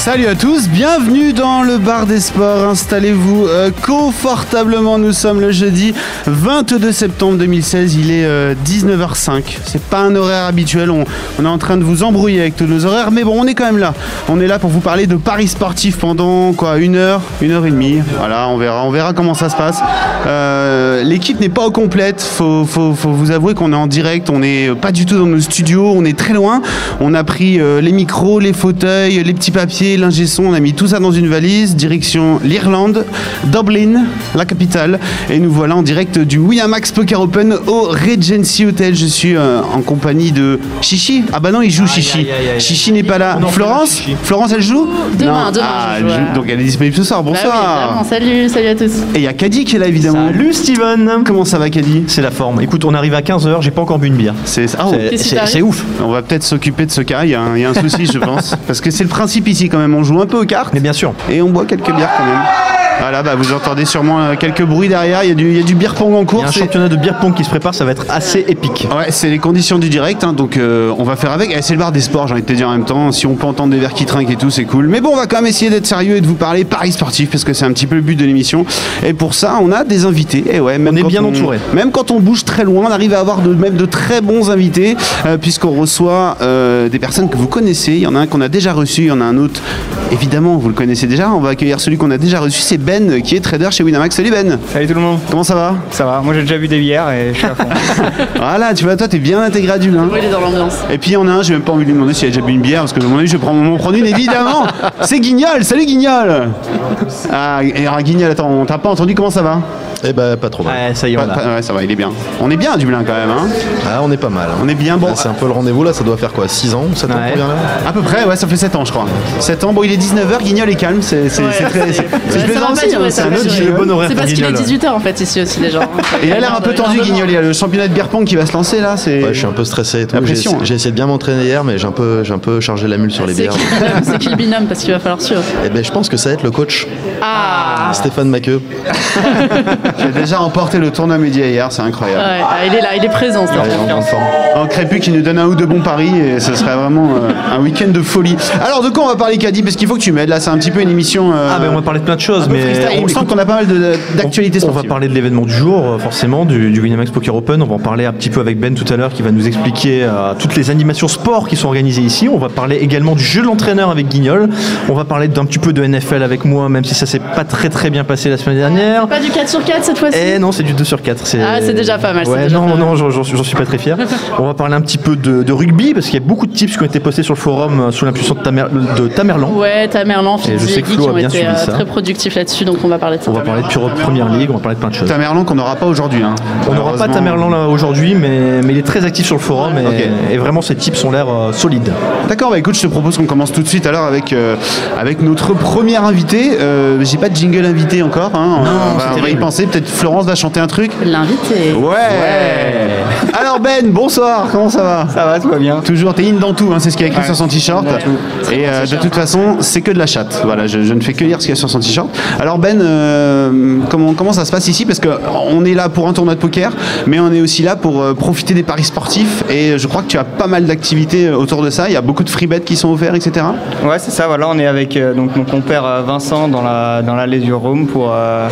Salut à tous, bienvenue dans le bar des sports. Installez-vous euh, confortablement. Nous sommes le jeudi 22 septembre 2016. Il est euh, 19h05. C'est pas un horaire habituel. On, est en train de vous embrouiller avec tous nos horaires, mais bon, on est quand même là. On est là pour vous parler de paris sportifs pendant quoi Une heure, une heure et demie. Voilà, on verra, on verra comment ça se passe. Euh, L'équipe n'est pas au complète. Faut, faut, faut vous avouer qu'on est en direct. On n'est pas du tout dans nos studios. On est très loin. On a pris euh, les micros, les fauteuils, les petits papiers, l'ingé son. On a mis tout ça dans une valise. Direction l'Irlande, Dublin, la capitale. Et nous voilà en direct du Winamax Poker Open au Regency Hotel. Je suis euh, en compagnie de Chichi. Ah bah non, il joue Chichi. Chichi n'est pas là. Florence Florence, elle joue Demain, Non. demain, Ah, je joue. Donc elle est disponible ce soir. Bah oui, Bonsoir. salut, salut à tous. Et il y a Caddy qui est là évidemment. Salut Steven Comment ça va Caddy C'est la forme. Écoute, on arrive à 15h, j'ai pas encore bu une bière. C'est ah, oh. C'est- ouf. On va peut-être s'occuper de ce cas, il y, a un- il y a un souci je pense. Parce que c'est le principe ici quand même, on joue un peu aux cartes Mais bien sûr. et on boit quelques bières quand même. Voilà, bah vous entendez sûrement euh, quelques bruits derrière, il y a du, il y a du beer pong en Il cours. y a un championnat de beer pong qui se prépare, ça va être assez épique. Ouais, c'est les conditions du direct, hein, donc euh, on va faire avec. Eh, c'est le bar des sports, j'ai envie de te dire en même temps. Si on peut entendre des verres qui trinquent et tout, c'est cool. Mais bon, on va quand même essayer d'être sérieux et de vous parler paris sportif parce que c'est un petit peu le but de l'émission. Et pour ça, on a des invités. Et ouais, même On est bien entouré. Même quand on bouge très loin, on arrive à avoir de, même de très bons invités euh, puisqu'on reçoit euh, des personnes que vous connaissez. Il y en a un qu'on a déjà reçu, il y en a un autre. Évidemment, vous le connaissez déjà. On va accueillir celui qu'on a déjà reçu, c'est Ben qui est trader chez Winamax. Salut Ben. Salut tout le monde, Comment ça va? Ça va Moi j'ai déjà vu des bières et je suis à fond. Voilà, tu vois, toi, t'es bien intégré à du lin. Oui, il est dans l'ambiance. Et puis il y en a un, j'ai même pas envie de lui demander s'il a déjà bu une bière, parce que à mon avis, je vais prendre mon prendre une évidemment. C'est Guignol, salut Guignol. Ah, et alors Guignol, attends, on t'a pas entendu, comment ça va? Eh ben pas trop mal. Ouais, ça y est, Pas- on a. pas- Ouais, ça va, il est bien. On est bien à Dublin quand même, hein. Ah on est pas mal. hein. On est bien bon. Là, C'est un peu le rendez-vous là, ça doit faire quoi 6 ans 7 ans Ouais. qu'on vient là À peu près, ouais, ça fait 7 ans, je crois. 7 ans, bon, il est 19h, Guignol est calme, c'est c'est- c'est très. c'est- c'est plaisant aussi, hein, un autre parce qu'il est Guignol. 18h en fait ici aussi les gens. Et il a l'air un peu tendu, Guignol. Il y a le championnat de beer pong qui va se lancer là. c'est- Ouais, je suis un peu stressé et tout. La J'ai pression, essayé- hein. J'ai essayé de bien m'entraîner hier, mais j'ai un peu, j'ai un peu chargé la mule sur les C'est bières. qui, C'est qui le binôme parce qu'il va falloir suivre. Eh ben je pense que ça va être le coach Ah Stéphane Maqueux. J'ai déjà emporté le tournoi média hier, c'est incroyable. Ouais, ah, il est là, il est présent. c'est. En Crépu qui nous donne un ou deux bons paris et ce serait vraiment euh, un week-end de folie. Alors de quoi on va parler Caddy? Parce qu'il faut que tu m'aides là, c'est un petit peu une émission. euh, Ah, ben on va parler de plein de choses, un mais. il me semble qu'on a pas mal d'actualités On va parler de l'événement du jour, euh, forcément, du, du Winamax Poker Open. On va en parler un petit peu avec Ben tout à l'heure qui va nous expliquer euh, toutes les animations sport qui sont organisées ici. On va parler également du jeu de l'entraîneur avec Guignol. On va parler d'un petit peu de NFL avec moi, même si ça s'est pas très très bien passé la semaine dernière. Pas du 4 sur 4 cette fois-ci Eh non, c'est du 2 sur 4. Ah, c'est déjà pas mal, Ouais, déjà non, pas mal. non, j'en suis pas très fier. On va parler un petit peu de, de rugby parce qu'il y a beaucoup de tips qui ont été postés sur le forum euh, sous l'impulsion de, Tamer, de Tamerlan. Ouais, Tamerlan, Et je sais que Flo a bien été suivi euh, ça. très productifs là-dessus, donc on va parler de ça. On va parler de pure première ligue, on va parler de plein de choses. Tamerlan qu'on n'aura pas aujourd'hui. hein. On n'aura pas. Tamerlan là aujourd'hui, mais, mais il est très actif sur le forum et, vraiment ses tips ont l'air euh, solides. D'accord, bah écoute, je te propose qu'on commence tout de suite alors avec, euh, avec notre premier invité. Euh, J'ai pas de jingle invité encore. hein. on, va, on va y penser. Peut-être Florence va chanter un truc. L'invité. Ouais. Alors Ben, bonsoir. Comment ça va? Ça va, tout va bien? Toujours, t'es in dans tout, hein, c'est ce qu'il y a écrit Ouais, sur son t-shirt. Et euh, de toute façon, c'est que de la chatte. Voilà, je, je ne fais que lire ce qu'il y a sur son t-shirt. Alors Ben, euh, comment, comment ça se passe ici? Parce qu'on est là pour un tournoi de poker, mais on est aussi là pour euh, profiter des paris sportifs. Et je crois que tu as pas mal d'activités autour de ça. Il y a beaucoup de free bets qui sont offerts, etc. Ouais, c'est ça, voilà, on est avec euh, donc, mon compère Vincent dans la, dans la Leisure Room pour, euh,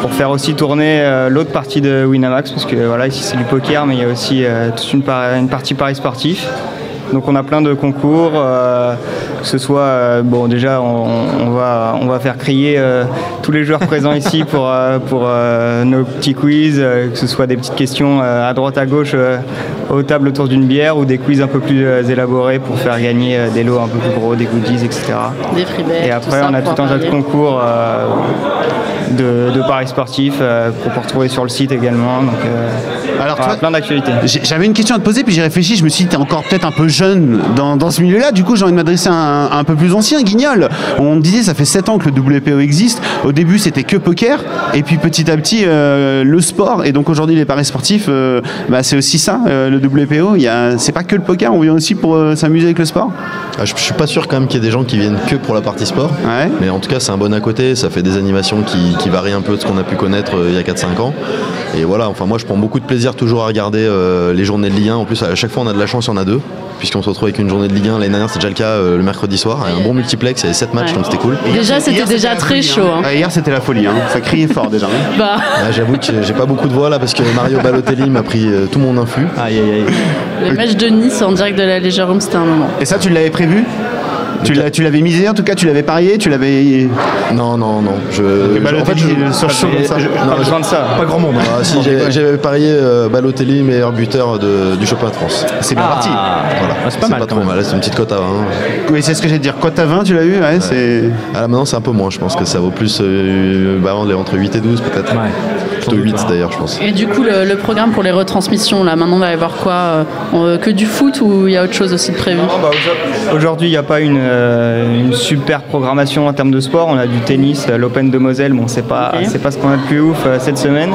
pour faire aussi tourner euh, l'autre partie de Winamax, parce que voilà, ici c'est du poker, mais il y a aussi euh, toute une, une partie paris sportif. Donc on a plein de concours, euh, que ce soit, euh, bon déjà on, on va, on va faire crier euh, tous les joueurs présents ici pour, pour nos petits quiz, que ce soit des petites questions à droite à gauche aux tables autour d'une bière ou des quiz un peu plus élaborés pour faire gagner des lots un peu plus gros, des goodies, etc. Des free bets, Et tout après ça on a tout un tas de concours, de, de paris sportifs euh, qu'on peut retrouver sur le site également. Donc, euh, Alors, voilà, toi- plein d'actualités. J'avais une question à te poser, puis j'ai réfléchi, je me suis dit, t'es encore peut-être un peu jeune dans, dans ce milieu-là, du coup j'ai envie de m'adresser à un, un peu plus ancien, Guignol. On me disait, ça fait 7 ans que le WPO existe, au début c'était que poker, et puis petit à petit euh, le sport, et donc aujourd'hui les paris sportifs, euh, bah, c'est aussi ça, euh, le WPO, il y a- c'est pas que le poker, on vient aussi pour euh, s'amuser avec le sport. Ah, je, je suis pas sûr quand même qu'il y ait des gens qui viennent que pour la partie sport. Ouais. Mais en tout cas, c'est un bon à côté. Ça fait des animations qui, qui varient un peu de ce qu'on a pu connaître euh, il y a 4-5 ans. Et voilà, enfin, moi, je prends beaucoup de plaisir toujours à regarder euh, les journées de Ligue 1. En plus, à chaque fois, on a de la chance, il y en a deux. Puisqu'on se retrouve avec une journée de Ligue 1. L'année dernière, c'était déjà le cas euh, le mercredi soir. Et un bon multiplex, il y avait 7 matchs, Ouais. donc c'était cool. Déjà, c'était déjà très folie, chaud. hein. hein. Hier c'était la folie, hein. ça criait fort déjà. hein. Bah, Ah, J'avoue que j'ai pas beaucoup de voix là parce que Mario Balotelli m'a pris euh, tout mon influx. Aïe, aïe, aïe. le match de Nice en direct de la Leisure Room, c'était un moment. Et ça tu l'avais prévu? Tu l'as- tu l'avais misé en tout cas, tu l'avais parié, tu l'avais. Non, non, non. Je, en fait, je- sur chaud comme ça. je- Pas besoin de ça. Pas grand monde. hein. Ah, si, j'ai- j'avais parié euh, Balotelli, meilleur buteur de- du championnat de France. C'est bien parti. Voilà. Ah, c'est pas mal, quand trop mal. C'est une petite cote à 20. Oui, c'est ce que j'ai dire. Cote à 20, tu l'as vu Ouais, c'est. Ah, là, maintenant, c'est un peu moins. Je pense que ça vaut plus. euh, bah, on est entre 8 et 12, peut-être. Ouais. Plutôt 8 d'ailleurs, je pense. Et du coup, le, le programme pour les retransmissions, là, maintenant, on va y avoir quoi euh, Que du foot ou il y a autre chose aussi de prévu? Bah, aujourd- Aujourd'hui, il n'y a pas une, euh, une super programmation en termes de sport. On a du tennis, euh, l'Open de Moselle. Bon, c'est pas, c'est pas ce qu'on a de plus ouf euh, cette semaine.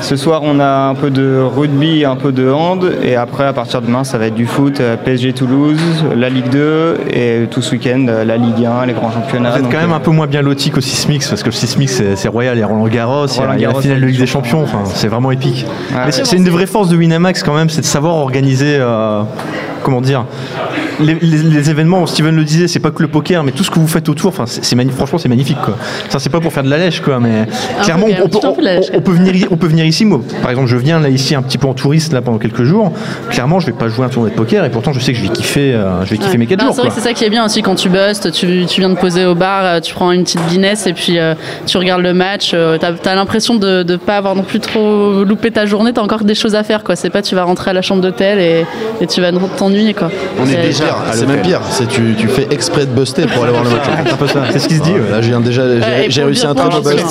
Ce soir, on a un peu de rugby, un peu de hand. Et après, à partir de demain, ça va être du foot, PSG Toulouse, la Ligue 2 et tout ce week-end, la Ligue 1, les grands championnats. Vous êtes quand même euh, un peu moins bien loti qu'au Sismix parce que le Sismix c'est c'est royal, il y a Roland Garros, il y a- la Garros, finale de Ligue des Champions, enfin, c'est vraiment épique. C'est ouais. c'est une des vraies forces de Winamax quand même, c'est de savoir organiser, euh, comment dire, les, les- les événements. Steven le disait, c'est pas que le poker, mais tout ce que vous faites autour, enfin, c'est. Franchement, c'est magnifique quoi. Ça, c'est pas pour faire de la lèche quoi, mais clairement, peu, on, peut, on- on venir, i- on peut venir ici. Moi, par exemple, je viens là ici un petit peu en touriste là pendant quelques jours. Clairement, je vais pas jouer un tournoi de poker et pourtant, je sais que je vais kiffer, euh, je vais kiffer Ouais. mes 4 Ah, jours. C'est vrai que c'est ça qui est bien aussi quand tu bustes, tu, tu viens de poser au bar, euh, tu prends une petite Guinness et puis euh, tu regardes le match. euh, T'as as, l'impression de ne pas avoir non plus trop loupé ta journée, t'as encore des choses à faire. quoi. C'est pas tu vas rentrer à la chambre d'hôtel et, et tu vas t'ennuyer. quoi. On est déjà- Pire, à C'est même pire. C'est tu, tu fais exprès de buster pour aller voir le match. C'est un peu ça, c'est ce qui se dit. Là, j'ai déjà, j'ai- réussi un très beau bust.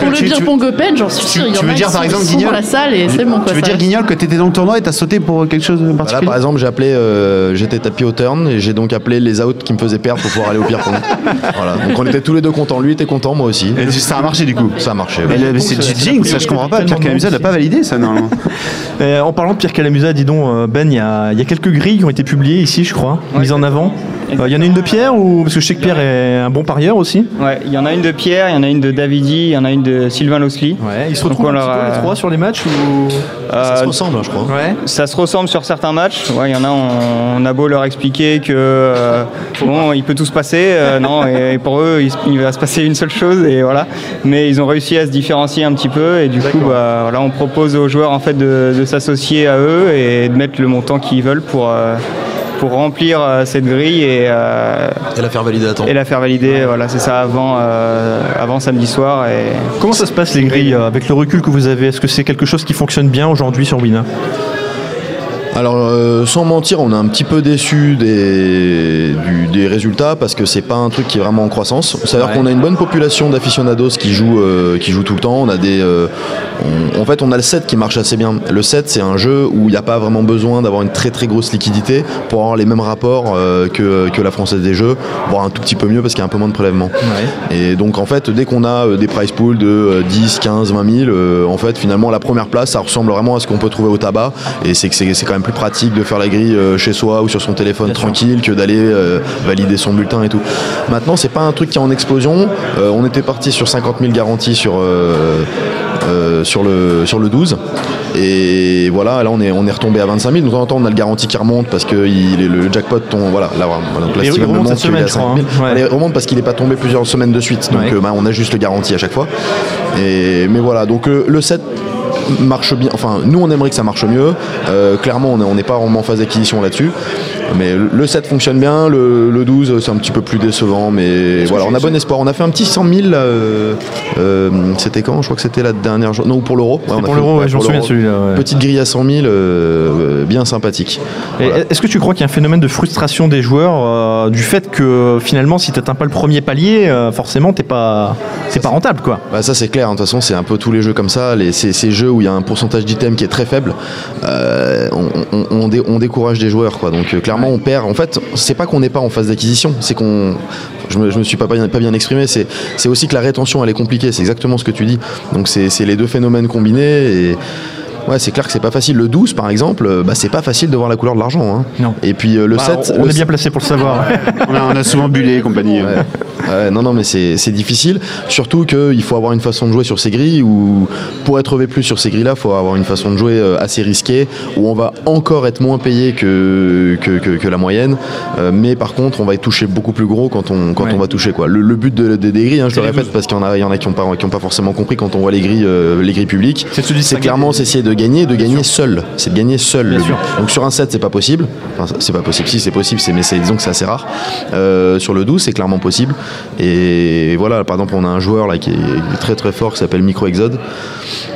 Pour le tu- dire tu- Pongoped, j'en suis sûr. il y tu veux dire, par exemple, Guignol- la salle et c'est bon. Tu veux dire. Guignol, que tu étais dans le tournoi et t'as sauté pour quelque chose de Bah là, particulier par exemple, j'ai appelé, euh, j'étais tapis au turn et j'ai donc appelé les outs qui me faisaient perdre pour pouvoir aller au pire pour nous. Voilà. Donc on était tous les deux contents. Lui était content, moi aussi. Et ça a marché du coup. Ça a marché. Mais C'est jinx, ça je comprends pas. Pierre Calamusa n'a pas validé ça, non en parlant de Pierre Calamusa, dis donc, euh, Ben, il y a, il y a quelques grilles qui ont été publiées ici, je crois, mises en avant. Euh, Il y en a une de Pierre ou parce que je sais que Pierre est un bon parieur aussi. Ouais, il y en a une de Pierre, il y en a une de Davidi, il y en a une de Sylvain Losley. Ouais, ils se retrouvent on un petit peu les trois sur les matchs ou Ça se Euh, ressemble, hein, je crois. Ouais. Ça se ressemble sur certains matchs. Ouais, Il y en a, on, on a beau leur expliquer que euh, bon, il peut tout se passer. euh, non, et, et pour eux, il, va se passer une seule chose et voilà. Mais ils ont réussi à se différencier un petit peu et du coup, bah, voilà, on propose aux joueurs en fait de, de s'associer à eux et de mettre le montant qu'ils veulent pour euh, pour remplir euh, cette grille et, euh, Et la faire valider à temps. et la faire valider. Voilà, c'est ça avant euh, avant samedi soir et Comment ça se passe les grilles euh, avec le recul que vous avez? Est-ce que c'est quelque chose qui fonctionne bien aujourd'hui sur Wina? Alors, euh, sans mentir, on est un petit peu déçu des, du- des résultats parce que c'est pas un truc qui est vraiment en croissance. C'est-à-dire Ouais. qu'on a une bonne population d'aficionados qui jouent, euh, qui jouent tout le temps. On a des, euh, on- en fait, on a le 7 qui marche assez bien. Le 7, c'est un jeu où il n'y a pas vraiment besoin d'avoir une très très grosse liquidité pour avoir les mêmes rapports que, que la française des jeux, voire un tout petit peu mieux parce qu'il y a un peu moins de prélèvements. Et donc en fait, dès qu'on a des price pools de euh, 10, 15, 20 000, euh, en fait finalement la première place, ça ressemble vraiment à ce qu'on peut trouver au tabac. Et c'est que c'est c'est quand même plus pratique de faire la grille euh, chez soi ou sur son téléphone tranquille que d'aller euh, valider son bulletin et tout. Maintenant, c'est pas un truc qui est en explosion. Euh, on était parti sur 50 000 garanties sur, euh, sur, le, sur le 12. Et voilà, là on est, on est retombé à 25 000. De temps en temps, on a le garantie qui remonte parce que il le jackpot tombe. Voilà, là, voilà. Donc là, Et il remonte montre cette qu'il est semaine, à je crois, 5 000. hein. Ouais. Remonte parce qu'il n'est pas tombé plusieurs semaines de suite. Donc Ouais. euh, bah, on a juste le garantie à chaque fois. Et, mais voilà, donc euh, le 7, marche bien. Enfin, nous, on aimerait que ça marche mieux. Euh, clairement, on n'est pas vraiment en phase d'acquisition là-dessus. Mais le 7 fonctionne bien, le, le 12 c'est un petit peu plus décevant, mais voilà, on a bon espoir. On a fait un petit 100 000, euh, euh, c'était quand? Je crois que c'était la dernière journée. Non, pour l'euro. Ouais, pour l'euro, ouais, ouais, je m'en pour souviens celui-là. ouais. Petite grille à 100 000, euh, bien sympathique. Voilà. Est-ce que tu crois qu'il y a un phénomène de frustration des joueurs du fait que finalement, si tu n'atteins pas le premier palier, forcément, t'es pas, c'est pas rentable, quoi? Bah ça c'est clair, hein. de toute façon c'est un peu tous les jeux comme ça, les, ces, ces jeux où il y a un pourcentage d'items qui est très faible, euh, on, on- on dé- on décourage des joueurs quoi. Donc euh, clairement on perd. En fait c'est pas qu'on n'est pas en phase d'acquisition, c'est qu'on, je me, je me suis pas bien, pas bien exprimé, c'est c'est aussi que la rétention elle est compliquée, c'est exactement ce que tu dis. Donc c'est les deux phénomènes combinés et Ouais, c'est clair que c'est pas facile. Le 12, par exemple, euh, bah, c'est pas facile de voir la couleur de l'argent. hein. Non. Et puis euh, le Bah, 7. on le est bien placé pour le savoir. On a, on a souvent bullé et compagnie. Ouais. Ouais, non, non, mais c'est difficile. Surtout qu'il faut avoir une façon de jouer sur ces grilles où, pour être plus sur ces grilles-là, il faut avoir une façon de jouer euh, assez risquée où on va encore être moins payé que, que, que- que la moyenne. Euh, mais par contre, on va être touché beaucoup plus gros quand on, quand Ouais. on va toucher. Quoi. Le, le but de- de- des grilles, hein, je le répète 12. parce qu'il y en a, il y en a qui n'ont pas, qui ont pas forcément compris quand on voit les grilles, euh, les grilles publiques. C'est clairement essayer de gagner, de gagner seul. C'est de gagner seul. Donc sur un 7, c'est pas possible. Enfin, c'est pas possible. Si, c'est possible, mais disons que c'est assez rare. Euh, sur le 12, c'est clairement possible. Et voilà, par exemple, on a un joueur là qui est très très fort qui s'appelle Micro Exode,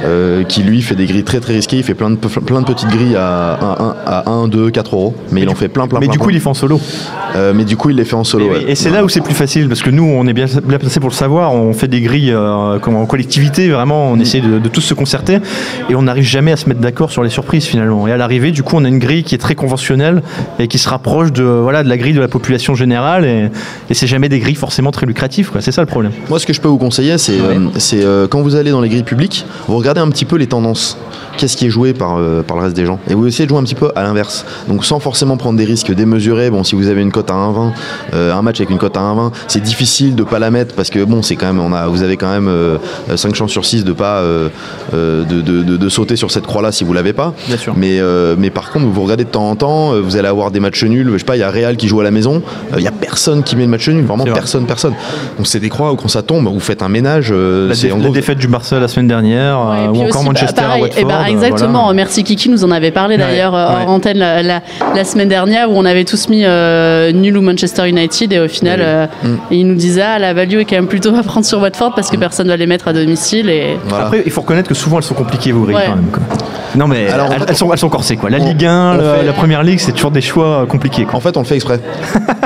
euh, qui lui fait des grilles très très risquées. Il fait plein de, plein de petites grilles à 1, à 1 2, 4 euros. Mais il en fait plein plein Mais plein, du coup, plein. il est fait en solo. Euh, mais du coup, il les fait en solo. Et, oui, ouais. et c'est là où c'est plus facile parce que nous, on est bien, bien placé pour le savoir. On fait des grilles euh, comme en collectivité, vraiment. On essaie de, de tous se concerter et on n'arrive jamais à se mettre d'accord sur les surprises finalement. Et à l'arrivée, du coup, on a une grille qui est très conventionnelle et qui se rapproche de voilà de la grille de la population générale. Et, et c'est jamais des grilles forcément très lucratives. quoi. C'est ça le problème. Moi, ce que je peux vous conseiller, c'est euh, c'est, euh, quand vous allez dans les grilles publiques, vous regardez un petit peu les tendances. Qu'est-ce qui est joué par, euh, par le reste des gens Et vous essayez de jouer un petit peu à l'inverse. Donc, sans forcément prendre des risques démesurés. Bon, si vous avez une cote à 1,20, euh, un match avec une cote à 1,20, c'est difficile de pas la mettre parce que bon, c'est quand même, on a, vous avez quand même 5 chances sur 6 de pas euh, euh, de, de- de- de sauter sur cette croix-là si vous l'avez pas. Bien sûr. Mais, euh, mais par contre, vous regardez de temps en temps, euh, vous allez avoir des matchs nuls. Je sais pas, il y a Real qui joue à la maison. euh, Il y a personne qui met le match nul. Vraiment vrai. personne, personne. Donc c'est des croix où quand ça tombe, vous faites un ménage. euh, La, c'est dé- en la gros- défaite du Barça la semaine dernière Ouais, euh, ou encore aussi, bah, Manchester pareil, à Watford. ben, euh, exactement. voilà. Merci Kiki nous en avait parlé d'ailleurs euh, ouais. en antenne la, la- la semaine dernière où on avait tous mis euh, nul ou Manchester United et au final euh, Mm. il nous disait ah, la value est quand même plutôt à prendre sur Watford parce que personne va les mettre à domicile et Voilà. Après, il faut reconnaître que souvent elles sont compliquées vos grilles Ouais. quand même. quoi. Non mais Alors, elles, on- elles sont, elles sont corsées quoi. La on- Ligue 1, on la, fait- la Première Ligue, c'est toujours des choix compliqués. quoi. En fait, on le fait exprès.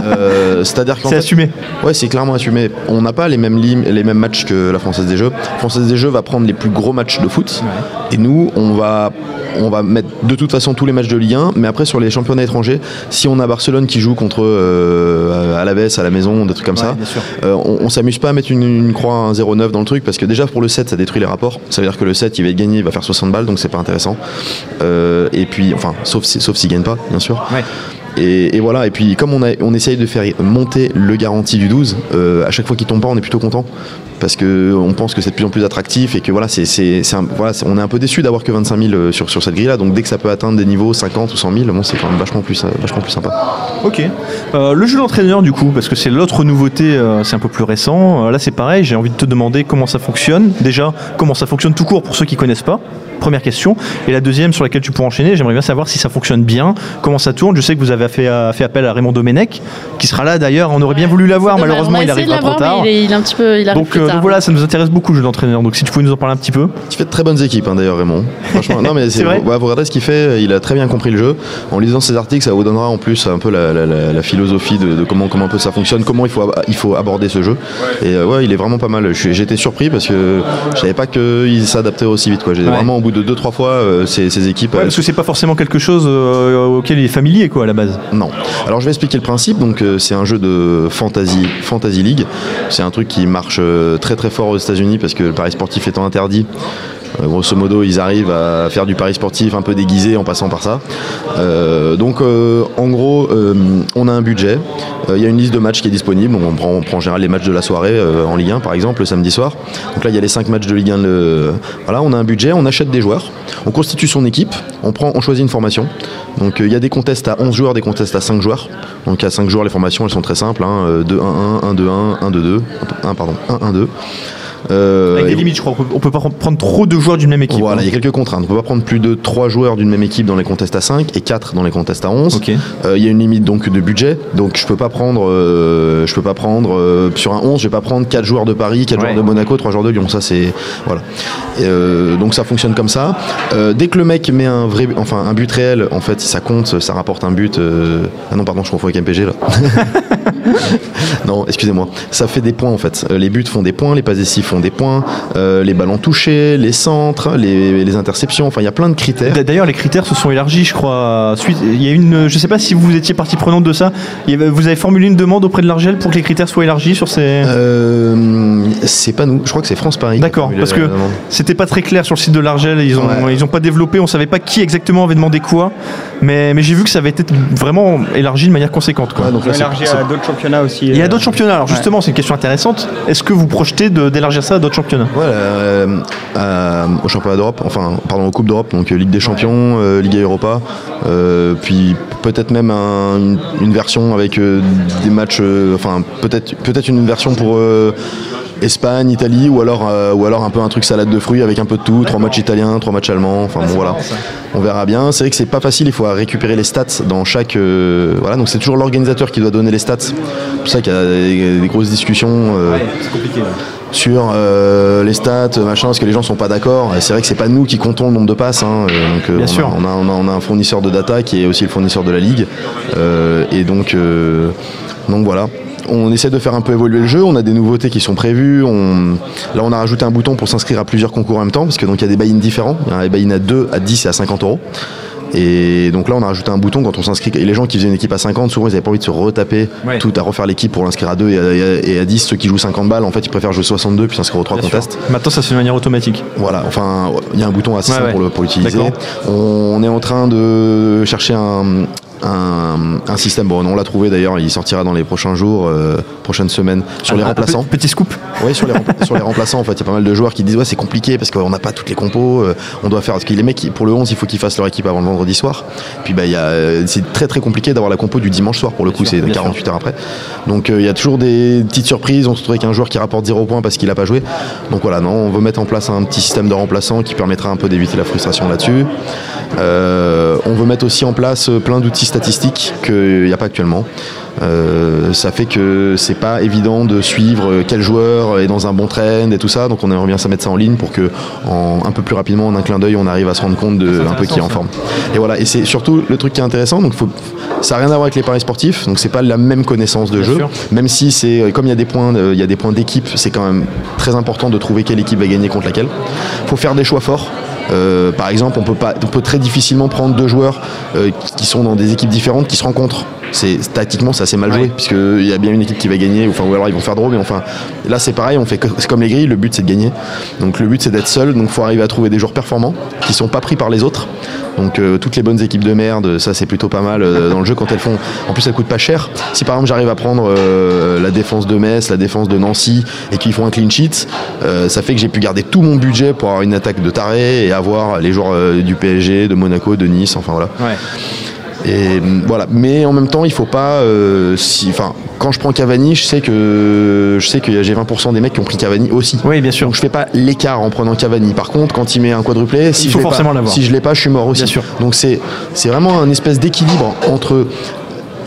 Euh, C'est-à-dire C'est assumé. Ouais, c'est clairement assumé. On n'a pas les mêmes, les mêmes matchs que la Française des Jeux. La Française des Jeux va prendre les plus gros matchs de foot. Et nous, on va, on va mettre de toute façon tous les matchs de Ligue 1. Mais après, sur les championnats étrangers, si on a Barcelone qui joue contre euh, Alaves à la maison, des trucs comme ça, euh, on, on s'amuse pas à mettre une, une croix à 1,09 dans le truc. Parce que déjà, pour le 7, ça détruit les rapports. Ça veut dire que le 7, il va être gagné, il va faire 60 balles. Donc, c'est pas intéressant. Euh, et puis, enfin, sauf si- sauf s'il gagne pas, bien sûr. Ouais. Et, voilà, et puis comme on essaye de faire monter le garantie du 12, euh, à chaque fois qu'il tombe pas, on est plutôt content. Parce que on pense que c'est de plus en plus attractif et que voilà, c'est, c'est, c'est un- voilà, c'est- on est un peu déçu d'avoir que 25 000 euh, sur, sur cette grille-là. Donc dès que ça peut atteindre des niveaux 50 ou 100 000, bon, c'est quand même vachement plus, euh, vachement plus sympa. Ok. Euh, le jeu d'entraîneur du coup, parce que c'est l'autre nouveauté, euh, c'est un peu plus récent. Euh, là c'est pareil, j'ai envie de te demander comment ça fonctionne. Déjà, comment ça fonctionne tout court pour ceux qui connaissent pas? Première question. Et la deuxième sur laquelle tu pourras enchaîner, j'aimerais bien savoir si ça fonctionne bien, comment ça tourne. Je sais que vous avez fait, euh, fait appel à Raymond Domenech, qui sera là d'ailleurs. On aurait bien voulu l'avoir, malheureusement il arrivera trop tard. mais il est, il est un petit peu il arrive Donc, euh. Donc voilà, ça nous intéresse beaucoup le jeu d'entraîneur. Donc si tu pouvais nous en parler un petit peu. Il fait de très bonnes équipes hein, d'ailleurs Raymond. Franchement, non mais C'est c'est, vrai ouais, vous regardez ce qu'il fait, il a très bien compris le jeu. En lisant ses articles, ça vous donnera en plus un peu la, la- la- la philosophie de, de comment, comment un peu ça fonctionne, comment il faut, il faut aborder ce jeu. Et euh, ouais, il est vraiment pas mal. Été surpris parce que je savais pas qu'il s'adaptait aussi vite. Quoi. J'ai Ouais. vraiment au bout de 2-3 fois euh, ces, ces équipes. Ouais, elles parce que c'est pas forcément quelque chose euh, auquel il est familier quoi à la base. non. Alors je vais expliquer le principe. Donc euh, c'est un jeu de fantasy, fantasy league. C'est un truc qui marche euh, très très fort aux États-Unis parce que le pari sportif étant interdit. Euh, grosso modo, ils arrivent à faire du pari sportif un peu déguisé en passant par ça. Euh, donc, euh, en gros, on a un budget. Il y a une liste de matchs qui est disponible. On prend, en général les matchs de la soirée en Ligue 1, par exemple, le samedi soir. Donc là, il y a les 5 matchs de Ligue 1. Le... Voilà, on a un budget, on achète des joueurs, on constitue son équipe, on, choisit une formation. Donc, il y a des contests à 11 joueurs, des contests à 5 joueurs. Donc, à 5 joueurs, les formations, elles sont très simples. Hein, euh, 2-1-1, 1-2-1, 1-2-2, 1, pardon, 1-1-2. Euh, Avec des limites, je crois. On peut- pas prendre trop de joueurs d'une même équipe. Voilà, hein. il y a quelques contraintes. On peut pas prendre plus de 3 joueurs d'une même équipe dans les contests à 5 et 4 dans les contests à 11. Ok. Euh, Il y a une limite donc de budget, donc je peux pas prendre, euh, je peux pas prendre sur un 11, je vais pas prendre 4 joueurs de Paris, 4 Ouais. joueurs de Monaco, 3 joueurs de Lyon. Ça c'est voilà. Et, donc ça fonctionne comme ça. Dès que le mec met un vrai, enfin un but réel, en fait, ça compte, ça rapporte un but. Ah non, pardon, je confonds avec MPG là. non, excusez-moi. Ça fait des points en fait. Les buts font des points, les passes décisives font des points, euh, les ballons touchés, les centres, les, les interceptions. Enfin, il y a plein de critères. D'ailleurs, les critères se sont élargis, je crois. Il y a une, je sais pas si vous étiez partie prenante de ça. Vous avez formulé une demande auprès de l'Argel pour que les critères soient élargis sur ces. Euh, c'est pas nous, je crois que c'est France Paris. D'accord, parce que c'était pas très clair sur le site de l'Argel. Ils ont, Ouais. ils ont pas développé. On savait pas qui exactement avait demandé quoi. Mais, mais j'ai vu que ça avait été vraiment élargi de manière conséquente. Quoi. Ouais, donc là, à d'autres championnats aussi. Il y a euh, d'autres championnats. Alors justement, c'est une question intéressante. Est-ce que vous projetez de- ça à d'autres championnats Ouais, euh, euh, au championnat d'Europe, enfin, pardon, aux Coupes d'Europe, donc euh, Ligue des Champions, euh, Liga Europa, euh, puis peut-être même un- une, une version avec euh, des matchs, euh, enfin, peut-être peut-être une version pour euh, Espagne, Italie, ou alors, euh, ou alors un peu un truc salade de fruits avec un peu de tout, trois matchs italiens, trois matchs allemands, enfin bon voilà, on verra bien. C'est vrai que c'est pas facile, il faut récupérer les stats dans chaque, euh, voilà, donc c'est toujours l'organisateur qui doit donner les stats. C'est pour ça qu'il y a des, des grosses discussions. euh, c'est compliqué. Sur euh, les stats, machin, parce que les gens sont pas d'accord. C'est vrai que c'est pas nous qui comptons le nombre de passes. hein. Euh, Donc, euh, Bien on, sûr. A, on, a, on, a, on a un fournisseur de data qui est aussi le fournisseur de la ligue. Euh, et donc, euh, donc voilà. On essaie de faire un peu évoluer le jeu. On a des nouveautés qui sont prévues. On... Là, on a rajouté un bouton pour s'inscrire à plusieurs concours en même temps, parce que donc il y a des buy-in différents. Il y a un buy-in à 2, à 10 et à 50 euros. Et donc là, on a rajouté un bouton quand on s'inscrit. Et les gens qui faisaient une équipe à 50, souvent, ils n'avaient pas envie de se retaper Ouais. tout à refaire l'équipe pour l'inscrire à 2 et à, et à- et à 10. Ceux qui jouent 50 balles, en fait, ils préfèrent jouer 62 puis s'inscrire aux 3 Bien sûr. contests. Maintenant, ça se fait de manière automatique. Voilà, enfin, il y a un bouton assez Ouais, simple ouais. pour l'utiliser. On est en train de chercher un, un, un système. Bon, on l'a trouvé d'ailleurs, il sortira dans les prochains jours, euh, prochaines semaines, sur les un remplaçants. pe- Petit scoop. Oui, sur les, rempla- sur les remplaçants, en fait, il y a pas mal de joueurs qui disent ouais, c'est compliqué parce qu'on n'a pas toutes les compos. euh, on doit faire parce que les mecs, pour le 11, il faut qu'ils fassent leur équipe avant le vendredi soir. Puis bah, il y a, euh, c'est très très compliqué d'avoir la compo du dimanche soir pour le coup, sûr, c'est bien 48 heures après. Donc euh, il y a toujours des petites surprises. On se trouve avec un joueur qui rapporte 0 points parce qu'il n'a pas joué. Donc voilà, non, on veut mettre en place un petit système de remplaçants qui permettra un peu d'éviter la frustration là-dessus. On veut mettre aussi en place plein d'outils statistiques qu'il n'y a pas actuellement. Euh, ça fait que c'est pas évident de suivre quel joueur est dans un bon trend et tout ça. Donc on aimerait bien ça mettre ça en ligne pour que en, un peu plus rapidement, en un clin d'œil, on arrive à se rendre compte de un peu qui est en forme. Et voilà. Et c'est surtout le truc qui est intéressant. Donc faut, ça n'a rien à voir avec les paris sportifs. Donc c'est pas la même connaissance de Bien jeu. sûr. Même si c'est euh, comme il y a des points, euh, il y a des points d'équipe, c'est quand même très important de trouver quelle équipe va gagner contre laquelle. Faut faire des choix forts. Euh, par exemple, on peut pas, on peut très difficilement prendre deux joueurs euh, qui- sont dans des équipes différentes qui se rencontrent. C'est tactiquement c'est assez mal joué Ouais. puisque il y a bien une équipe qui va gagner, enfin ou alors ils vont faire draw, mais enfin là c'est pareil, on fait c'est comme les grilles, le but c'est de gagner. Donc le but c'est d'être seul, donc faut arriver à trouver des joueurs performants qui sont pas pris par les autres. Donc euh, toutes les bonnes équipes de merde, ça c'est plutôt pas mal euh, dans le jeu quand elles font. En plus elles coûtent pas cher. Si par exemple j'arrive à prendre euh, la défense de Metz, la défense de Nancy et qu'ils font un clean sheet, ça fait que j'ai pu garder tout mon budget pour avoir une attaque de taré et avoir les joueurs du PSG, de Monaco, de Nice, enfin voilà. Et voilà. Mais en même temps, il faut pas. euh, si, enfin, quand je prends Cavani, je sais que je sais que j'ai 20% des mecs qui ont pris Cavani aussi. Oui, bien sûr. Donc je fais pas l'écart en prenant Cavani. Par contre, quand il met un quadruplé, si Il je faut l'ai forcément pas, si je l'ai pas, je suis mort aussi. Bien sûr. Donc c'est c'est vraiment un espèce d'équilibre entre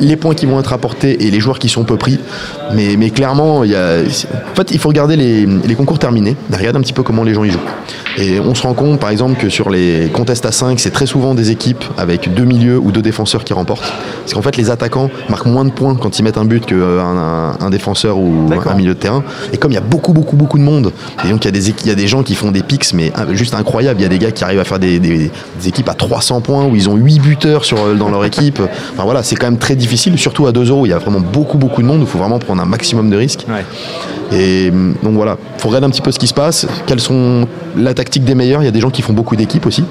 les points qui vont être apportés et les joueurs qui sont peu pris. Mais, mais clairement, il y a, en fait, il faut regarder les, les concours terminés, regarder un petit peu comment les gens y jouent. Et on se rend compte, par exemple, que sur les contests à 5, c'est très souvent des équipes avec deux milieux ou deux défenseurs qui remportent. Parce qu'en fait, les attaquants marquent moins de points quand ils mettent un but qu'un un, un défenseur ou un milieu de terrain. Et comme il y a beaucoup, beaucoup, beaucoup de monde, et donc il y a des, équi- il y a des gens qui font des pics, mais euh, juste incroyables. Il y a des gars qui arrivent à faire des, des- des équipes à 300 points où ils ont 8 buteurs sur, euh, dans leur équipe. Enfin voilà, c'est quand même très difficile, surtout à 2 euros. Il y a vraiment beaucoup, beaucoup de monde. Il faut vraiment prendre un maximum de risques. Ouais. Et hum, donc voilà, faut regarder un petit peu ce qui se passe, quelles sont la tactique des meilleurs. Il y a des gens qui font beaucoup d'équipes aussi.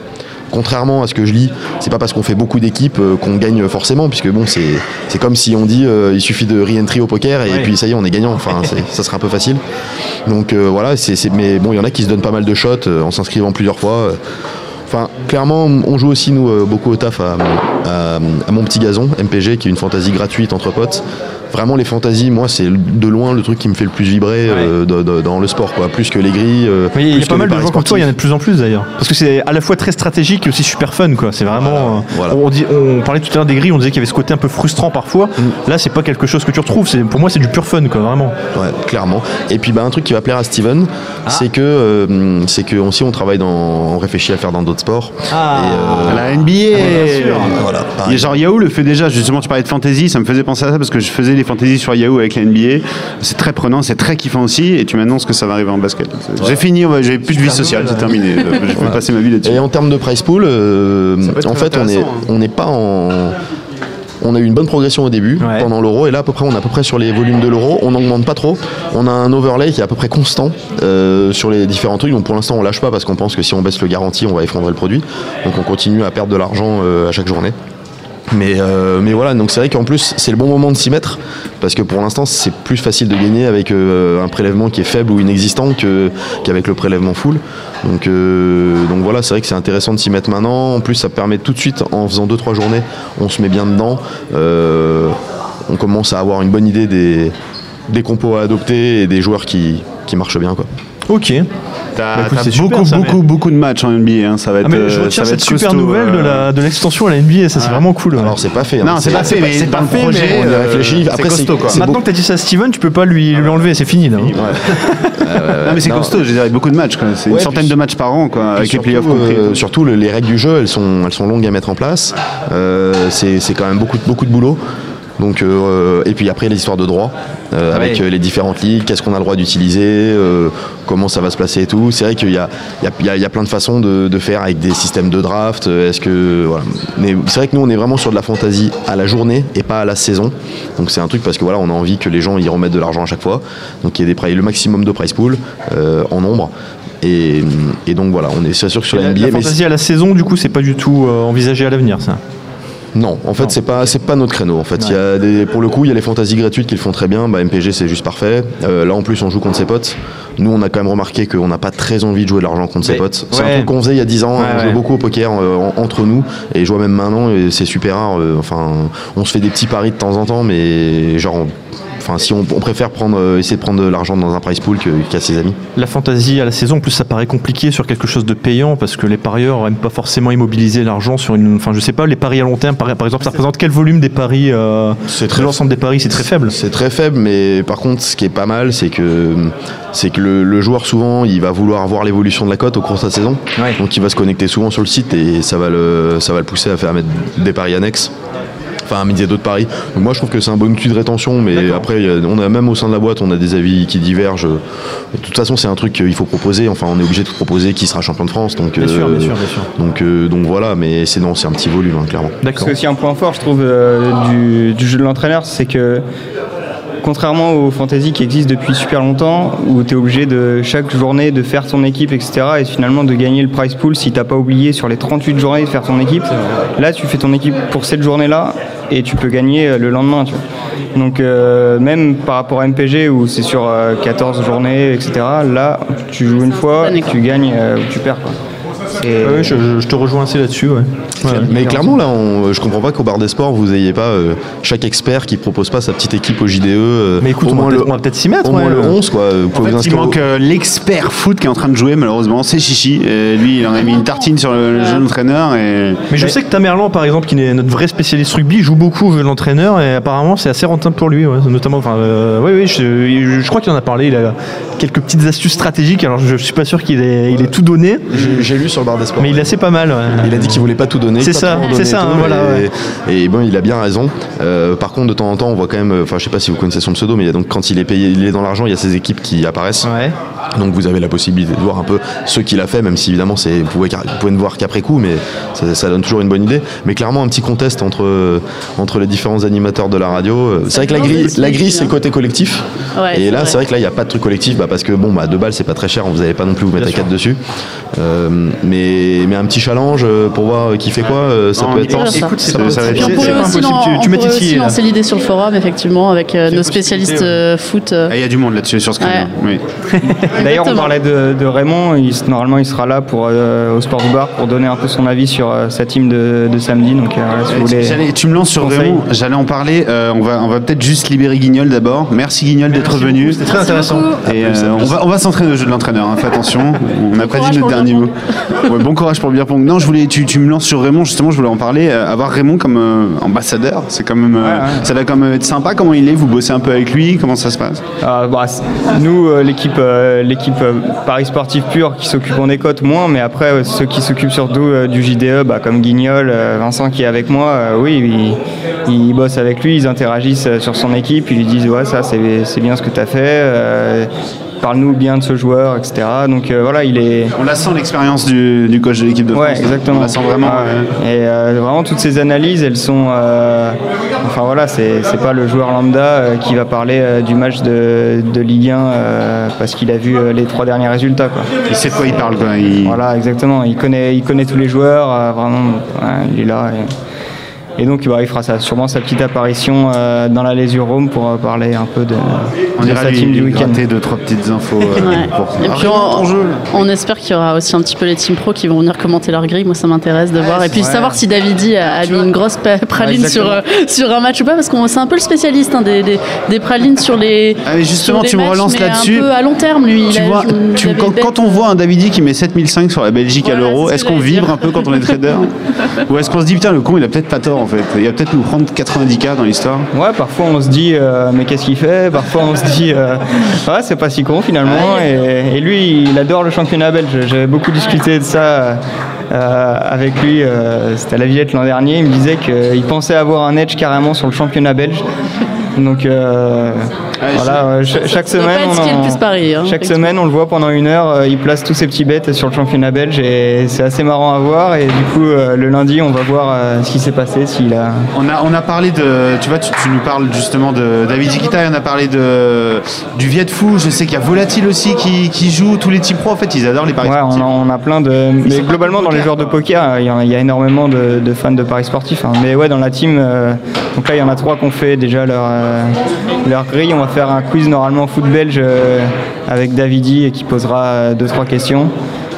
Contrairement à ce que je lis, c'est pas parce qu'on fait beaucoup d'équipes euh, qu'on gagne forcément, puisque bon, c'est comme si on dit euh, il suffit de re-entry au poker et puis ça y est, on est gagnant. Enfin, ça serait un peu facile. Donc euh, voilà, c'est mais bon, il y en a qui se donnent pas mal de shots en s'inscrivant plusieurs fois. Clairement, on joue aussi, nous, euh, beaucoup au taf à mon petit gazon, MPG, qui est une fantaisie gratuite entre potes. Vraiment les fantaisies, moi, c'est de loin le truc qui me fait le plus vibrer euh, de- de- dans le sport, quoi. Plus que les grilles. euh, Oui, il y a pas mal de gens comme toi, il y en a de plus en plus d'ailleurs. Parce que c'est à la fois très stratégique et aussi super fun, quoi. C'est vraiment. euh, Voilà. On, dit, on parlait tout à l'heure des grilles, on disait qu'il y avait ce côté un peu frustrant parfois. Mm. Là, c'est pas quelque chose que tu retrouves. C'est pour moi, c'est du pur fun, quoi, vraiment. Ouais, clairement. Et puis bah, un truc qui va plaire à Steven, Ah. c'est que euh, c'est que aussi on travaille dans, on réfléchit à faire dans d'autres sports. Ah. Et, euh, La NBA. voilà. Il y pareil. a genre Yahoo le fait déjà, justement tu parlais de fantasy, ça me faisait penser à ça parce que je faisais des fantasy sur Yahoo avec la NBA. C'est très prenant, c'est très kiffant aussi et tu m'annonces que ça va arriver en basket. J'ai fini, ouais, j'ai plus de vie sociale, c'est terminé. Je Voilà. passer ma vie là-dessus. Et en termes de price pool, euh, en fait, on hein. on n'est pas en. On a eu une bonne progression au début Ouais. pendant l'euro et là à peu près on est à peu près sur les volumes de l'euro. On n'augmente pas trop. On a un overlay qui est à peu près constant euh, sur les différents trucs. Donc pour l'instant on lâche pas parce qu'on pense que si on baisse le garantie on va effondrer le produit. Donc on continue à perdre de l'argent euh, à chaque journée. Mais, euh, mais voilà, donc c'est vrai qu'en plus c'est le bon moment de s'y mettre parce que pour l'instant c'est plus facile de gagner avec euh, un prélèvement qui est faible ou inexistant que- qu'avec le prélèvement full. Donc, euh, donc voilà, c'est vrai que c'est intéressant de s'y mettre maintenant. En plus, ça permet tout de suite, en faisant 2-3 journées, on se met bien dedans. On commence à avoir une bonne idée des, des compos à adopter et des joueurs qui, qui marchent bien. Quoi. Ok. T'as Bah, t'as beaucoup, mais- beaucoup, beaucoup de matchs en NBA. hein, Ça va être. Ah, mais euh, je ça retiens va cette être super costaud, nouvelle de euh, la de l'extension à la NBA. Ça, c'est vraiment cool. ouais. Alors, c'est pas fait. hein. Non, c'est pas fait, mais c'est pas fait, projet, mais on y euh, réfléchit. c'est Après, c'est- costaud quoi. Maintenant que tu as dit ça à Steven, tu peux pas lui, lui enlever. C'est fini. là. Ouais. Non, mais c'est costaud, a beaucoup de matchs. quoi. C'est une centaine puis- de matchs par an, quoi, avec les surtout, playoffs compris. euh, surtout, le- les règles du jeu, elles sont, elles sont longues à mettre en place. Euh, c'est c'est quand même beaucoup de boulot. Donc, euh, et puis après, les histoires de droit, euh, Ah avec ouais. euh, les différentes ligues, qu'est-ce qu'on a le droit d'utiliser, euh, comment ça va se placer et tout. C'est vrai qu'il y y, a, y plein de façons de, de faire avec des systèmes de draft. euh, Est-ce que voilà. Mais c'est vrai que nous, on est vraiment sur de la fantasy à la journée et pas à la saison. Donc c'est un truc parce que voilà, on a envie que les gens y remettent de l'argent à chaque fois. Donc il y a des le maximum de price pool euh, en nombre. Et, et donc voilà, on est sûr que sur Et la, NBA, la mais fantasy à la saison, du coup, c'est pas du tout euh, envisagé à l'avenir, ça? Non, en fait, c'est pas c'est pas notre créneau. En fait, il y a des, pour le coup, il y a les fantaisies gratuites qui le font très bien. Bah, MPG, c'est juste parfait. Euh, là, en plus, on joue contre ses potes. Nous, on a quand même remarqué qu'on n'a pas très envie de jouer de l'argent contre ses potes. C'est un truc qu'on faisait il y a 10 ans. Ouais, on jouait beaucoup au poker euh, en- entre nous, et je vois même maintenant, et c'est super rare. euh, enfin, on se fait des petits paris de temps en temps, mais genre. on- Enfin, si on, on préfère prendre, euh, essayer de prendre de l'argent dans un price pool qu'à ses amis. La fantasy à la saison, en plus, ça paraît compliqué sur quelque chose de payant parce que les parieurs n'aiment pas forcément immobiliser l'argent sur une. Enfin, je sais pas, les paris à long terme, par, par exemple, ça représente quel volume des paris euh, très- l'ensemble des paris C'est très faible. C'est très faible, mais par contre, ce qui est pas mal, c'est que, c'est que le, le joueur, souvent, il va vouloir voir l'évolution de la cote au cours de sa saison. Ouais. Donc, il va se connecter souvent sur le site et ça va le, ça va le pousser à faire mettre des paris annexes. Enfin, à miser d'autres paris. Donc, moi, je trouve que c'est un bon outil de rétention, mais après, on a même au sein de la boîte, on a des avis qui divergent. De toute façon, c'est un truc qu'il faut proposer. Enfin, on est obligé de proposer qui sera champion de France. Donc, Bien sûr, euh, bien sûr, bien sûr. Donc, euh, donc voilà, mais c'est non, c'est un petit volume, hein, clairement. D'accord. C'est aussi un point fort, je trouve, euh, du, du jeu de l'entraîneur, c'est que contrairement aux fantasy qui existent depuis super longtemps, où tu es obligé de chaque journée de faire ton équipe, etc., et finalement de gagner le prize pool si t'as pas oublié sur les 38 journées de faire ton équipe, là tu fais ton équipe pour cette journée-là et tu peux gagner euh, le lendemain. Tu vois. Donc euh, même par rapport à MPG où c'est sur euh, 14 journées, etc., là tu joues une fois, tu gagnes euh, ou tu perds. Quoi. Et- Ouais, je, je- je te rejoins assez là-dessus. Ouais. Ouais. Mais clairement, là, on- je comprends pas qu'au bar des sports, vous ayez pas euh, chaque expert qui propose pas sa petite équipe au JDE. euh, Mais écoute, au on va moins on va peut-être s'y mettre, Au moins ouais. le 11, quoi. Vous En pouvez fait, vous il manque euh, l'expert foot qui est en train de jouer, malheureusement, c'est Chichi. Et lui, il en a mis une tartine sur le, le jeune entraîneur. Et... Mais je sais que Tamerlan, par exemple, qui est notre vrai spécialiste rugby, joue beaucoup au jeu de l'entraîneur et apparemment c'est assez rentable pour lui. ouais. Notamment, enfin, euh, oui, oui, je, je crois qu'il en a parlé. Il a quelques petites astuces stratégiques. Alors je suis pas sûr qu'il ait, il ait tout donné, j'ai lu sur le bar des sports. mais il est assez pas mal. ouais. Il a dit qu'il voulait pas tout donner. C'est ça, c'est ça, tout, hein, voilà, Et, ouais. et bon, il a bien raison. Euh, par contre, de temps en temps, on voit quand même. Enfin, je sais pas si vous connaissez son pseudo, mais il y a donc quand il est payé, il est dans l'argent, il y a ses équipes qui apparaissent. Ouais. Donc vous avez la possibilité de voir un peu ce qu'il a fait, même si évidemment c'est, vous, pouvez, vous pouvez ne voir qu'après coup, mais ça, ça donne toujours une bonne idée. Mais clairement un petit contest entre, entre les différents animateurs de la radio. Euh, C'est vrai que la grille, la grille c'est hein. côté collectif. Ouais, et là c'est vrai que là il n'y a pas de truc collectif bah, parce que bon bah deux balles c'est pas très cher, vous n'allez pas non plus vous mettre Bien à quatre dessus. Euh, mais, mais un petit challenge euh, pour voir qui fait quoi, euh, ça Non, peut on être ça. Écoute, Ça ça, peut- ça va c'est- pas impossible, tu- tu mets Titi, là. lancer l'idée sur le forum, effectivement, avec euh, nos spécialistes euh, foot. euh. Ah, Il y a du monde là-dessus sur ce créneau. Oui. D'ailleurs, on parlait de, de Raymond. Il, normalement, il sera là pour, euh, au Sport Bar pour donner un peu son avis sur euh, sa team de, de samedi. Donc, euh, si vous voulez. J'allais- tu me lances sur. Raymond, j'allais en parler. euh, on va, on va peut-être juste libérer Guignol d'abord. Merci Guignol d'être venu. C'était très intéressant. Et euh, on va, on va s'entraîner au jeu de l'entraîneur, hein, fais attention. On n'a pas dit notre dernier mot. Ouais, bon courage pour le beer pong. Non, je voulais, tu, tu me lances sur Raymond, justement, je voulais en parler. Euh, avoir Raymond comme euh, ambassadeur, c'est quand même. euh, Ouais, ouais. Ça va quand même être sympa. Comment il est Vous bossez un peu avec lui Comment ça se passe? Ah, bah, nous, l'équipe, l'équipe Paris Sportif Pur qui s'occupe en écoute moins, mais après ceux qui s'occupent surtout du JDE, bah, comme Guignol, Vincent qui est avec moi, oui, ils, ils bossent avec lui, ils interagissent sur son équipe, ils lui disent ouais ça c'est, bien ce que tu as fait, parle-nous bien de ce joueur, etc. Donc euh, voilà, il est, On la sent l'expérience du, du coach de l'équipe de France. Ouais, exactement. On la sent vraiment. Ah, euh, Et euh, vraiment, toutes ces analyses, elles sont. enfin voilà, c'est pas le joueur lambda qui va parler du match de, de Ligue 1 euh, parce qu'il a vu les trois derniers résultats. Quoi. il sait de quoi il parle. Quoi. Il- Voilà, exactement. Il connaît, il connaît tous les joueurs, vraiment. ouais, il est là. Et, et donc, bah, il fera ça, sûrement sa petite apparition euh, dans la Lésure Rome pour euh, parler un peu de, On de ira sa lui, team du week-end. deux, trois petites infos. euh, Ouais. pour- Et puis on, jeu. on espère qu'il y aura aussi un petit peu les team pro qui vont venir commenter leur grille. Moi, ça m'intéresse de voir. Et puis savoir si Davidi a, a mis une grosse praline Ouais, sur, euh, sur un match ou pas, parce qu'on c'est un peu le spécialiste hein, des, des, des pralines sur les. Ah, mais justement, sur les tu me relances là-dessus. Un peu à long terme, lui. Tu Il a- vois, il tu- avait quand, on voit un Davidi qui met 7005 sur la Belgique à l'euro, est-ce qu'on vibre un peu quand on est trader Ou est-ce qu'on se dit putain le con il a peut-être pas tort en fait Il va peut-être nous prendre 90k dans l'histoire Ouais, parfois on se dit, euh, mais qu'est-ce qu'il fait? Parfois on se dit, euh, ouais, c'est pas si con finalement. Et, et lui, il adore le championnat belge. J'avais beaucoup discuté de ça euh, avec lui. euh, C'était à la Villette l'an dernier. Il me disait qu'il pensait avoir un edge carrément sur le championnat belge. Donc euh, voilà, chaque semaine, on en- plus hein, chaque semaine, on le voit pendant une heure. euh, il place tous ses petits bêtes sur le championnat belge et c'est assez marrant à voir. Et du coup, euh, le lundi, on va voir euh, ce qui s'est passé, s'il a, on a, on a parlé de. Tu vois, tu, tu nous parles justement de David Zikita, on a parlé de, du Viet Fou. Je sais qu'il y a Volatile aussi qui, qui joue. Tous les teams pro, en fait, ils adorent les paris Ouais, on sportifs. a, on a plein de. Mais globalement, dans les poker. joueurs de poker, il y, a, il y a énormément de, de fans de paris sportifs. hein. Mais ouais, dans la team, euh, donc là, il y en a trois qu'on fait déjà leur, euh, leur grille. On va faire un quiz normalement foot belge euh, avec Davidi et qui posera euh, deux, trois questions.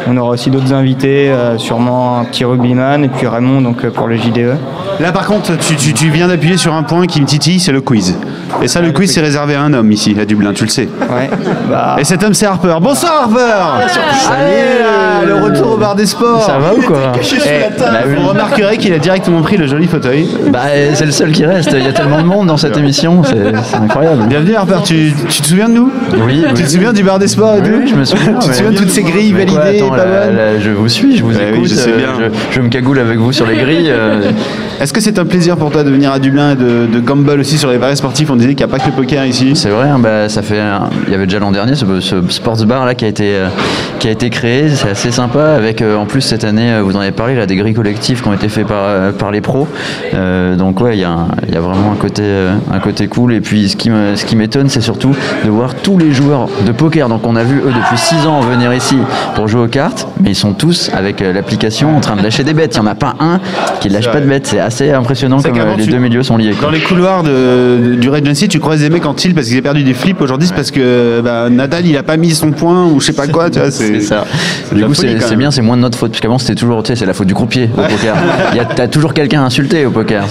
On aura aussi d'autres invités, euh, sûrement un petit rugbyman et puis Raymond donc, euh, pour le JDE. Là, par contre, tu, tu- tu viens d'appuyer sur un point qui me titille, c'est le quiz. Et ça, le quiz, c'est réservé à un homme ici, à Dublin, tu le sais. Ouais. Bah, Et cet homme, c'est Harper. Bonsoir, Harper Allez, là, le retour au bar des sports. Ça va ou quoi Eh, Bah oui. Vous remarquerez qu'il a directement pris le joli fauteuil. Bah c'est le seul qui reste, il y a tellement de monde dans cette émission, c'est c'est incroyable. Bienvenue, Harper. Tu, tu te souviens de nous Oui, Tu oui. te souviens du bar des sports et Oui, tout oui, je me souviens. Tu te souviens de toutes ces grilles validées Je vous suis, je vous Ouais, oui, écoute, je sais euh, bien. je, je me cagoule avec vous sur les grilles. Est-ce que c'est un plaisir pour toi de venir à Dublin et de, de gamble aussi sur les paris sportifs? On disait qu'il n'y a pas que le poker ici. C'est vrai, hein, bah, ça fait. Il y avait déjà l'an dernier ce, ce sports bar là qui a été euh, qui a été créé. C'est assez sympa. Avec euh, en plus cette année, euh, vous en avez parlé, là, des grilles collectives qui ont été faits par par les pros. Euh, donc ouais, il y a un- il y a vraiment un côté un côté cool. Et puis ce qui ce qui m'étonne, c'est surtout de voir tous les joueurs de poker. Donc on a vu eux depuis 6 ans venir ici pour jouer aux cartes, mais ils sont tous avec l'application en train de lâcher des bêtes. Il n'y en a pas un qui lâche pas de bêtes. C'est assez impressionnant C'est comme euh, les tu- deux milieux sont liés. quoi. Dans les couloirs de, de- du Regency, tu croises des mecs en tilt parce qu'ils ont perdu des flips. Aujourd'hui, c'est parce que bah, Nadal, il a pas mis son point ou je sais pas quoi. Tu vois, C'est ça. Du coup, c'est bien, c'est moins de notre faute. Parce qu'avant, c'était toujours, tu sais, c'est la faute du croupier au poker. Il y a- T'as toujours quelqu'un à insulter au poker.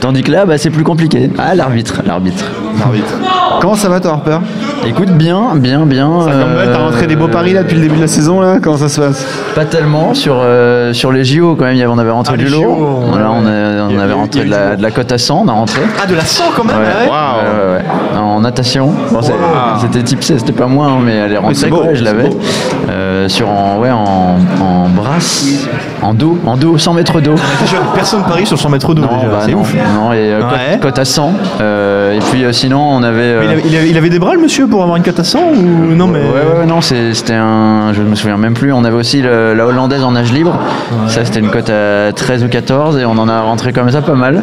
Tandis que là, bah, c'est plus compliqué. Ah, l'arbitre, l'arbitre. Arbitre. Comment ça va, toi, Harper? Écoute, bien, bien, bien. Ça euh, T'as rentré des beaux paris là depuis le début de la saison là Comment ça se passe? Pas tellement sur euh, sur les JO quand même. On avait rentré Ah, du lot. Voilà, on, a- on y a- avait rentré de la, de la cote à 100. On a rentré. Ah, de la 100 quand même Ouais, ah ouais. ouais, ouais, ouais. En natation. Bon, c'est- C'était tipsé, c'était pas moi, hein, mais elle est rentrée, c'est beau, quoi, je l'avais. Euh, sur en, ouais, en, en brasse, en dos, en dos, 100 mètres d'eau. Déjà, Personne parie sur 100 mètres d'eau déjà, bah c'est non, ouf. non, et euh, cote, à 100. euh, et puis euh, sinon, on avait. euh, il, avait, il avait- il avait des bras le monsieur pour avoir une cote à 100 ou non mais Ouais, ouais, ouais, non, c'était un. Je me souviens même plus. On avait aussi le- la hollandaise en nage libre. Ça, c'était une cote à 13 ou 14 et on en a rentré comme ça pas mal.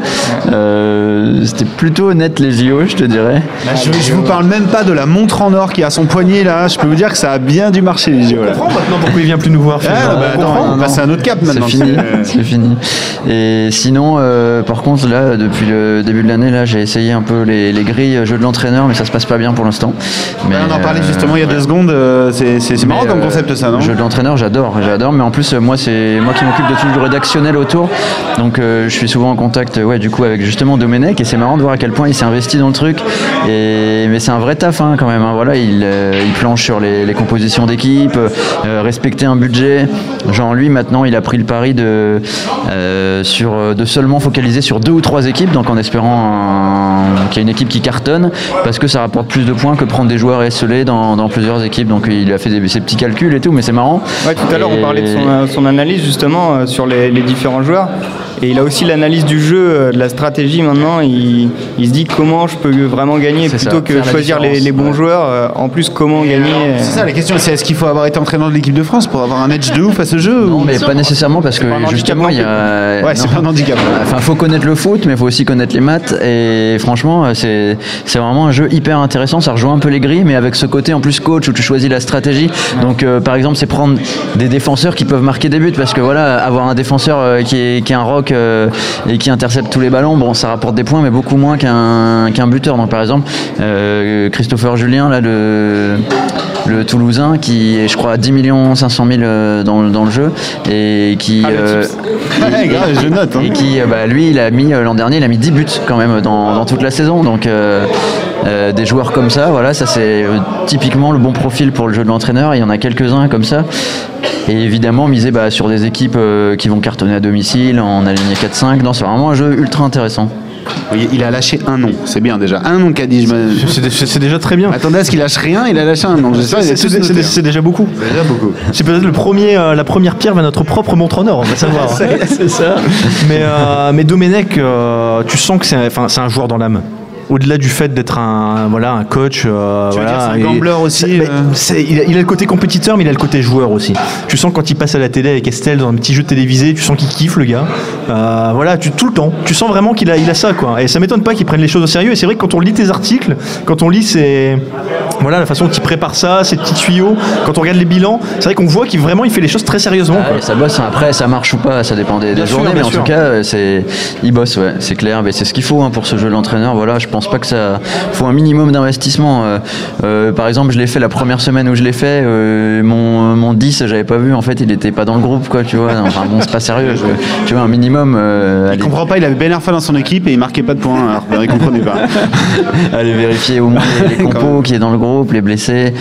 Euh, c'était plutôt honnête les JO, je te dirais. je, je vous parle même pas de la montre en or qui a à son poignet là. Je peux vous dire que ça a bien dû marcher les JO là. maintenant pourquoi il vient plus nous voir. Ah, bah, On comprend. on passer à un autre cap C'est maintenant. fini, Euh, c'est fini. Et sinon, euh, par contre, là, depuis le début de l'année, là, j'ai essayé un peu les, les grilles jeux de l'entraîneur, mais ça se passe pas bien pour l'instant. Mais on en parlait euh, justement il y a deux secondes. euh, C'est c'est- c'est marrant comme euh, concept ça, non? Jeu de l'entraîneur, j'adore, j'adore. Mais en plus, euh, moi, c'est moi qui m'occupe de tout le rédactionnel autour. Donc, euh, je suis souvent en contact, euh, ouais, du coup, avec justement Domenech. Et c'est marrant de voir à quel point il s'est investi dans le truc. Et mais c'est un vrai taf, hein, quand même. hein. Voilà, il, euh, il planche sur les, les compositions d'équipe, euh, respecter un budget. Genre lui, maintenant, il a pris le pari de euh, sur de seulement focaliser sur deux ou trois équipes. Donc, en espérant qu'il y ait une équipe qui cartonne, parce que ça rapporte plus de points que prendre des joueurs esselés dans, dans plusieurs équipes. Donc, il a fait des- ses petits calculs et tout, mais c'est marrant. Ouais, tout à l'heure, on parlait de son, son analyse justement sur les, les différents joueurs. Et il a aussi l'analyse du jeu, euh, de la stratégie maintenant. Il, il se dit comment je peux vraiment gagner C'est ça, plutôt que choisir les, bons ouais. joueurs. euh, En plus, comment gagner. euh, C'est ça la question, c'est est-ce qu'il faut avoir été entraîneur de l'équipe de France pour avoir un edge de ouf à ce jeu Non, ou- mais pas nécessairement parce que justement, il y a. Ouais, c'est pas un handicap. Enfin, faut connaître le foot, mais il faut aussi connaître les maths. Et franchement, c'est c'est vraiment un jeu hyper intéressant. Ça rejoint un peu les grilles, mais avec ce côté en plus coach où tu choisis la stratégie. Donc, euh, par exemple, c'est prendre des défenseurs qui peuvent marquer des buts parce que voilà, avoir un défenseur qui, est, qui est un rock euh, et qui intercepte tous les ballons, bon, ça rapporte des points, mais beaucoup moins qu'un qu'un buteur. Donc, par exemple, euh, Christopher Julien, là, le le Toulousain qui est je crois à 10 millions 500 000 euh, dans, le- dans le jeu et qui Ah, euh, tips. Ouais, grave, je note. hein. et qui, bah, lui, il a mis l'an dernier, il a mis 10 buts quand même dans, dans toute la saison. Donc, euh, des joueurs comme ça, voilà, ça c'est euh, typiquement le bon profil pour le jeu de l'entraîneur. Il y en a quelques-uns comme ça. Et évidemment, miser bah, sur des équipes euh, qui vont cartonner à domicile, en aligné 4-5. Non, c'est vraiment un jeu ultra intéressant. Il il a lâché un nom, c'est bien déjà. Un nom qu'a dit. Je. C'est dé- c'est déjà très bien. Attendez à ce qu'il lâche rien, il a lâché un nom. C'est déjà beaucoup. C'est déjà beaucoup. C'est peut-être le premier, euh, la première pierre vers notre propre montre en or, on va savoir. c'est ça. Mais, euh, mais Domenech, euh, tu sens que c'est un, enfin, c'est un joueur dans l'âme. Au-delà du fait d'être un, voilà, un coach. euh, Tu veux voilà, dire, c'est un gambler aussi, euh c'est- il, a, il a le côté compétiteur, mais il a le côté joueur aussi. Tu sens quand il passe à la télé avec Estelle dans un petit jeu télévisé, tu sens qu'il kiffe le gars. Euh, voilà, tu, tout le temps. Tu sens vraiment qu'il a, il a ça, quoi. Et ça m'étonne pas qu'il prenne les choses au sérieux. Et c'est vrai que quand on lit tes articles, quand on lit ses, voilà, la façon dont il prépare ça, ses petits tuyaux, quand on regarde les bilans, c'est vrai qu'on voit qu'il vraiment il fait les choses très sérieusement. Ah, quoi. ça bosse, après ça marche ou pas, ça dépend des, des sûr, journées, mais en sûr. tout cas, euh, c'est, il bosse, ouais, c'est clair, mais c'est ce qu'il faut hein, pour ce jeu de l'entraîneur. Voilà, je pense pas que ça faut un minimum d'investissement. Euh, euh, par exemple, je l'ai fait la première semaine où je l'ai fait, euh, mon, mon 10, j'avais pas vu, en fait, il était pas dans le groupe, quoi, tu vois. Enfin bon, c'est pas sérieux, je- tu vois, un minimum. euh, Il allez, comprend pas, il avait Ben Arfa dans son équipe et il marquait pas de points. Alors, il comprenait pas. aller vérifier au moins les, les compos qui est dans le groupe, les blessés.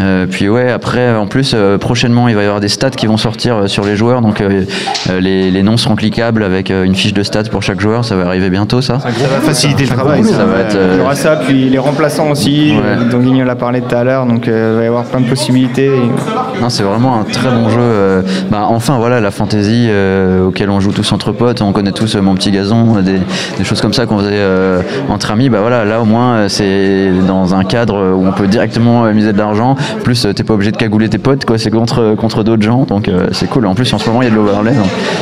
Euh, puis ouais, après, en plus, euh, prochainement, il va y avoir des stats qui vont sortir euh, sur les joueurs. Donc les, les noms seront cliquables avec une fiche de stats pour chaque joueur. Ça va arriver bientôt, ça. Ça va faciliter le travail. Ça va être. Il y aura ça, puis les remplaçants aussi, Ouais. dont Guignol a parlé tout à l'heure, donc euh, il va y avoir plein de possibilités. Non, c'est vraiment un très bon jeu. bah, enfin, voilà, la fantasy euh, auquel on joue tous entre potes. On connaît tous euh, mon petit gazon, des, des choses comme ça qu'on faisait euh, entre amis. Bah voilà, là au moins, c'est dans un cadre où on peut directement euh, miser de l'argent. Plus, euh, t'es pas obligé de cagouler tes potes, quoi. C'est contre contre d'autres gens, donc euh, c'est cool. En plus, en ce moment, il y a de l'overlay.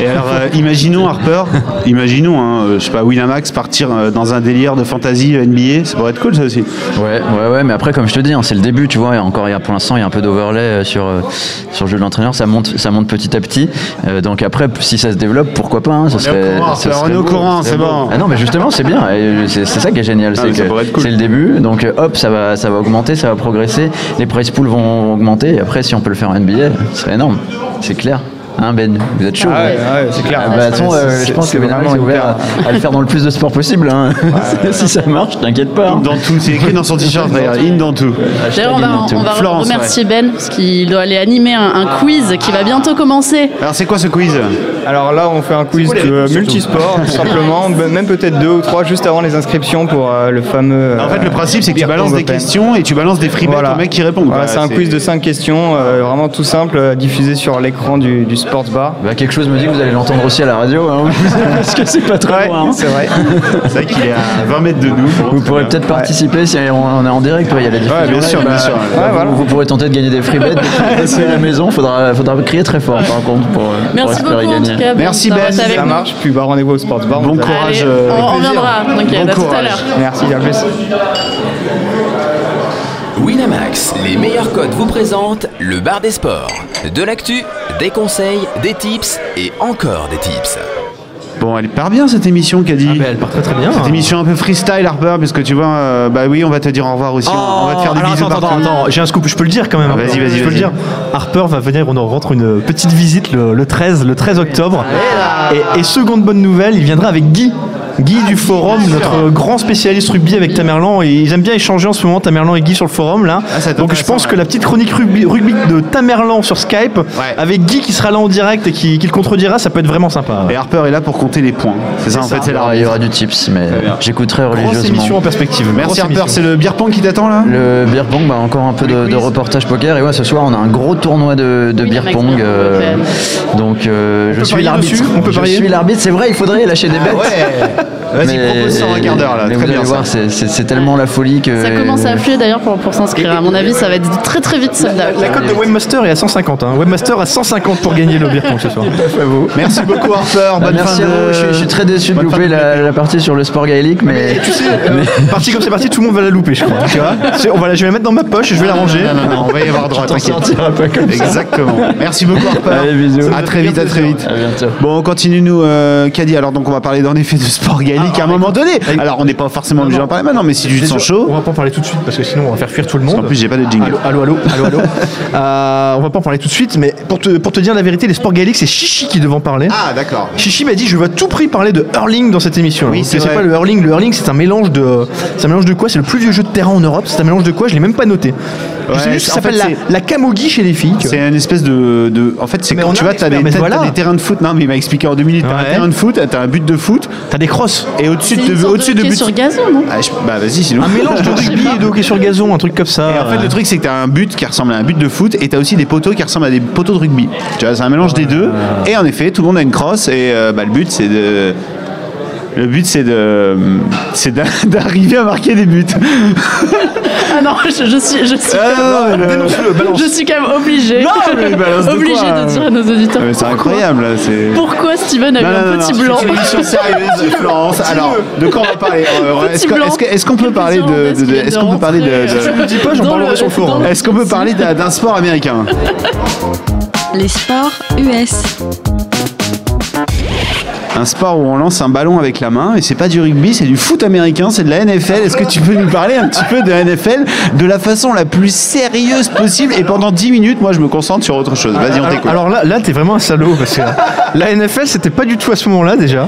Et alors, euh, imaginons Harper, imaginons, hein, euh, je sais pas, Winamax partir euh, dans un délire de fantasy euh, NBA, ça pourrait être cool ça aussi. Ouais, ouais, ouais, mais après, comme je te dis, hein, c'est le début, tu vois. Et encore, il y a, pour l'instant, il y a un peu d'overlay euh, sur, euh, sur le jeu de l'entraîneur. Ça monte, ça monte petit à petit. Euh, donc après, si ça se développe, pourquoi pas hein, ça au serait, courant, ça on est au courant, ça serait c'est bon. Ah non, mais justement, c'est bien. C'est ça qui est génial. Ah, c'est que cool. c'est le début. Donc euh, hop, ça va, ça va augmenter, ça va progresser. Les price pools vont augmenter. Et après, si on peut le faire en NBA, ce serait énorme. C'est clair. Hein Ben, vous êtes chaud Ah ouais, ouais, c'est clair. Ah bah, attends, euh, je pense que Ben vraiment est ouvert à, le faire dans le plus de sport possible. hein. si ça marche, t'inquiète pas. hein. Dans tout, c'est écrit dans son t-shirt, regarde, in dans tout. D'ailleurs, on va, on va Florence, remercier Ben parce qu'il doit aller animer un, un quiz qui va bientôt commencer. Alors c'est quoi ce quiz? Alors là, on fait un quiz de multisport, tout simplement, b- même peut-être deux ou trois juste avant les inscriptions pour euh, le fameux. En fait, le principe, c'est que tu euh, balances des questions et tu balances des free bets aux mecs qui répondent. C'est un quiz de 5 questions, vraiment tout simple, diffusé sur l'écran du, du sports bar. Bah, quelque chose me dit que vous allez l'entendre aussi à la radio, hein, parce que c'est pas trop Ouais, loin. hein. c'est vrai. C'est vrai qu'il est à 20 mètres de nous. Vous pourrez peut-être participer si on est en direct, il y a la diffusion. Ouais, bien sûr, bah, bien sûr. bah, Ouais, vous, voilà. vous pourrez tenter de gagner des free bets depuis à la maison. Faudra, faudra crier très fort par contre pour, pour Merci espérer beaucoup en gagner. tout cas. Merci, Ben, Ça nous. marche, puis bah, rendez-vous au sports bar. Bon courage. Allez, euh, on, avec on plaisir. viendra. Donc, Bon à tout à courage. l'heure. Merci, à plus. Winamax, les meilleurs codes vous présentent le bar des sports. De l'actu, des conseils, des tips et encore des tips. Bon, elle part bien cette émission, Caddy. Ah, bah, elle part très très bien. Cette émission un peu freestyle, Harper, parce que tu vois, euh, bah oui, on va te dire au revoir aussi. on- on va te faire des alors, bisous attends, partout. attends, attends, j'ai un scoop, je peux le dire quand même. Ah, vas-y, vas-y, Je peux le dire. Harper va venir, on en rentre une petite visite le, le 13, le 13 octobre. Et, et seconde bonne nouvelle, il viendra avec Guy. Guy du forum, notre grand spécialiste rugby avec Tamerlan. Et ils aiment bien échanger en ce moment, Tamerlan et Guy sur le forum là. Ah, Donc je pense que la petite chronique rugby, rugby de Tamerlan sur Skype, avec Guy qui sera là en direct et qui, qui le contredira, ça peut être vraiment sympa. Et Harper est là pour compter les points. C'est ça, en fait, c'est Il y là. aura- il y aura du tips, mais j'écouterai Grosse religieusement. émission en perspective. Merci Grosse Harper, c'est le beer pong qui t'attend là? Le beer pong, bah, encore un peu de, de reportage poker. Et ouais, ce soir, on a un gros tournoi de, de Oui, beer pong. euh, donc, euh, je suis l'arbitre. dessus? On peut Je suis l'arbitre. C'est vrai, il faudrait lâcher des bêtes. Vas-y, Mais- propose ça en un quart d'heure là. mais Très vous bien allez ça. voir, c'est- tellement la folie que. Ça commence à affluer d'ailleurs pour, pour s'inscrire. À mon avis, ça va être très très vite sold out. La cote de Webmaster est à 150. Hein. Webmaster à 150 pour gagner le beer ce soir. Merci beaucoup Harper, Bah, bonne merci fin à vous. de... Je, suis- je suis très déçu de louper de- la, la partie sur le sport gaélique, mais. Tu sais, euh, parti comme c'est parti, tout le monde va la louper, je crois. Tu vois C'est- on va la, je vais la mettre dans ma poche et je vais la ranger. Non, non, non, on va y avoir droit, t'inquiète. sortiras pas comme ça. Exactement. Merci beaucoup Harper. Allez, bisous. À très vite, à très vite. À bientôt. Bon, on continue nous, euh, Caddy. Alors donc on va parler d'en effet de sport gaélique à un moment donné. Alors on n'est pas forcément obligé d'en parler maintenant, mais si tu te sens chaud. On va pas en parler tout de suite parce que sinon on va faire fuir tout le monde. qu'en plus j'ai pas de jingle. Allô, allô, allô, allô. Euh, on va pas en parler tout de suite, mais pour te, pour te dire la vérité, les sports gaéliques, c'est Chichi qui devait en parler. Ah d'accord. Chichi m'a dit je veux à tout prix parler de hurling dans cette émission. Oui, c'est pas le hurling. Le hurling c'est un mélange de c'est un mélange de quoi? C'est le plus vieux jeu de terrain en Europe. C'est un mélange de quoi? Je l'ai même pas noté. je sais Ouais, juste en ça s'appelle la, la camogie chez les filles. C'est une espèce de, de- En fait, c'est quand tu vois, t'as des, voilà. des terrains de foot. Non, mais il m'a expliqué en deux minutes. T'as un Ouais. terrain de foot, t'as un but de foot, T'as des crosses. Et au-dessus de, une sorte au-dessus de de but. sur gazon, non Ah, je- bah vas-y, sinon. Un mélange de rugby et de hockey sur gazon, un truc comme ça. Et en fait, le truc, c'est que t'as un but qui ressemble à un but de foot et t'as aussi des poteaux qui ressemblent à des poteaux de rugby. Tu vois, c'est un mélange des deux. Et en effet, tout le monde a une crosse et euh, bah, le but, c'est de. Le but, c'est de, c'est d'a- d'arriver à marquer des buts. Ah non, je, je suis, je suis, Ah, non, le- je suis quand même obligée, Non, mais balance de de euh. dire à nos auditeurs. Ah, c'est incroyable, là. C'est. Pourquoi Steven a eu Non, un petit non, blanc C'est une émission sérieuse, Florence. Alors, de quoi on va parler Euh, Est-ce que- blanc. est-ce que- est-ce qu'on peut parler de, de- de- est-ce qu'on peut parler de, pas, j'en parlerai le- sur le Est-ce qu'on peut parler d'un sport américain? Les sports US. Un sport où on lance un ballon avec la main et c'est pas du rugby, c'est du foot américain, c'est de la NFL. Est-ce que tu peux nous parler un petit peu de la NFL de la façon la plus sérieuse possible et pendant 10 minutes, moi je me concentre sur autre chose. Vas-y, on t'écoute. alors là, là t'es vraiment un salaud parce que la NFL c'était pas du tout à ce moment-là déjà.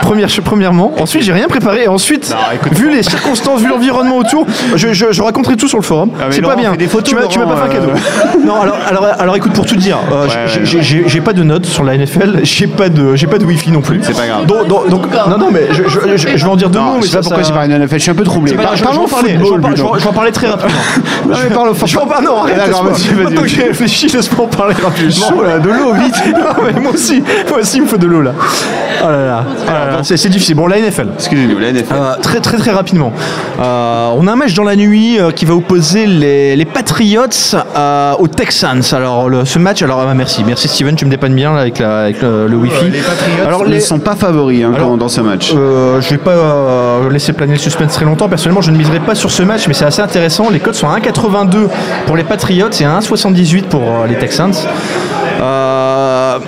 Première, premièrement. Ensuite, j'ai rien préparé. Et ensuite, vu les circonstances, vu l'environnement autour, je, je, je raconterai tout sur le forum. Ah, c'est pas bien. des photos, tu m'as pas fait un cadeau. non, alors, alors, alors écoute, pour tout dire, euh, Ouais, j'ai- ouais, j'ai- j'ai j'ai pas de notes sur la NFL, j'ai pas de, j'ai pas de wifi non plus. C'est pas grave. Donc, donc- donc- non, non, mais je, je- je- je vais en dire deux Non, mots. je mais sais pas ça- pourquoi ça- j'ai parlé de NFL, je suis un peu troublé. Je- je vais Parlons en parler, je vais en football, par- je vais en- plutôt. je vais en parler très rapidement. Non, mais parle- Je vais en parler, non, arrête, D'accord, vas-y, vas-y. Que j'ai réfléchi, laisse-moi en parler rapidement. chaud, là, de l'eau, vite. Non, mais moi aussi, moi aussi, il me faut de l'eau là. Oh là là, Oh là là, c'est c'est difficile. Bon, la NFL. Excusez-nous, la NFL. Euh, très très très rapidement. Euh, on a un match dans la nuit euh, qui va opposer les, les Patriots aux Texans. Alors le- ce match, alors ah, merci, merci Steven, tu me dépannes bien là, avec, la- avec le, le Wi-Fi. Les Patriots alors ne sont pas favoris hein, Alors, dans ce match. euh, je vais pas euh, laisser planer le suspense très longtemps. Personnellement, je ne miserai pas sur ce match, mais c'est assez intéressant. Les codes sont à 1,82 pour les Patriots et à 1,78 pour euh, les Texans. Euh,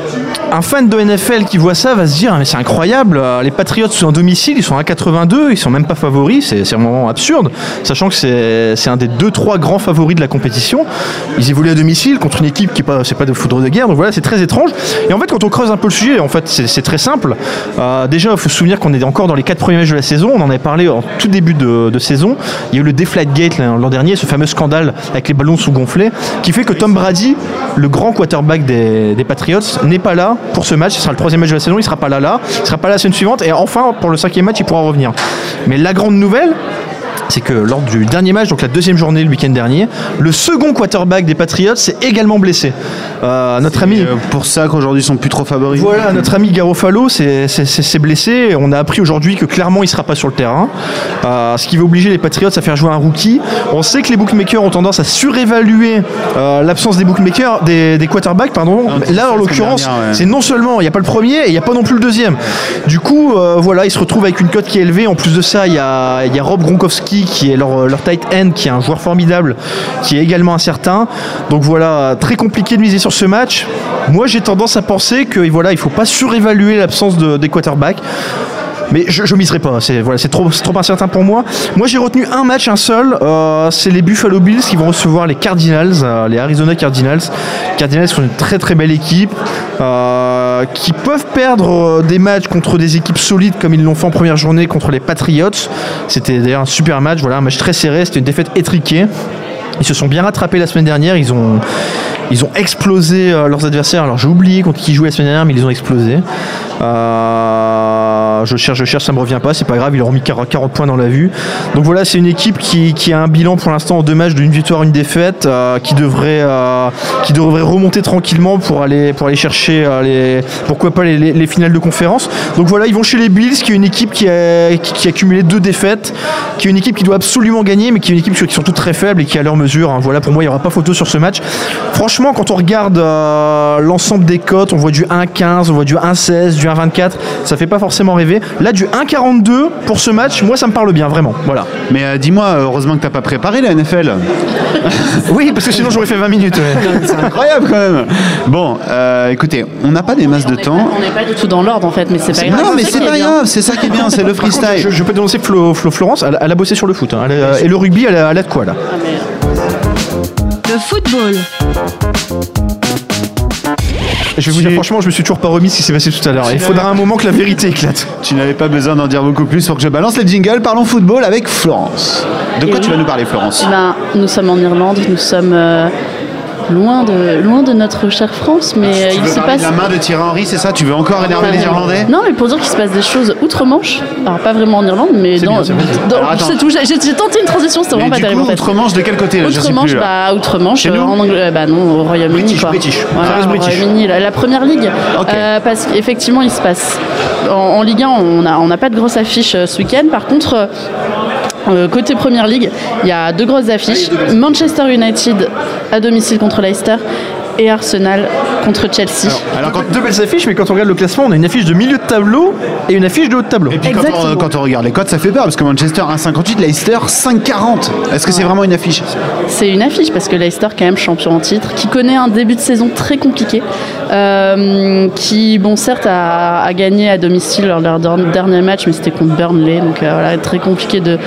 un fan de NFL qui voit ça va se dire mais c'est incroyable, euh, les Patriots sont en domicile, ils sont à 82, ils sont même pas favoris, c'est vraiment absurde, sachant que c'est un des deux trois grands favoris de la compétition. Ils évoluent à domicile contre une équipe qui est pas pas de foudre de guerre, donc voilà c'est très étrange. Et en fait quand on creuse un peu le sujet, en fait c'est très simple. Euh, déjà il faut se souvenir qu'on est encore dans les quatre premiers matchs de la saison, on en avait parlé en tout début de, saison. Il y a eu le Deflategate là, l'an dernier, ce fameux scandale avec les ballons sous-gonflés, qui fait que Tom Brady, le grand quarterback des Patriots, n'est pas là pour ce match. Ce sera le troisième match de la saison, il sera pas là là, il sera pas là la semaine suivante, et enfin pour le cinquième match il pourra revenir. Mais la grande nouvelle, c'est que lors du dernier match, donc la deuxième journée le week-end dernier, le second quarterback des Patriots s'est également blessé. Euh, notre ami. Euh, pour ça qu'aujourd'hui ils sont plus trop favoris. Voilà, notre ami Garofalo s'est blessé. On a appris aujourd'hui que clairement il sera pas sur le terrain. Euh, ce qui va obliger les Patriots à faire jouer un rookie. On sait que les bookmakers ont tendance à surévaluer l'absence des bookmakers, des, des quarterbacks, pardon. Non, Là, en l'occurrence, ouais. c'est non seulement il n'y a pas le premier et il n'y a pas non plus le deuxième. Du coup, voilà, il se retrouve avec une cote qui est élevée. En plus de ça, il y a, il y a Rob Gronkowski Qui est leur, tight end, qui est un joueur formidable, qui est également incertain. Donc voilà, très compliqué de miser sur ce match. Moi, j'ai tendance à penser que voilà, il faut pas surévaluer l'absence de, des quarterbacks. Mais je, miserai pas, c'est voilà, c'est trop, trop incertain pour moi. Moi j'ai retenu un match, un seul, euh, c'est les Buffalo Bills qui vont recevoir les Cardinals, euh, les Arizona Cardinals. Cardinals sont une très très belle équipe, euh, qui peuvent perdre des matchs contre des équipes solides comme ils l'ont fait en première journée contre les Patriots. C'était d'ailleurs un super match, voilà, un match très serré, c'était une défaite étriquée. Ils se sont bien rattrapés la semaine dernière, ils ont, ils ont explosé leurs adversaires. Alors j'ai oublié contre qui jouaient la semaine dernière, mais ils ont explosé. Euh, je cherche, je cherche, ça me revient pas, c'est pas grave, ils leur ont mis 40 40 points dans la vue. Donc voilà, c'est une équipe qui, a un bilan pour l'instant en deux matchs d'une victoire, une défaite, euh, qui devrait, euh, qui devrait remonter tranquillement pour aller, pour aller chercher pourquoi pas les, les- les finales de conférence. Donc voilà, ils vont chez les Bills, qui est une équipe qui a, qui, a cumulé deux défaites, qui est une équipe qui doit absolument gagner, mais qui est une équipe qui sont toutes très faibles et qui à leur mesure. hein. Voilà, pour moi, il n'y aura pas photo sur ce match. Franchement, quand on regarde l'ensemble des cotes, on voit du 1,15, on voit du 1,16, du 1,24, ça fait pas forcément rêver. Là, du 1,42 pour ce match, moi, ça me parle bien, vraiment. Voilà. Mais euh, dis-moi, heureusement que t'as pas préparé la NFL. Oui, parce que sinon, j'aurais fait 20 minutes. ouais. C'est incroyable quand même. Bon, euh, écoutez, on n'a pas des masses de temps. On n'est pas du tout dans l'ordre en fait, mais c'est pas grave. Non, mais c'est pas grave, c'est ça qui est bien, c'est le freestyle. Je, je peux dénoncer Flo, Flo Florence, elle, elle a bossé sur le foot. hein. Elle et le rugby, elle a, elle a de quoi, là Ah, mais- Le football. Je vais vous dire, franchement, je me suis toujours pas remis ce qui s'est passé tout à l'heure. Il faudra un moment que la vérité éclate. Tu n'avais pas besoin d'en dire beaucoup plus pour que je balance les jingles. Parlons football avec Florence. De quoi Et tu oui. vas nous parler, Florence Eh ben, nous sommes en Irlande, nous sommes euh, loin, de, loin de notre chère France, mais euh, Tu il veux se passe. de la main de Thierry Henry, c'est ça? Tu veux encore énerver les Irlandais? Non, mais pour dire qu'il se passe des choses outre-Manche. Alors, pas vraiment en Irlande, mais dans. c'est tout. J'ai tenté une transition, c'était vraiment pas terrible outre-Manche, de quel côté Outre-Manche, bah, outre-Manche, euh, en Angleterre, bah non, au Royaume-Uni. British. Voilà. Royaume-Uni, la, la première ligue. Euh, parce qu'effectivement, il se passe. En, en Ligue 1, on n'a on n'a pas de grosse affiche euh, ce week-end. Par contre. Euh, côté Première Ligue, il y a deux grosses affiches. Manchester United à domicile contre Leicester et Arsenal contre Chelsea. Alors, quand, deux belles affiches, mais quand on regarde le classement, on a une affiche de milieu de tableau et une affiche de haut de tableau. Et puis quand on, Exactement. quand on regarde les codes, ça fait peur parce que Manchester 1,58, Leicester 5,40. Est-ce que c'est vraiment une affiche? C'est une affiche parce que Leicester, quand même champion en titre, qui connaît un début de saison très compliqué, euh, qui, bon, certes, a, a gagné à domicile lors de leur der- dernier match, mais c'était contre Burnley, donc euh, voilà, très compliqué de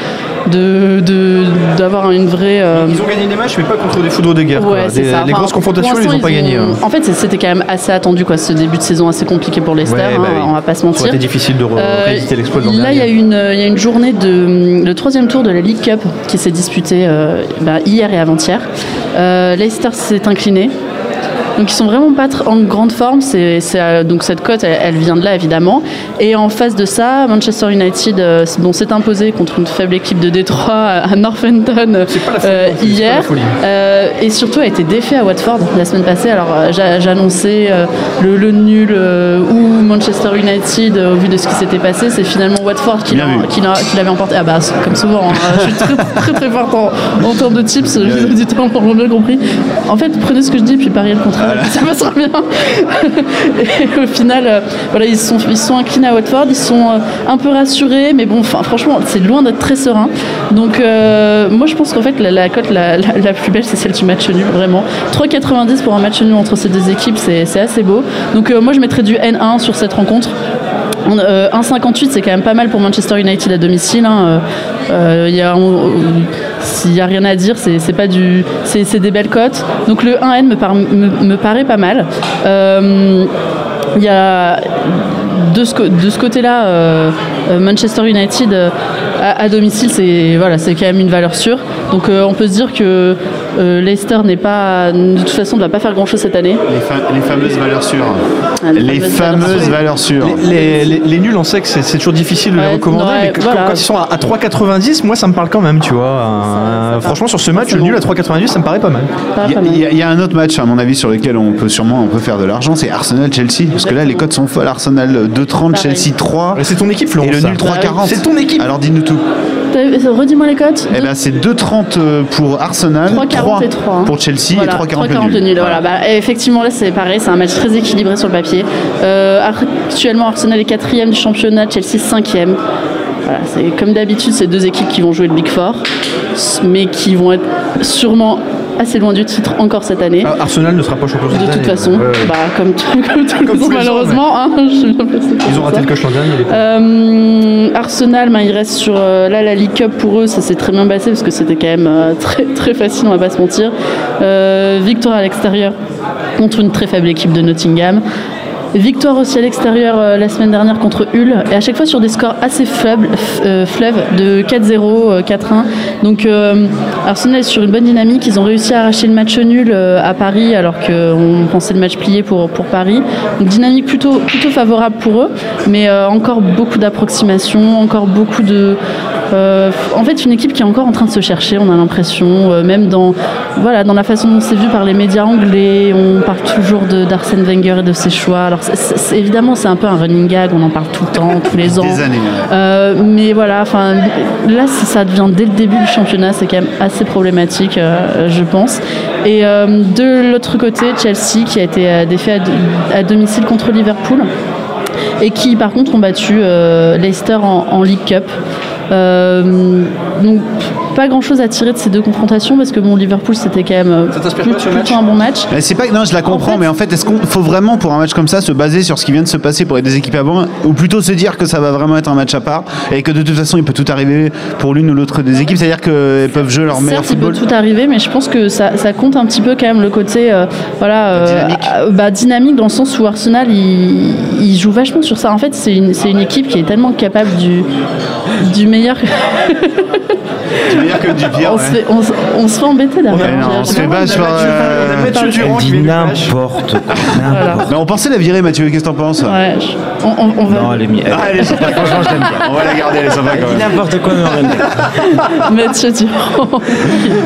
de- de- d'avoir une vraie. euh, Ils ont gagné des matchs, mais pas contre des foudres de guerre. Ouais, Des- ça. les Enfin, grosses confrontations, ils n'ont pas ont- gagné. hein. En fait, c'était quand même assez attendu, quoi, ce début de saison assez compliqué pour Leicester, Ouais, bah hein, on va pas se mentir. été difficile de Euh, l'exploit de Là, il y, a dernier. une, il y a une journée de le troisième tour de la League Cup qui s'est disputée euh, bah, hier et avant-hier. Euh, Leicester s'est incliné. Donc ils sont vraiment pas en grande forme. C'est, c'est, euh, donc cette cote, elle, elle vient de là évidemment. Et en face de ça, Manchester United, euh, bon, s'est imposé contre une faible équipe de Détroit à Northampton euh, non plus, c'est pas la hier. Euh, et surtout a été défait à Watford la semaine passée. Alors euh, j'a- j'annonçais euh, le, le nul euh, ou Manchester United euh, au vu de ce qui s'était passé. C'est finalement Watford qui, Bien l'a- vu. qui l'a- qui l'avait emporté. Ah bah comme souvent, hein. je suis très très très forte en, en termes de tips. Les auditeurs l'ont bien compris. En fait, prenez ce que je dis puis pariez le contraire. Ça passera bien. et au final, euh, voilà, ils sont ils sont inclinés à Watford. Ils sont euh, un peu rassurés, mais bon, franchement, c'est loin d'être très serein. Donc euh, moi, je pense qu'en fait, la, cote la, la- plus belle, c'est celle du match nul, vraiment. 3,90 pour un match nul entre ces deux équipes, c'est assez beau. Donc moi, je mettrais du N1 sur cette rencontre. On- euh, 1,58 c'est quand même pas mal pour Manchester United à domicile. hein. Y a- S'il n'y a rien à dire, c'est pas du, c'est des belles cotes. Donc le 1N me, par- me, me paraît pas mal. Euh, il y a de ce, côté-là, euh, Manchester United euh, à, domicile, c'est voilà, quand même une valeur sûre. Donc on peut se dire que euh, Leicester n'est pas, de toute façon, ne va pas faire grand-chose cette année. les, fa- les fameuses valeurs sûres. Ah, Les fameuses valeurs sûres. Les, les- les nuls, on sait que c'est toujours difficile de les recommander, ouais, mais que- voilà. quand, quand ils sont à, à 3,90, moi ça me parle quand même, tu vois. Euh, franchement, sur ce match, le bon. nul à 3,90, ça me paraît pas mal. Il y, a- y y un autre match, à mon avis, sur lequel on peut sûrement on peut faire de l'argent, c'est Arsenal-Chelsea. Parce que là, les cotes sont folles. Arsenal 2,30, Pareil. Chelsea 3. Mais C'est ton équipe, Et Florence. le nul 3,40. C'est ton équipe. Alors dis-nous tout. T'as- Redis-moi les cotes. Eh ben, c'est 2,30 pour Arsenal, 3,40 et 3. pour Chelsea Voilà, et 3,40 3,40 le nul. Voilà. Bah, effectivement, là, c'est pareil. C'est un match très équilibré sur le papier. Euh, actuellement, Arsenal est quatrième du championnat, Chelsea cinquième. voilà, c'est comme d'habitude, c'est deux équipes qui vont jouer le Big Four, mais qui vont être sûrement assez loin du titre encore cette année. Ah, Arsenal ne sera pas champion cette De toute année. façon, Ouais, bah, comme, tout- comme tout le Comme ans, malheureusement, hein, je bien Ils ont raté ça. le coche l'an dernier. Euh, Arsenal, ben, il reste sur euh, là la League Cup pour eux, ça s'est très bien passé parce que c'était quand même euh, très très facile, on va pas se mentir. Victoire à l'extérieur contre une très faible équipe de Nottingham. Victoire aussi à l'extérieur euh, la semaine dernière contre Hull et à chaque fois sur des scores assez faibles, euh, de 4-0, euh, 4-1. Donc euh, Arsenal est sur une bonne dynamique. Ils ont réussi à arracher le match nul euh, à Paris alors qu'on pensait le match plié pour, Paris. Donc dynamique plutôt, favorable pour eux, mais euh, encore beaucoup d'approximations, encore beaucoup de... euh, en fait, une équipe qui est encore en train de se chercher, on a l'impression, euh, même dans, la façon dont c'est vu par les médias anglais, on parle toujours d'Arsène Wenger et de ses choix. Évidemment, c'est un peu un running gag, on en parle tout le temps, tous les ans. Des années. Euh, mais voilà, enfin, là, ça ça devient dès le début du championnat, c'est quand même assez problématique, euh, je pense. Et euh, de l'autre côté, Chelsea qui a été défait à, do- à domicile contre Liverpool et qui, par contre, ont battu Leicester en, en League Cup. Donc, pas grand chose à tirer de ces deux confrontations parce que bon, Liverpool c'était quand même euh, ce plutôt un bon match. Mais c'est pas non, je la comprends, fait- mais en fait, est-ce qu'on faut vraiment pour un match comme ça se baser sur ce qui vient de se passer pour les deux équipes avant, ou plutôt se dire que ça va vraiment être un match à part et que de toute façon il peut tout arriver pour l'une ou l'autre des équipes, c'est-à-dire qu'elles peuvent jouer leur meilleur Certes, il peut football. tout arriver, mais je pense que ça, ça compte un petit peu quand même le côté euh, voilà, euh, Dynamique. euh, bah, dynamique dans le sens où Arsenal il, il joue vachement sur ça. En fait, c'est une, c'est une équipe qui est tellement capable du, du meilleur. C'est meilleur que du pire. on, ouais. se fait, on, on se fait embêter derrière. Non, on se fait bâche par. Mathieu Durand qui dit vient du flash. n'importe quoi. Mais on pensait la virer, Mathieu. Qu'est-ce que t'en penses Ouais, on, on- on va Non, elle est mise. Ah, elle est sympa. Franchement, je l'aime bien. On va la garder, elle est sympa quand Elle dit même. n'importe quoi, mais on l'aime bien. Mathieu Durand.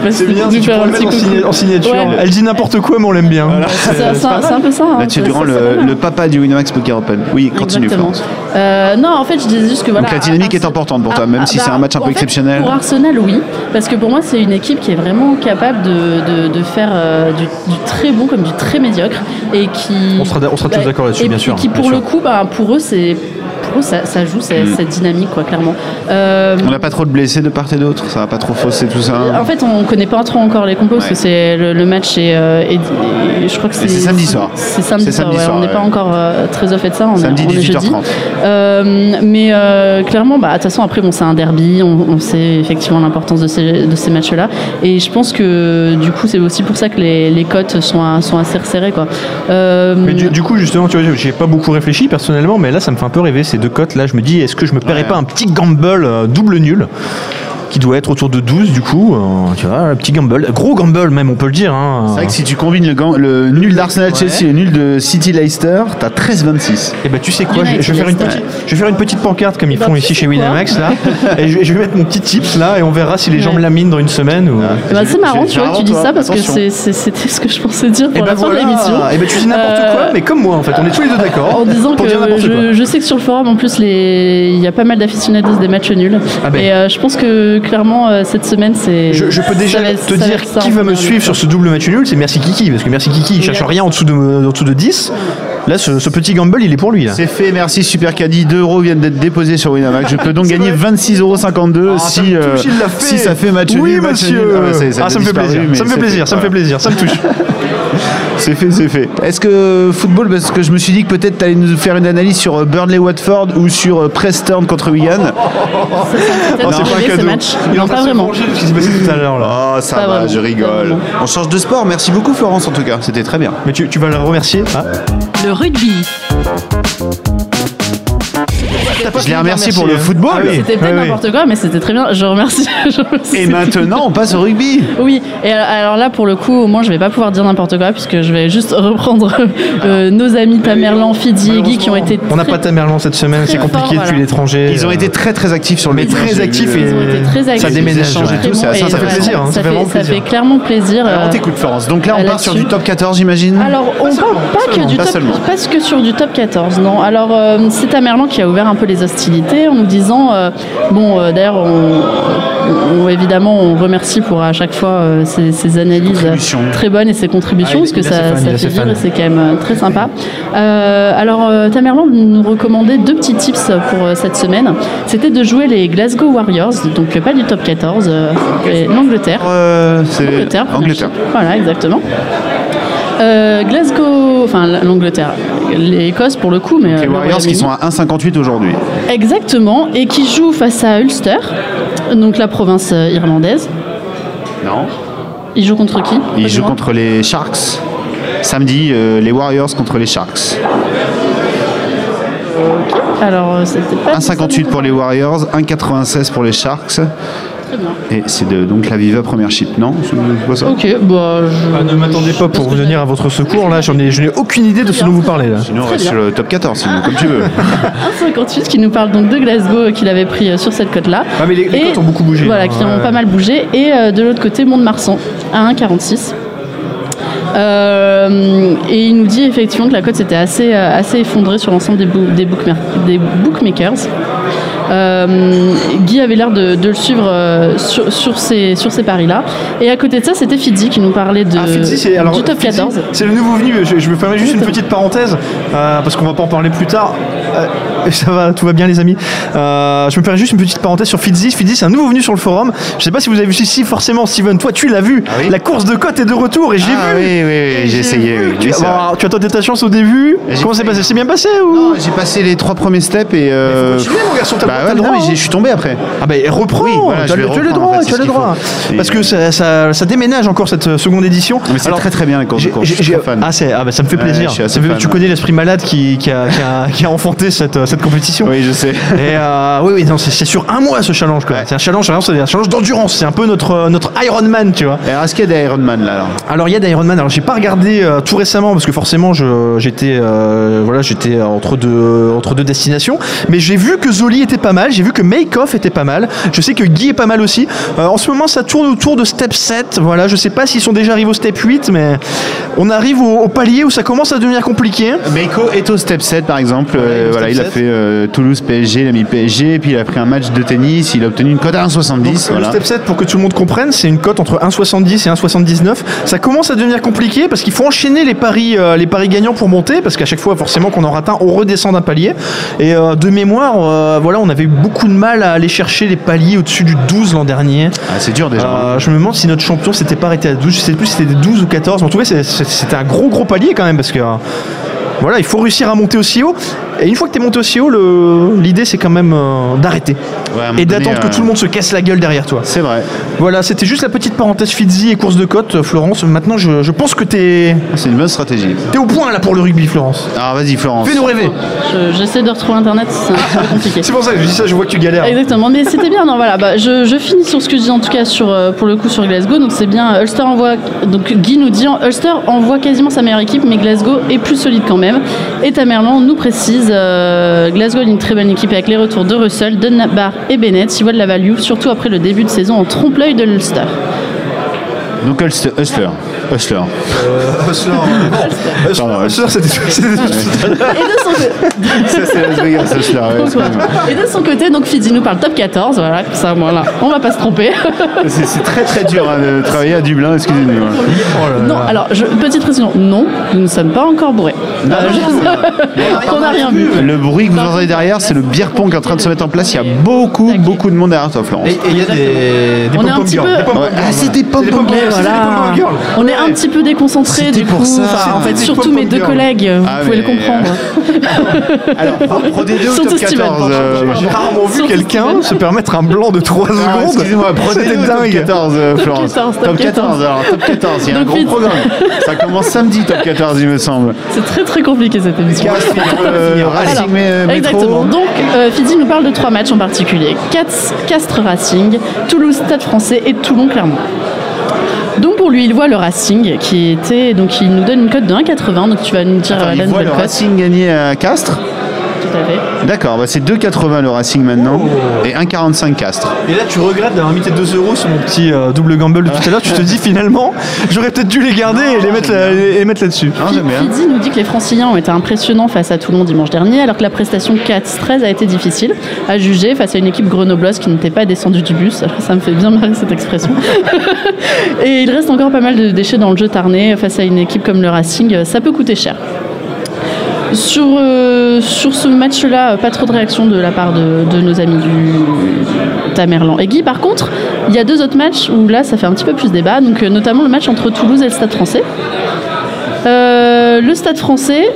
C'est bien, si tu un le petit mettre en, coucou. signa- en signature. Ouais. Elle dit n'importe quoi, mais on l'aime bien. C'est un, peu ça. hein. Mathieu Durand, le, papa du Winamax Poker Open. Oui, continue. Florence. Euh, non, en fait, je disais juste que voilà. Donc la dynamique est importante pour toi, même si bah, c'est un match un peu exceptionnel. Arsenal, oui, parce que pour moi, c'est une équipe qui est vraiment capable de, de, de faire euh, du, du très bon comme du très médiocre et qui. On sera- on sera tous bah, d'accord là-dessus, et- bien et sûr, qui, bien pour le sûr. coup, bah, pour eux, c'est. Pour eux, ça, ça joue cette, cette dynamique, quoi, clairement. Euh, On n'a pas trop de blessés de part et d'autre, ça va pas trop fausser tout ça. en fait, on connaît pas trop encore les compos parce que c'est le, le match est, euh, est- est- je crois que c'est c'est samedi soir. C'est samedi, soir. samedi ouais, soir, on n'est ouais. pas encore euh, très au fait de ça. On Samedi on est, jeudi. 18h30. Euh, mais euh, clairement, bah, de toute façon, après, bon, c'est un derby. On, on sait effectivement l'importance de ces, de ces matchs-là. Et je pense que du coup, c'est aussi pour ça que les, les cotes sont, sont assez resserrées, quoi. Euh, Mais du, du coup, justement, tu vois, j'ai pas beaucoup réfléchi personnellement, mais là, ça me fait un peu rêver ces deux cotes. Là, je me dis, est-ce que je me paierais Ouais. pas un petit gamble euh, double nul? Qui doit être autour de 12 du coup, euh, tu vois, un petit gamble, gros gamble même, on peut le dire. hein. C'est vrai que si tu combines le, le nul d'Arsenal-Chelsea et le nul de City-Leicester, t'as 13-26. Et bah tu sais quoi, je, vais faire une Leicester. petite, je vais faire une petite pancarte comme ils Eh ben, font ici chez Winamax là, et je, vais- je vais mettre mon petit tips là et on verra si les gens Ouais. me laminent dans une semaine ou. eh ben, c'est marrant, tu vois, que tu dis ça parce que attention. c'est- c'est- c'était ce que je pensais dire Et pour bah la fin de l'émission. et bah tu dis n'importe Euh, quoi, mais comme moi en fait, on est tous les deux d'accord. En disant pour que dire n'importe quoi. je, je sais que sur le forum, en plus, les- il y a pas mal d'aficionados des matchs nuls. Ah ben. Et euh, je pense que clairement, euh, cette semaine, c'est. Je, je peux déjà va te va dire qui va me suivre sur ce double match nul, c'est Merci Kiki, parce que Merci Kiki il cherche rien en dessous de, en dessous de 10. Là, ce, ce petit gamble, il est pour lui là. C'est fait, merci Super Caddy. 2 euros viennent d'être déposés sur Winamax. Je peux donc gagner 26,52 euros Ah, si, euh, si ça fait match Oui, nul. match monsieur. nul. Ah, bah, Ah, ça me fait plaisir, ça me fait plaisir, ça me fait voilà. plaisir, ça me touche. C'est fait, c'est fait. Est-ce que football, parce que je me suis dit que peut-être tu allais nous faire une analyse sur euh, Burnley-Watford ou sur Preston contre Wigan. Match. Il est en Non, train pas de se vraiment. venger de ce qui s'est passé tout à l'heure là. Oh, ça Pas va, vraiment, je rigole. On change de sport. Merci beaucoup, Florence, en tout cas. C'était très bien. Mais tu, tu vas le remercier. Ah. Le rugby. Je l'ai remercié pour le football. Ah oui. C'était peut-être ouais. n'importe quoi, mais c'était très bien. Je remercie. je remercie. Et maintenant, on passe au rugby. Oui, et alors là, pour le coup, au moins, je vais pas pouvoir dire n'importe quoi, puisque je vais juste reprendre euh, nos amis Tamerlan, Fidi et Guy qui ont été. On n'a pas Tamerlan cette semaine, c'est compliqué fort, depuis voilà. l'étranger. Ils ont été très très actifs sur le mais métier, très actifs et euh, Ils ont été très actifs. Ça déménage et tout, ça, fait plaisir, hein, ça fait clairement plaisir. Alors, on euh, t'écoute, Florence. Donc là, on part sur du top 14, j'imagine Alors, on parle pas que du Pas top, seulement. pas que sur du top 14, non. Alors, euh, c'est Tamerlan qui a ouvert un peu les hostilités en nous disant, euh, bon, euh, d'ailleurs, on- on- évidemment, on remercie pour à chaque fois euh, ces, ces analyses très bonnes et ces contributions, Ah, parce que ça, ça fait vivre et c'est quand même très sympa. Alors, Tamerlan nous recommandait deux petits tips pour cette semaine. C'était de jouer les Glasgow Warriors, donc pas du top 14, euh, mais l'Angleterre. Euh, c'est Angleterre. Voilà, exactement. Euh, Glasgow, enfin l'Angleterre, l'Écosse pour le coup, mais euh, Les le Warriors qui sont à 1,58 aujourd'hui. Exactement, et qui joue face à Ulster, donc la province euh, irlandaise. Non. Ils jouent contre qui? Ils jouent contre les Sharks. Samedi, euh, les Warriors contre les Sharks. Alors, euh, c'était pas. 1,58 pour les Warriors, 1,96 pour les Sharks. Très bien. Et c'est de, donc la Viva première chip, non? C'est pas ça? Ok, bah. je- Ah, ne m'attendez pas pour venir à votre secours, là, j'en ai, je n'ai aucune idée de ce dont vous parlez, là. Sinon, on reste sur le top 14, sinon, comme tu veux. 1,58 qui nous parle donc de Glasgow euh, qu'il avait pris euh, sur cette côte-là. Ah, mais les, les Et- cotes ont beaucoup bougé. Voilà, hein, qui ont pas mal bougé. Et euh, de l'autre côté, Mont-de-Marsan à 1,46. Euh, et il nous dit effectivement que la cote s'était assez, assez effondrée sur l'ensemble des, boo- des, bookmer- des bookmakers. Euh, Guy avait l'air de, de le suivre euh, sur, sur ces, sur ces paris-là. Et à côté de ça, c'était Fidzi qui nous parlait de, Ah, alors du top Fitzy, 14. C'est le nouveau venu. Je, je me permets juste une petite parenthèse euh, parce qu'on va pas en parler plus tard. Euh, ça va, tout va bien les amis. Euh, je me permets juste une petite parenthèse sur Fitzy. Fitzy, c'est un nouveau venu sur le forum. Je sais pas si vous avez vu ici forcément, Steven. Toi, tu l'as vu. Ah oui La course de cote est de retour et j'ai Ah vu. oui, oui, oui, j'ai essayé. vu oui. que Tu, bon, as tenté ta chance au début. Comment c'est passé? C'est bien passé ou? J'ai passé les trois premiers steps et. Euh... continuer, mon garçon, bah ouais, non, mais hein. j'ai- je suis tombé après. Ah bah reprends, Oui, voilà, tu as je le, vais tu as le reprendre, droit, en fait, tu as c'est le ce qu'il droit. faut. Et- Parce que ça, ça, ça déménage encore cette euh, seconde édition. Mais c'est Alors, très très bien les courses de j'ai- course. Je j'ai- suis très fan. Ah, c'est- ah bah, ça me fait Ouais, plaisir. je suis assez Ça fait- fan, tu connais l'esprit malade qui, qui, a, qui, a, qui a enfanté cette, euh, cette compétition. Oui, je sais. Et euh, oui, oui, non, c'est c'est sur un mois ce challenge. quoi. Ouais. C'est un challenge, vraiment, c'est un challenge d'endurance. C'est un peu notre, euh, notre Ironman, tu vois. Alors, est-ce qu'il y a des Ironman là alors? Alors il y a d'Ironman. Alors j'ai pas regardé euh, tout récemment parce que forcément je- j'étais euh, voilà j'étais entre deux entre deux destinations. Mais j'ai vu que Zoli était pas mal. J'ai vu que Make Off était pas mal. Je sais que Guy est pas mal aussi. Euh, en ce moment ça tourne autour de Step 7. Voilà je sais pas s'ils sont déjà arrivés au Step 8 mais on arrive au, au palier où ça commence à devenir compliqué. Meiko est au step 7 par exemple. Euh, voilà, il a 7. fait euh, Toulouse PSG, il a mis PSG, puis il a pris un match de tennis, il a obtenu une cote à 1,70. Donc, Voilà. Le step 7, pour que tout le monde comprenne, c'est une cote entre 1,70 et 1,79. Ça commence à devenir compliqué parce qu'il faut enchaîner les paris, les paris gagnants pour monter, parce qu'à chaque fois, forcément, qu'on en rate un, on redescend d'un palier. Et de mémoire, voilà, on avait eu beaucoup de mal à aller chercher les paliers au-dessus du 12 l'an dernier. Ah, c'est dur déjà. Euh, je me demande si notre champion s'était pas arrêté à 12. Je sais plus si c'était des 12 ou 14. Mais en tout cas, c'était un gros gros palier quand même parce que. Voilà, il faut réussir à monter aussi haut. Et une fois que tu es monté aussi haut, le- l'idée c'est quand même euh, d'arrêter. Ouais, et d'attendre que euh, tout le monde se casse la gueule derrière toi. C'est vrai. Voilà, c'était juste la petite parenthèse Fitzy et course de côte, euh, Florence. Maintenant, je, je pense que t'es C'est une bonne stratégie. es au point là pour le rugby, Florence. Alors vas-y Florence. Fais-nous rêver. Je- J'essaie de retrouver internet, c'est un petit peu compliqué. C'est pour ça que je dis ça, je vois que tu galères. Exactement, mais c'était bien. Non, voilà, bah, je, je finis sur ce que je dis en tout cas sur, pour le coup sur Glasgow. Donc c'est bien. Ulster envoie. Donc Guy nous dit Ulster envoie quasiment sa meilleure équipe, mais Glasgow est plus solide quand même. Et Tamerlan nous précise euh, Glasgow a une très bonne équipe avec les retours de Russell, Dunbar et Bennett. Il voit de la value, surtout après le début de saison en trompe-l'œil de l'Ulster. Hustler. Hustler. Hustler, Pardon, Hustler, c'était. c'était- Et de son côté. Ça c'est Las Vegas Hustler. ouais, excuse-moi. Et de son côté, donc Fidzi nous parle top 14, voilà, comme ça, voilà, on va pas se tromper. C'est c'est très très dur hein, de travailler à Dublin, excusez-moi. Oh Non, alors, je- petite précision, non, nous ne sommes pas encore bourrés. Euh, je- on n'a rien vu. Le bruit que vous entendez derrière, c'est le beer pong qui est en train de se mettre en place. Il y a beaucoup, beaucoup de monde derrière toi, Florence. Et et il y a des, des On est un pom-pom petit girls, peu- des pom-pom Ouais. girls, Ah, c'est des pom-pom C'est des girls, c'est des Voilà. pom-pom girls. On est un petit peu déconcentrés C'était du pour coup. ça. Enfin, en fait, surtout mes deux collègues, vous Ah, pouvez le mais, comprendre. Alors, Pro D2 ou Surtout top Steven, 14 pardon. euh, J'ai rarement vu quelqu'un se permettre un blanc de 3 ah, secondes. Excusez-moi, Pro C'était D2 ou top dingue. 14, euh, Florence 14, top Top 14, 14. alors top 14, il y a un gros programme. Ça commence samedi, top 14, il me semble. C'est très très compliqué cette émission. Euh, Racing euh, exactement. Donc, euh, Fidzi nous parle de trois matchs en particulier Castres Racing, Toulouse Stade Français et Toulon Clermont. Lui, il voit le Racing qui était donc il nous donne une cote de 1,80. Donc tu vas nous dire Attends, euh, il la voit nouvelle le cote. Racing gagner à Castres tout à fait. D'accord, bah c'est 2,80 le Racing maintenant et 1,45 Castres. Et là, tu regrettes d'avoir mis tes 2 euros sur mon petit euh, double gamble de tout à l'heure. Tu te dis finalement, j'aurais peut-être dû les garder et les mettre, là- les mettre là-dessus. J'aime bien. Fidi nous dit que les Franciliens ont été impressionnants face à Toulon dimanche dernier, alors que la prestation 4-13 a été difficile à juger face à une équipe grenobloise qui n'était pas descendue du bus. Alors, ça me fait bien marrer cette expression. Et il reste encore pas mal de déchets dans le jeu tarné face à une équipe comme le Racing. Ça peut coûter cher. Sur, euh, sur ce match-là, euh, pas trop de réaction de la part de, nos amis du Tamerlan et Guy. Par contre, il y a deux autres matchs où là, ça fait un petit peu plus débat, donc euh, notamment le match entre Toulouse et le Stade français. Le Stade français,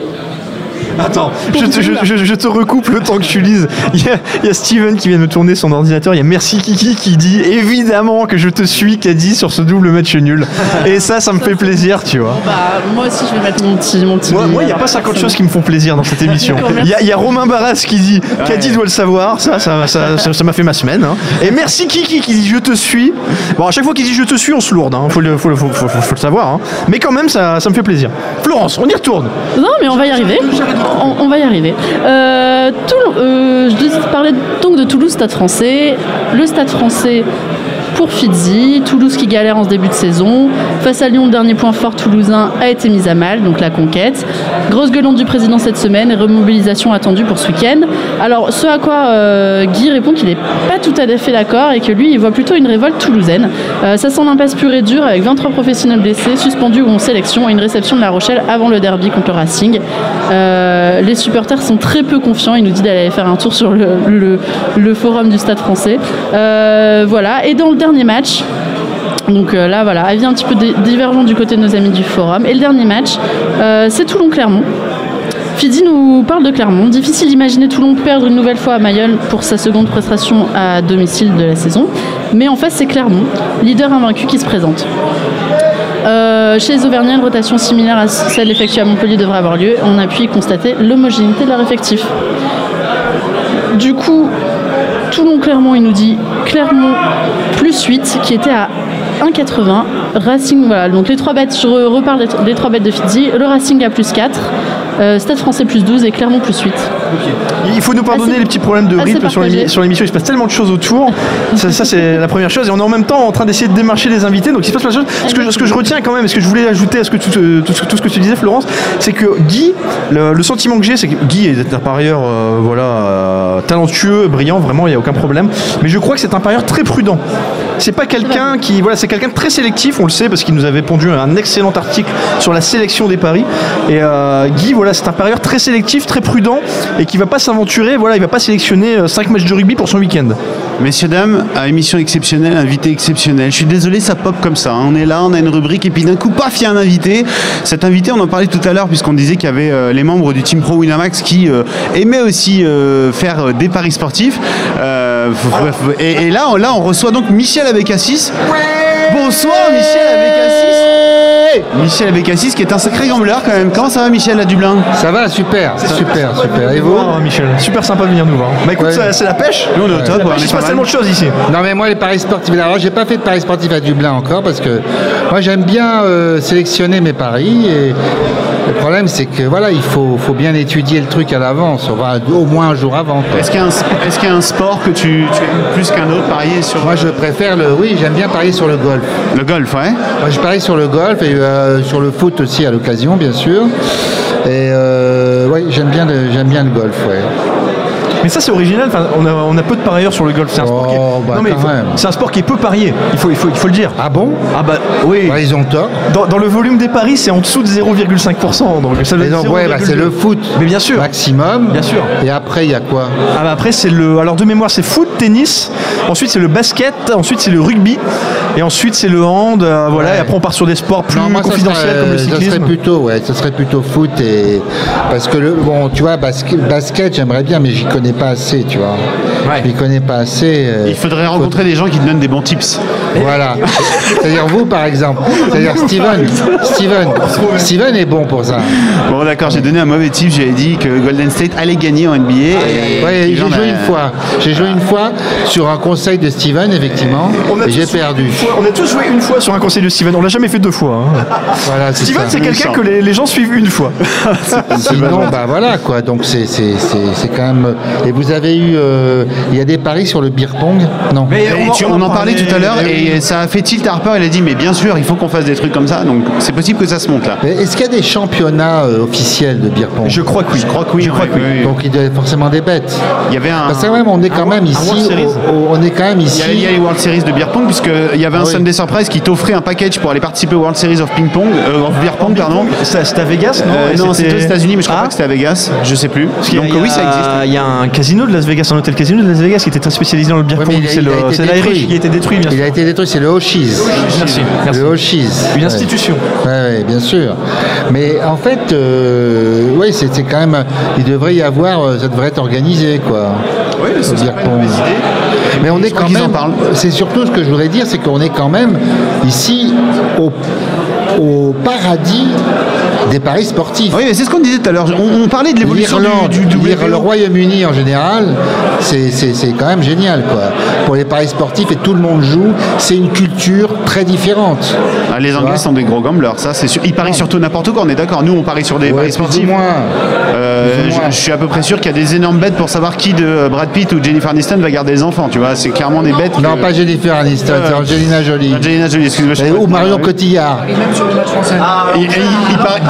Attends, je te, je- je- je te recoupe le temps que tu lises. Il y, a, il y a Steven qui vient de me tourner son ordinateur. Il y a Merci Kiki qui dit évidemment que je te suis, Caddy, sur ce double match nul. Et ça, ça me fait plaisir, tu vois. bah, moi aussi je vais mettre mon petit. Mon petit Moi, il n'y a pas 50 choses qui me font plaisir dans cette émission. Il y, a- il y a Romain Barras qui dit Caddy doit le savoir. Ça, ça, ça, ça- ça m'a fait ma semaine. hein. Et merci Kiki qui dit Je te suis. Bon, à chaque fois qu'il dit Je te suis, on se lourde. Hein. Faut, le, faut, le- faut- faut- faut- faut le savoir. hein. Mais quand même, ça, ça me fait plaisir. Florence, on y retourne. Non, mais on va y arriver. On, va y arriver. Euh, Toulon- euh, je parlais donc de Toulouse, Stade français. Le Stade français pour Fidzi. Toulouse qui galère en ce début de saison. Face à Lyon, le dernier point fort toulousain a été mis à mal, donc la conquête. Grosse gueulante du président cette semaine et remobilisation attendue pour ce week-end. Alors, ce à quoi euh, Guy répond qu'il n'est pas tout à fait d'accord et que lui, il voit plutôt une révolte toulousaine. Euh, ça sent l'impasse pure et dure avec 23 professionnels blessés, suspendus ou en sélection et une réception de La Rochelle avant le derby contre le Racing. Euh, les supporters sont très peu confiants. Il nous dit d'aller faire un tour sur le, le- forum du Stade français. Voilà. Et dans le dernier match, donc euh, là, voilà, avis un petit peu di- divergent du côté de nos amis du forum. Et le dernier match, euh, c'est Toulon-Clermont. Fidi nous parle de Clermont. Difficile d'imaginer Toulon perdre une nouvelle fois à Mayol pour sa seconde prestation à domicile de la saison. Mais en face, c'est Clermont, leader invaincu qui se présente. Euh, chez les Auvergnats, une rotation similaire à celle effectuée à Montpellier devrait avoir lieu. On a pu y constater l'homogénéité de leur effectif. Du coup, Toulon-Clermont, il nous dit Clermont plus 8, qui était à 1,80. Racing, voilà, donc les trois bêtes, je re- reparle des, trois bêtes de Fidzi. Le Racing à plus 4, euh, Stade français plus 12 et Clermont plus 8. Il faut nous pardonner Assez- les petits problèmes de assez rythme sur l'émission. Il se passe tellement de choses autour. ça, ça, c'est la première chose. Et on est en même temps en train d'essayer de démarcher les invités. Donc il se passe plein de choses. Ce que, je- ce que je retiens quand même, et ce que je voulais ajouter à ce que tout, euh, tout ce- tout ce que tu disais, Florence, c'est que Guy, le, le sentiment que j'ai, c'est que Guy est un parieur euh, voilà, euh, talentueux, brillant, vraiment, il n'y a aucun problème. Mais je crois que c'est un parieur très prudent. C'est pas quelqu'un qui. Voilà, c'est quelqu'un très sélectif, on le sait, parce qu'il nous avait pondu un excellent article sur la sélection des paris. Et euh, Guy, voilà, c'est un parieur très sélectif, très prudent, et qui va pas s'aventurer, voilà, il va pas sélectionner 5 matchs de rugby pour son week-end. Messieurs, dames, à émission exceptionnelle, invité exceptionnel. Je suis désolé, ça pop comme ça. hein. On est là, on a une rubrique, et puis d'un coup, paf, il y a un invité. Cet invité, on en parlait tout à l'heure, puisqu'on disait qu'il y avait euh, les membres du Team Pro Winamax qui euh, aimaient aussi euh, faire euh, des paris sportifs. Euh, et, et là, on, là, on reçoit donc Michel Abécassis. Bonsoir, Michel Abécassis. Michel Abécassis, qui est un sacré gambleur quand même. Comment ça va, Michel, à Dublin? Ça va, super, super, super. Et vous Bonsoir, Michel? Super sympa de venir nous voir. Bah écoute, Ouais. c'est la pêche. Nous, on est au top, il se pas passe tellement de choses ici. Non mais moi les paris sportifs, alors j'ai pas fait de paris sportifs à Dublin encore parce que moi j'aime bien euh, sélectionner mes paris et le problème c'est que voilà il faut, faut bien étudier le truc à l'avance, on va au moins un jour avant. Est-ce qu'il y, y a un sport que tu, tu aimes plus qu'un autre parier sur Moi je préfère le, oui j'aime bien parier sur le golf. le golf, ouais Moi je parie sur le golf et euh, sur le foot aussi à l'occasion bien sûr. Et euh, oui j'aime bien le, j'aime bien le golf, ouais. Mais ça, c'est original. Enfin, on, a, on a peu de parieurs sur le golf. C'est un, sport qui est... Oh, bah, non, mais il quand faut- même. c'est un sport qui est peu parié. Il faut, il faut, il faut le dire. Ah bon? Ah bah oui. Bah, Ils ont tort. Dans, dans le volume des paris, c'est en dessous de 0,5%. Donc ça ouais bah, 0,2. c'est le foot Mais bien sûr. maximum. Bien sûr. Et après il y a quoi? Ah bah après c'est le alors de mémoire c'est foot, tennis, ensuite c'est le basket, ensuite c'est le rugby et ensuite c'est le hand euh, voilà Ouais. et après on part sur des sports plus Non, moi, ça confidentiels serait- comme le Ça cyclisme. serait plutôt, ouais, ça serait plutôt foot et parce que le bon, tu vois, basket, basket j'aimerais bien, mais j'y connais pas assez, tu vois. Ouais. Connais pas assez. euh, Il faudrait rencontrer des gens qui te donnent des bons tips. Voilà. C'est-à-dire vous, par exemple. C'est-à-dire Steven. Steven. Steven est bon pour ça. Bon, d'accord, j'ai donné un mauvais type. J'avais dit que Golden State allait gagner en NBA. et Ouais, j'ai j'en ai- joué une fois. J'ai joué une fois sur un conseil de Steven, effectivement, On a et j'ai tous- perdu. On a tous joué une fois sur un conseil de Steven. On l'a jamais fait deux fois. hein. Voilà, c'est Steven, ça. c'est quelqu'un que les, les gens suivent une fois. Sinon, bah voilà quoi. Donc c'est c'est- c'est- c'est quand même. Et vous avez eu, euh, il y a des paris sur le beer pong? Non. Tu- on, en parlait tout à l'heure et ça a fait tilt Harper. Il a dit mais bien sûr il faut qu'on fasse des trucs comme ça. Donc c'est possible que ça se monte là. Est-ce qu'il y a des championnats euh, officiels de beer pong? Je crois que oui. Je crois que oui. Je crois que oui. Donc il y a forcément des bêtes. Il y avait un. Parce que même on est quand même ici. World Series au- au- on est quand même Il ici. y, a, il y a les World Series de beer pong puisqu'il y avait un Ah oui. Sunday Surprise qui t'offrait un package pour aller participer au World Series of ping pong, euh, of beer pong pardon. C'est c'était à Vegas, non Euh, non, c'était aux États-Unis, mais je crois Ah. pas que c'était à Vegas. Je sais plus. A- Donc il y a- oui, ça existe. Il y a un casino de Las Vegas, un hôtel casino de Las Vegas qui était très spécialisé dans le beer pong. il C'est il l'Irish qui a été détruit, bien Il sûr. a été détruit, c'est le Oshis. Merci, merci. Le Oshis. Une institution. Ouais, bien sûr. Mais en fait, euh, oui, c'est c'est quand même. Il devrait y avoir. euh, Ça devrait être organisé, quoi. Oui, Au beer pong. Mais on est quand même. C'est surtout ce que je voudrais dire, c'est qu'on est quand même ici au, au paradis des paris sportifs. Oui, mais c'est ce qu'on disait tout à l'heure. On, on parlait de l'évolution L'Irlande, du, du le. Royaume-Uni en général, c'est c'est- c'est quand même génial quoi. Pour les paris sportifs et tout le monde joue, c'est une culture très différente. Ah, les Anglais sont des gros gamblers, ça c'est sûr. Ils parient surtout n'importe quoi, on est d'accord. Nous on parie sur des Ouais, paris sportifs. ou moins. Euh, ou je, moins. je suis à peu près sûr qu'il y a des énormes bêtes pour savoir qui de euh, Brad Pitt ou Jennifer Aniston va garder les enfants. Tu vois, c'est clairement des bêtes. Non, que- pas Jennifer Aniston, c'est Angelina Jolie. Angelina Jolie, excuse-moi. je sais Et- pas Ou comment- Marion oui. Cotillard. Il, il-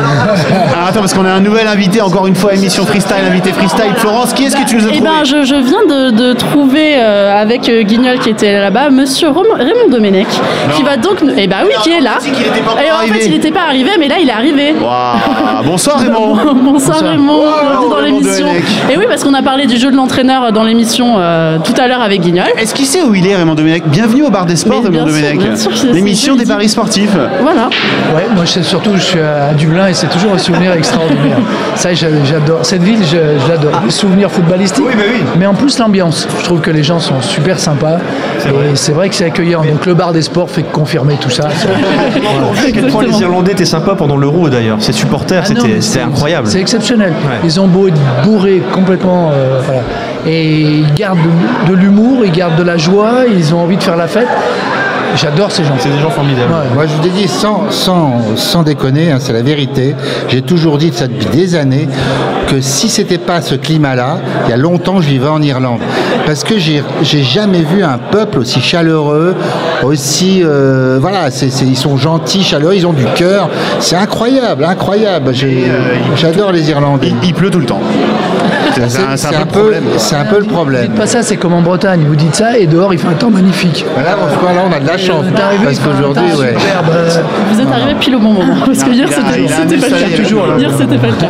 Alors, attends, parce qu'on a un nouvel invité, encore une fois, émission freestyle, invité freestyle. Florence, qui est-ce que tu nous as Eh trouvé ben, je, je viens de, de trouver euh, avec euh, Guignol qui était là-bas, Monsieur Rom- Raymond Domenech, qui va donc. nous- Eh ben oui, qui est là. était pas encore Et en arrivé. fait, il n'était pas arrivé, mais là, il est arrivé. Waouh, Bonsoir Raymond. Bonsoir Raymond, bienvenue dans Raymond l'émission. Domenech. Et oui, parce qu'on a parlé du jeu de l'entraîneur dans l'émission euh, tout à l'heure avec Guignol. Est-ce qu'il sait où il est, Raymond Domenech? Bienvenue au bar des sports, Mais Raymond bien sûr, Domenech. bien sûr, c'est- L'émission c'est des paris sportifs. Voilà. Ouais, moi je sais surtout, je suis à Dublin et c'est toujours un souvenir extraordinaire. Ça, j'a- j'adore. Cette ville, je, je l'adore. Les souvenirs footballistiques, Oui, bah oui. mais en plus l'ambiance. Je trouve que les gens sont super sympas. Et c'est vrai que c'est accueillant. Donc le bar des sports fait confirmer tout ça. Les. Irlandais étaient sympas pendant l'Euro d'ailleurs. Ces supporters, Ah c'était mais incroyable. C'est exceptionnel. Ouais. Ils ont beau être bourrés complètement. euh, voilà. Et ils gardent de, de l'humour, ils gardent de la joie, ils ont envie de faire la fête. J'adore ces gens. C'est des gens formidables. Ouais. Moi, je vous ai dit, sans, sans, sans déconner, hein, c'est la vérité, j'ai toujours dit de ça depuis des années, que si c'était pas ce climat-là, il y a longtemps, je vivais en Irlande. Parce que j'ai j'ai jamais vu un peuple aussi chaleureux, aussi... euh, voilà, ils sont gentils, chaleureux, ils ont du cœur. C'est incroyable, incroyable. J'ai- J'adore les Irlandais. Il, il pleut tout le temps. C'est C'est un, peu le problème. quoi. c'est un peu le problème. Dites pas ça, c'est comme en Bretagne. Vous dites ça et dehors il fait un temps magnifique. Là, en ce moment-là, on a de la chance. Arrivé, Parce qu'aujourd'hui, ouais. euh, Vous êtes arrivé pile au bon moment. Parce que hier, c'était pas le cas. toujours, là. Hier, c'était pas le cas.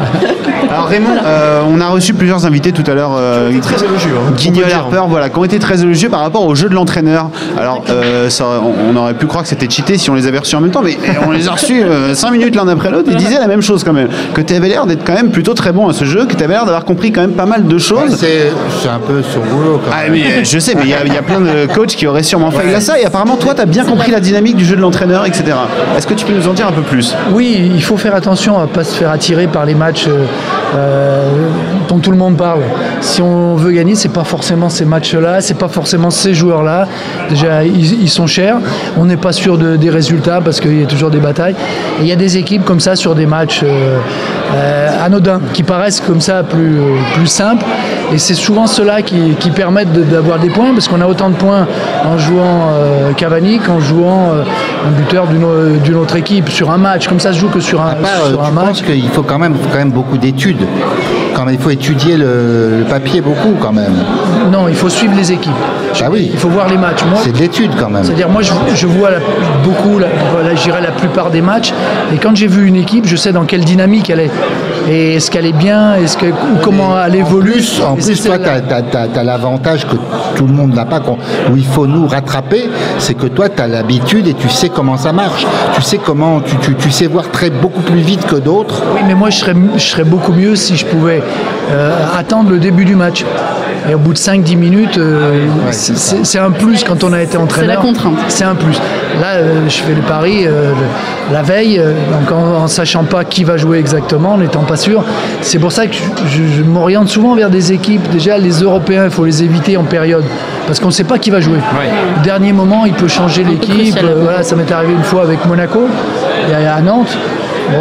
Alors Raymond, euh, on a reçu plusieurs invités tout à l'heure. Euh, Très élogieux. hein. Guignol. Harper, voilà, qui ont été très élogieux par rapport au jeu de l'entraîneur. Alors, euh, ça, on, on aurait pu croire que c'était cheaté si on les avait reçus en même temps, mais on les a reçus 5 minutes l'un après l'autre. Ils disaient la même chose quand même. Que tu avais l'air d'être quand même plutôt très bon à ce jeu, que tu avais l'air d'avoir compris quand même pas mal de choses. C'est c'est un peu son boulot quand Ah, même. mais je sais, mais il y, a- il y a plein de coachs qui auraient sûrement failli à ça. Et apparemment, toi, tu as bien compris la dynamique du jeu de l'entraîneur, etc. Est-ce que tu peux nous en dire un peu plus? Oui, il faut faire attention à ne pas se faire attirer par les matchs euh, euh, dont tout le monde parle. Si on veut gagner, c'est pas forcément ces matchs-là, c'est pas forcément ces joueurs-là. Déjà, ils, ils sont chers. On n'est pas sûr de- des résultats parce qu'il y a toujours des batailles. Et il y a des équipes comme ça sur des matchs euh, euh, anodins qui paraissent comme ça plus, plus simples. Et c'est souvent ceux-là qui, qui permettent de- d'avoir des points parce qu'on a autant de points en jouant euh, Cavani qu'en jouant euh, un buteur d'une au- d'une autre équipe sur un match. Comme ça se joue que sur un, part, sur un je match. pense qu'il faut quand même, faut quand même beaucoup d'études. Quand même, il faut étudier le, le papier beaucoup quand même. Non, il faut suivre les équipes. Ah oui. Il faut voir les matchs. C'est de l'étude quand même. C'est-à-dire, moi, je, je vois la- beaucoup, la, voilà, je dirais la plupart des matchs, et quand j'ai vu une équipe, je sais dans quelle dynamique elle est. et est-ce qu'elle est bien, est-ce que, ou comment elle évolue? plus, en plus c'est toi, tu as, l'avantage que tout le monde n'a pas, où il faut nous rattraper, c'est que toi, tu as l'habitude et tu sais comment ça marche. Tu sais comment, tu, tu- tu sais voir très beaucoup plus vite que d'autres. Oui, mais moi, je serais, je serais beaucoup mieux si je pouvais euh, attendre le début du match. Et au bout de 5-10 minutes, euh, c'est- c'est c'est un plus quand on a été entraîneur. la contrainte. C'est un plus. Là, euh, je fais le pari euh, la veille, euh, donc en, en sachant pas qui va jouer exactement, en n'étant pas sûr. C'est pour ça que je, je- je m'oriente souvent vers des équipes. Déjà, les Européens, il faut les éviter en période. Parce qu'on ne sait pas qui va jouer. Au dernier moment, il peut changer l'équipe. Euh, voilà, ça m'est arrivé une fois avec Monaco, et à Nantes. Bon,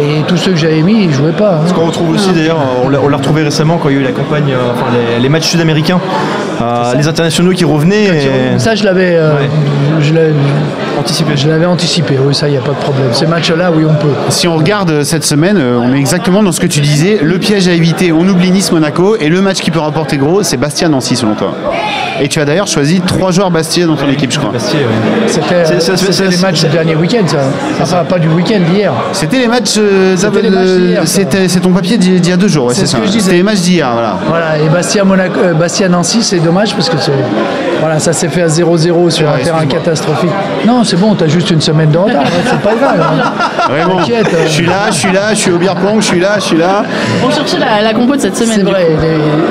et tous ceux que j'avais mis, ils jouaient pas. hein. Ce qu'on retrouve aussi d'ailleurs, on l'a on l'a retrouvé récemment quand il y a eu la campagne, euh, enfin les, les matchs sud-américains, Euh, les internationaux qui revenaient. et- Ça, je l'avais euh, Ouais. Je l'avais- Anticipé. je l'avais anticipé. Oui, ça, il n'y a pas de problème. Ces matchs-là, oui, on peut. Si on regarde euh, cette semaine, euh, on est exactement dans ce que tu disais. Le piège à éviter, on oublie Nice-Monaco. Et le match qui peut rapporter gros, c'est Bastia-Nancy, selon toi. Et tu as d'ailleurs choisi trois joueurs Bastia dans ton équipe, je crois. Bastia, ouais. C'était les c'est- matchs du dernier week-end, ça. Enfin, pas du week-end, d'hier. C'était les matchs. euh, c'est ton papier d'il y a deux jours, ouais, C'est c'est ce ça. que je disais. C'était les matchs d'hier, voilà. Voilà, et Bastia, Monaco, euh, Bastia Nancy, c'est dommage parce que c'est- voilà, ça s'est fait à 0-0 sur un terrain excuse-moi. Catastrophique. Non, c'est bon, t'as juste une semaine de retard, ouais, c'est pas grave. hein. Vraiment. Euh. Je suis là, je suis là, je suis au beer pong, je suis là, je suis là. On cherchait la, la compo de cette semaine. C'est vrai,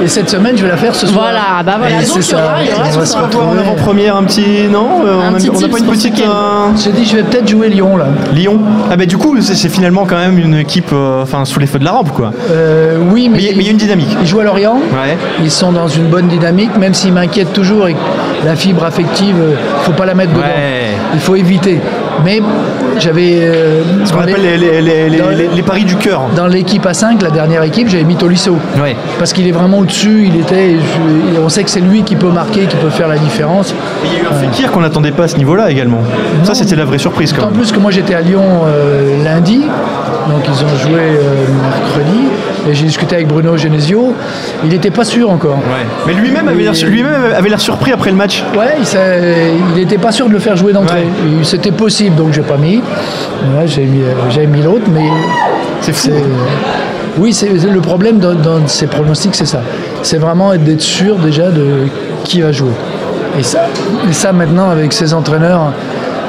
et, et cette semaine, je vais la faire ce soir. Voilà, bah voilà, Et donc il y aura- il y aura on ce va se soir. On va voir en avant-première un petit. Non euh, Un On n'a pas une petite. euh, J'ai dit, je vais peut-être jouer Lyon, là. Lyon Ah, bah du coup, c'est c'est finalement quand même une équipe euh, enfin sous les feux de la rampe, quoi. Euh, oui, mais, Mais il y a- une dynamique. Ils jouent à Lorient. Ouais. Ils sont dans une bonne dynamique, même s'ils m'inquiètent toujours et la fibre affective, euh, faut pas la mettre dedans. Ouais. Il faut éviter. Mais j'avais. euh, Ce qu'on appelle les, les- les- les- dans- les- les paris du cœur. Dans l'équipe A5, la dernière équipe, j'avais mis Tolisso. Ouais. Parce qu'il est vraiment au-dessus, il était. on sait que c'est lui qui peut marquer, qui peut faire la différence. Mais il y a eu un Fekir qu'on n'attendait pas à ce niveau-là également. Ça, c'était la vraie surprise quand même. plus que moi j'étais à Lyon euh, lundi, donc ils ont joué euh, mercredi, et j'ai discuté avec Bruno Genesio. Il n'était pas sûr encore. Ouais. Mais lui-même avait l'air avait surpris après le match. Ouais, il n'était pas sûr de le faire jouer d'entrée. Ouais. C'était possible, donc j'ai pas mis. Ouais, j'ai mis, euh, mis l'autre, mais C'est fou. c'est- Oui, c'est le problème dans, dans ces pronostics, c'est ça. C'est vraiment d'être sûr déjà de qui va jouer. Et ça, et ça maintenant avec ces entraîneurs,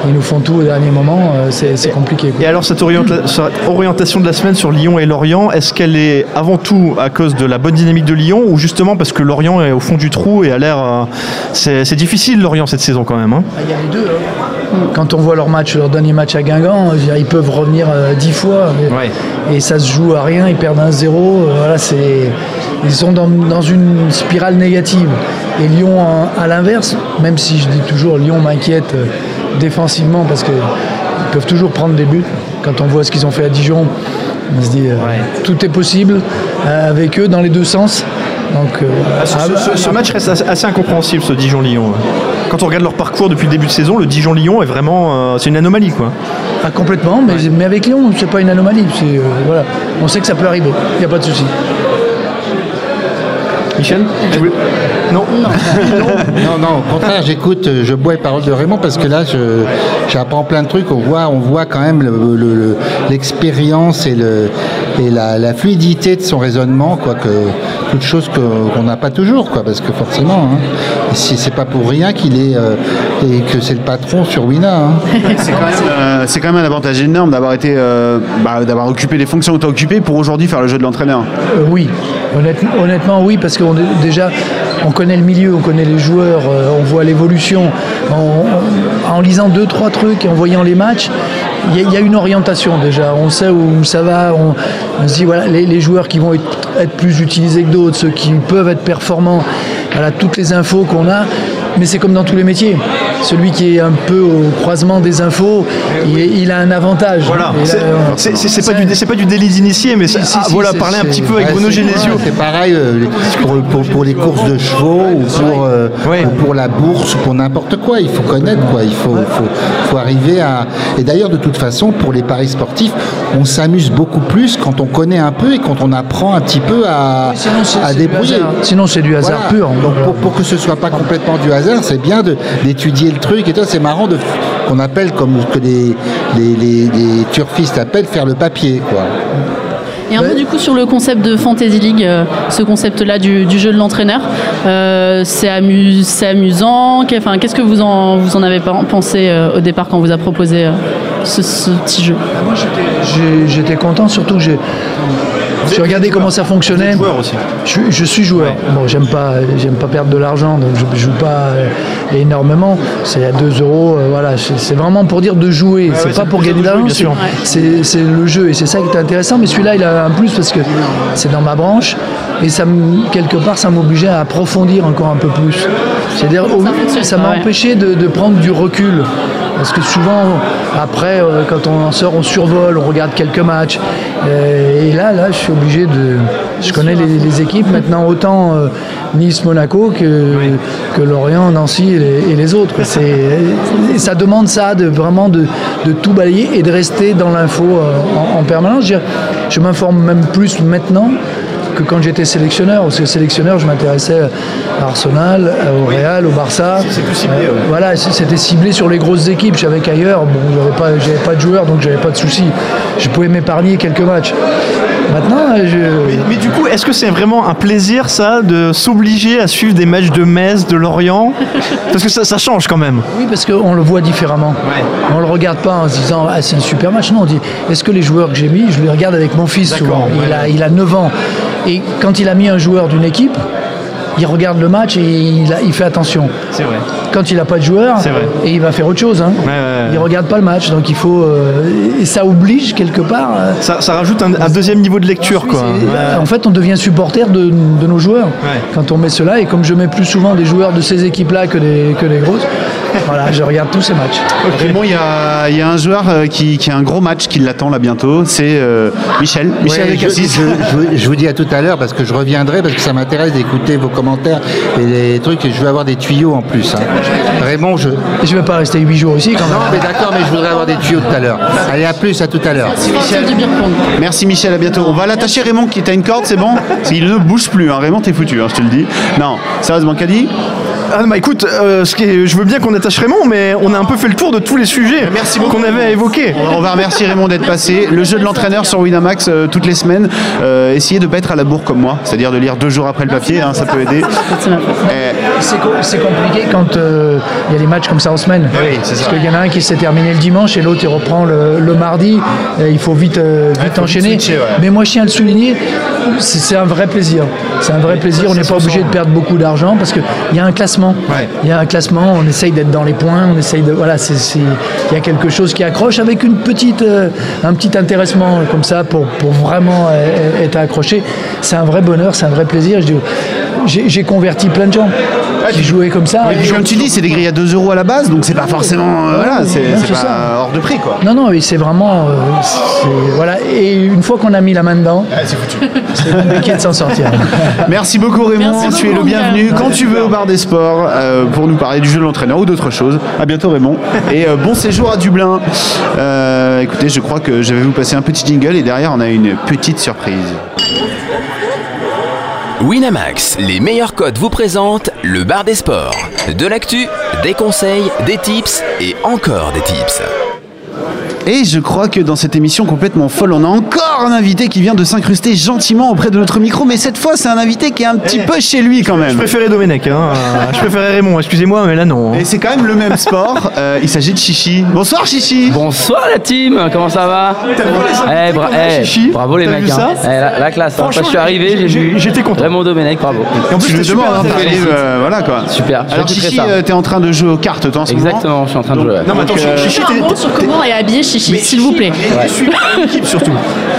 ils nous font tout au dernier moment. euh, C'est compliqué. quoi. Et alors cette, orienta- cette orientation de la semaine sur Lyon et Lorient, est-ce qu'elle est avant tout à cause de la bonne dynamique de Lyon ou justement parce que Lorient est au fond du trou et a l'air... euh, c'est difficile Lorient cette saison quand même. hein? Ah, Il y a les deux. hein. Quand on voit leur match, leur dernier match à Guingamp, dire, ils peuvent revenir euh, dix fois et, Ouais. et ça se joue à rien. Ils perdent un zéro. euh, Voilà, c'est ils sont dans, dans une spirale négative. Et Lyon, à l'inverse, même si je dis toujours Lyon m'inquiète euh, défensivement parce qu'ils peuvent toujours prendre des buts. Quand on voit ce qu'ils ont fait à Dijon, on se dit euh, tout est possible euh, avec eux dans les deux sens. Donc, euh, Ah, ce, ce- ce- ce à- match reste assez, incompréhensible ce Dijon-Lyon. ouais. Quand on regarde leur parcours depuis le début de saison, le Dijon-Lyon est vraiment... euh, c'est une anomalie quoi. Pas complètement, mais, mais avec Lyon, c'est pas une anomalie. c'est, euh, voilà. On sait que ça peut arriver, il n'y a pas de souci. Michel? Tu voulais- Non. Non, non, au contraire, j'écoute, euh, je bois les paroles de Raymond parce que là, j'apprends plein de trucs. On voit, on voit quand même le- le- le- l'expérience et, le, et la, la fluidité de son raisonnement, quoi, que toute chose que- qu'on n'a pas toujours, quoi, parce que forcément, hein, si c'est pas pour rien qu'il est euh, et que c'est le patron sur Wina. hein. C'est quand, même, euh, c'est quand même un avantage énorme d'avoir été, euh, bah, d'avoir occupé les fonctions que tu as occupées pour aujourd'hui faire le jeu de l'entraîneur. Euh, oui, Honnête- honnêtement, oui, parce qu'on est- déjà, on connaît le milieu, on connaît les joueurs, euh, on voit l'évolution. En, en- en lisant deux, trois trucs et en voyant les matchs, il y, a- une orientation déjà. On sait où ça va. On, se dit, les, joueurs qui vont être, être plus utilisés que d'autres, ceux qui peuvent être performants. Voilà, toutes les infos qu'on a. Mais c'est comme dans tous les métiers. Celui qui est un peu au croisement des infos, il, il a un avantage. Voilà, c'est- pas, du, pas du délit d'initié, mais Si, si, ah, si, voilà, parler un petit peu avec Bruno Genesio. C'est pareil euh, pour, pour- pour les courses de chevaux ou pour, euh, Ouais. ou pour la bourse ou pour n'importe quoi. Il faut connaître quoi. Il faut, faut, faut arriver à. Et d'ailleurs, de toute façon, pour les paris sportifs, on s'amuse beaucoup plus quand on connaît un peu et quand on apprend un petit peu à, Oui, sinon, débrouiller. Sinon, c'est du hasard Voilà. pur. Donc pour, pour que ce soit pas complètement du hasard, c'est bien d'étudier le truc. Et toi, c'est marrant de qu'on appelle comme que les, les, les, les turfistes appellent faire le papier, quoi. Et un mot du coup sur le concept de Fantasy League, euh, ce concept-là du, du jeu de l'entraîneur. Euh, c'est amu- c'est amusant. Qu'est-ce que vous en, vous en avez pen- pensé euh, au départ quand on vous a proposé euh, ce, ce petit jeu? J'ai- J'étais content, surtout que j'ai regardé comment ça fonctionnait. joueur aussi. Je, je suis joueur. Bon, j'aime pas, j'aime pas perdre de l'argent, donc je joue pas euh, énormément. C'est à 2 euros, euh, voilà. C'est vraiment pour dire de jouer. ouais, c'est pas pour gagner de sûr. c'est- le jeu et c'est ça qui est intéressant. Mais celui-là, il a un plus parce que c'est dans ma branche et ça, me- quelque part, ça m'obligeait à approfondir encore un peu plus. C'est-à-dire, ça m'a empêché de, de prendre du recul. Parce que souvent, après, euh, quand on en sort, on survole, on regarde quelques matchs. Euh, et là, là, je suis obligé de. Je connais les, les équipes maintenant, autant euh, Nice-Monaco que, que Lorient, Nancy et les, et les autres. C'est, et ça demande ça, de vraiment de, de tout balayer et de rester dans l'info en, en permanence. Je, je m'informe même plus maintenant que quand j'étais sélectionneur. Parce que sélectionneur, je m'intéressais à Arsenal, euh, au Real, au Barça. Plus ciblé, Euh, ouais. Voilà, c'était ciblé sur les grosses équipes. Je savais qu'ailleurs, bon, j'avais pas, j'avais pas de joueurs, donc j'avais pas de soucis. Je pouvais m'épargner quelques matchs. Maintenant, je. Mais, mais du coup, est-ce que c'est vraiment un plaisir, ça, de s'obliger à suivre des matchs de Metz, de Lorient? Parce que ça, ça change quand même. Oui, parce qu'on le voit différemment. On le regarde pas en se disant ah, c'est un super match. Non, on dit est-ce que les joueurs que j'ai mis, je les regarde avec mon fils souvent. Il, a, il a 9 ans. Et quand il a mis un joueur d'une équipe, il regarde le match et il, a- il fait attention. C'est vrai. Quand il n'a pas de joueur, vrai. et il va faire autre chose. Hein. Ouais, ouais, ouais. Il regarde pas le match, donc il faut. euh, et ça oblige quelque part. euh, Ça, ça rajoute un, un deuxième niveau de lecture, quoi. En fait, on devient supporter de, de nos joueurs quand on met cela. Et comme je mets plus souvent des joueurs de ces équipes-là que des, que des grosses, voilà, je regarde tous ces matchs. Raymond, il y a, il y a un joueur euh, qui, qui a un gros match qui l'attend là bientôt. C'est euh, Michel. Michel Ouais, je, Cassis. je- je vous- je vous dis à tout à l'heure parce que je reviendrai parce que ça m'intéresse d'écouter vos commentaires et les trucs et je veux avoir des tuyaux en plus. hein. Raymond, je. Je vais pas rester 8 jours ici quand même. Non, mais d'accord, mais je voudrais avoir des tuyaux tout à l'heure. Allez, à plus, à tout à l'heure. Michel. Merci Michel, à bientôt. On va l'attacher Raymond qui t'a une corde, c'est bon? Il ne bouge plus, hein. Raymond t'es foutu, hein, je te le dis. Non, sérieusement, Caddy Ah, bah écoute, euh, ce qui est- je veux bien qu'on attache Raymond, mais on a un peu fait le tour de tous les sujets Merci beaucoup. qu'on avait à évoquer. On va- remercier Raymond d'être passé. Le jeu de l'entraîneur sur Winamax euh, toutes les semaines. Euh, essayez de ne pas être à la bourre comme moi, c'est-à-dire de lire deux jours après le papier, hein, ça peut aider. C'est co- c'est compliqué quand euh, il y a des matchs comme ça en semaine. Oui, c'est Parce ça. qu'il y en a un qui s'est terminé le dimanche et l'autre il reprend le, le mardi. Et il faut vite, euh, vite enchaîner. vite switcher, ouais. Mais moi je tiens à le souligner, c'est c'est un vrai plaisir. C'est un vrai plaisir. On n'est pas obligé de perdre beaucoup d'argent parce qu'il y a un classement. Ouais. Il y a un classement. On essaye d'être dans les points. On essaye de voilà. c'est c'est- il y a quelque chose qui accroche avec une petite, euh, un petit intéressement comme ça pour, pour vraiment euh, être accroché. C'est un vrai bonheur. C'est un vrai plaisir. Je dis, J'ai converti plein de gens qui jouaient comme ça. Comme tu dis, c'est des grilles à 2 euros à la base, donc c'est pas forcément. euh, voilà, c'est pas hors de prix quoi. Non, non, c'est vraiment. euh, voilà. Et une fois qu'on a mis la main dedans, c'est foutu. c'est compliqué de s'en sortir. Merci beaucoup Raymond, Merci tu es le beaucoup, bienvenu quand tu veux au bar des sports euh, pour nous parler du jeu de l'entraîneur ou d'autres choses. À bientôt Raymond et euh, bon séjour à Dublin. Euh, écoutez, je crois que je vais vous passer un petit jingle et derrière on a une petite surprise. Winamax, les meilleurs codes vous présentent le bar des sports. De l'actu, des conseils, des tips et encore des tips. Et je crois que dans cette émission complètement folle, on a encore un invité qui vient de s'incruster gentiment auprès de notre micro, mais cette fois c'est un invité qui est un petit peu chez lui quand Je même. préférais Domenech, hein. je préférais Raymond, excusez-moi, mais là non. hein. Et c'est quand même le même sport. Euh, il s'agit de Chichi. Bonsoir Chichi. Bonsoir la team, comment ça va? Eh, bra- eh, Chichi? Bravo les mecs, hein. Eh, la, la classe. hein. Franchement, je suis arrivé, j'ai- vu j'étais content. Raymond Domenech, bravo. En plus, je t'arrives, euh, voilà quoi. Super, je Alors Chichi, euh, t'es en train de jouer aux cartes toi en ce moment Exactement, je suis en train de jouer. Non, mais attends, euh, Chichi, comment est habillé Chichi, s'il vous plaît. Il est suivi par une équipe surtout.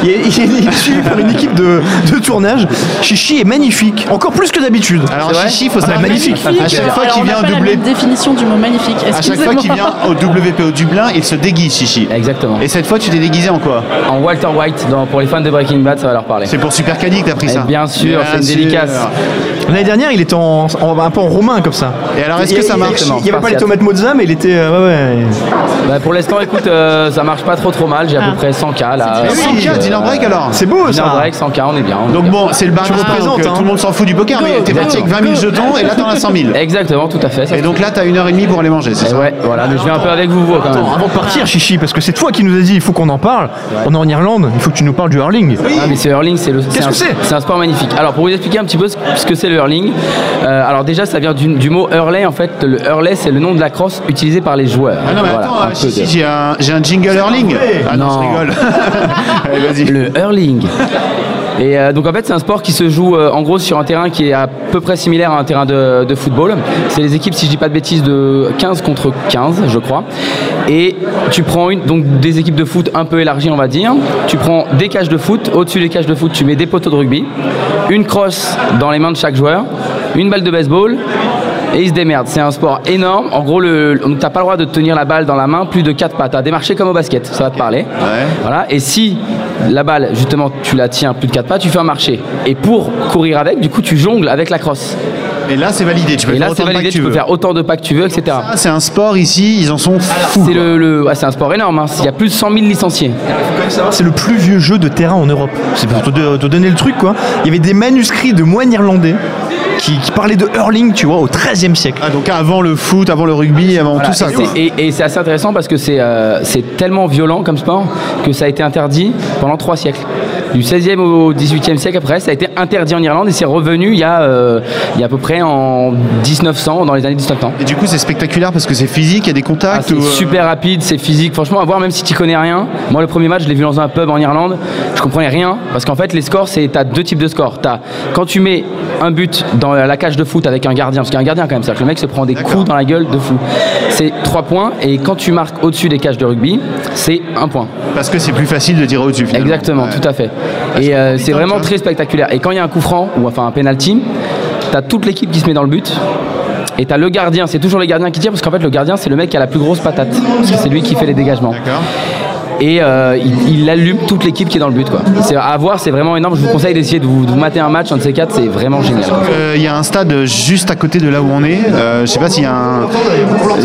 Il est, il est suivi par une équipe de, de tournage. Chichi est magnifique, encore plus que d'habitude. Alors Chichi, il faut Ah, savoir bah, magnifique. À chaque fois qu'il vient au doublé, définition du mot magnifique. à chaque fois qu'il vient au WPO Dublin, il se déguise Chichi. Exactement. Et cette fois, tu t'es déguisé en quoi? En Walter White, dans- pour les fans de Breaking Bad, ça va leur parler. C'est pour Super Caddy que t'as pris Eh ça. bien sûr, c'est une dédicace. L'année dernière, il était en, en- un peu en romain comme ça. Et alors, est-ce que ça marche Il n'y avait pas les tomates mozza, mais il était. euh, ouais, ouais. Bah, pour l'instant, écoute, euh, ça marche pas trop trop mal. J'ai à peu près 100K là. Mais oui, tiens, Dylan Break alors. C'est beau ça. break, 100K, on est bien. on est Donc bien. bon, c'est le bar Tu des sports, représentes, donc, hein. tout le monde s'en fout du poker, mais t'es parti avec 20 000 jetons et là t'en as 100 000. Exactement, tout à fait. ça Et donc là, t'as une heure et demie pour aller manger, c'est Et ça ouais, voilà, mais je vais un peu avec vous, vous, quand même. Avant de partir, Chichi, parce que c'est toi qui nous as dit il faut qu'on en parle. On est en Irlande, il faut que tu nous parles du hurling. Ah, mais c'est hurling, c'est le. Qu'est-ce un- que c'est C'est un sport magnifique. Alors pour vous expliquer un petit peu ce, que c'est le hurling. euh, alors déjà, ça vient du, mot hurley. En fait, le hurley, c'est le nom de la crosse utilisée par les joueurs. Ah non, mais attends, j'ai un, j'ai jingle hurling. Ah non, Non. je rigole. Allez, vas-y. Le hurling. Et euh, donc en fait c'est un sport qui se joue euh, en gros sur un terrain qui est à peu près similaire à un terrain de, de football. C'est les équipes, si je dis pas de bêtises, de 15 contre 15 je crois. Et tu prends une, donc des équipes de foot un peu élargies on va dire. Tu prends des cages de foot, au-dessus des cages de foot tu mets des poteaux de rugby, une crosse dans les mains de chaque joueur, une balle de baseball et ils se démerdent. C'est un sport énorme. En gros, le, donc t'as pas le droit de tenir la balle dans la main plus de 4 pas. T'as démarché comme au basket, ça va te parler. Voilà. Et si la balle, justement, tu la tiens plus de 4 pas, tu fais un marché. Et pour courir avec, du coup, tu jongles avec la crosse. Et là, c'est validé. Tu peux Et faire là, c'est autant de pas validé, que tu peux veux. faire autant de pas que tu veux, etc. C'est un sport ici, ils en sont fous. C'est le, le- ouais, c'est un sport énorme. hein. Il y a plus de 100 000 licenciés. C'est le plus vieux jeu de terrain en Europe. C'est pour te, te donner le truc, quoi. Il y avait des manuscrits de moines irlandais qui, qui parlaient de hurling, tu vois, au XIIIe siècle. Ah, donc avant le foot, avant le rugby, avant Voilà, tout ça. et Et, et c'est assez intéressant parce que c'est euh, c'est tellement violent comme sport que ça a été interdit pendant trois siècles. Du 16e au 18e siècle après, ça a été interdit en Irlande et c'est revenu il y, a, euh, il y a à peu près en 1900, dans les années 1900. Et du coup, c'est spectaculaire parce que c'est physique, il y a des Ah, contacts. c'est ou, euh, super rapide, c'est physique. Franchement, à voir, même si tu connais rien. Moi, le premier match, je l'ai vu dans un pub en Irlande. Je comprenais rien parce qu'en fait, les scores, c'est t'as deux types de scores. T'as quand tu mets un but dans la cage de foot avec un gardien, parce qu'il y a un gardien quand même, c'est-à-dire que le mec se prend des coups dans la gueule de fou. C'est trois points et quand tu marques au-dessus des cages de rugby, c'est un point. Parce que c'est plus facile de tirer au-dessus. finalement. Exactement, Ouais. tout à fait. Et euh, c'est vraiment très spectaculaire. Et quand il y a un coup franc ou enfin un penalty, t'as toute l'équipe qui se met dans le but. Et t'as le gardien, c'est toujours le gardien qui tire parce qu'en fait le gardien c'est le mec qui a la plus grosse patate. Parce que c'est lui qui fait les dégagements. Et euh, il, il allume toute l'équipe qui est dans le but. Quoi. C'est, à voir, c'est vraiment énorme. Je vous conseille d'essayer de vous, de vous mater un match, un de ces quatre, c'est vraiment génial. Euh, Il y a un stade juste à côté de là où on est. Euh, je sais pas s'il y a un.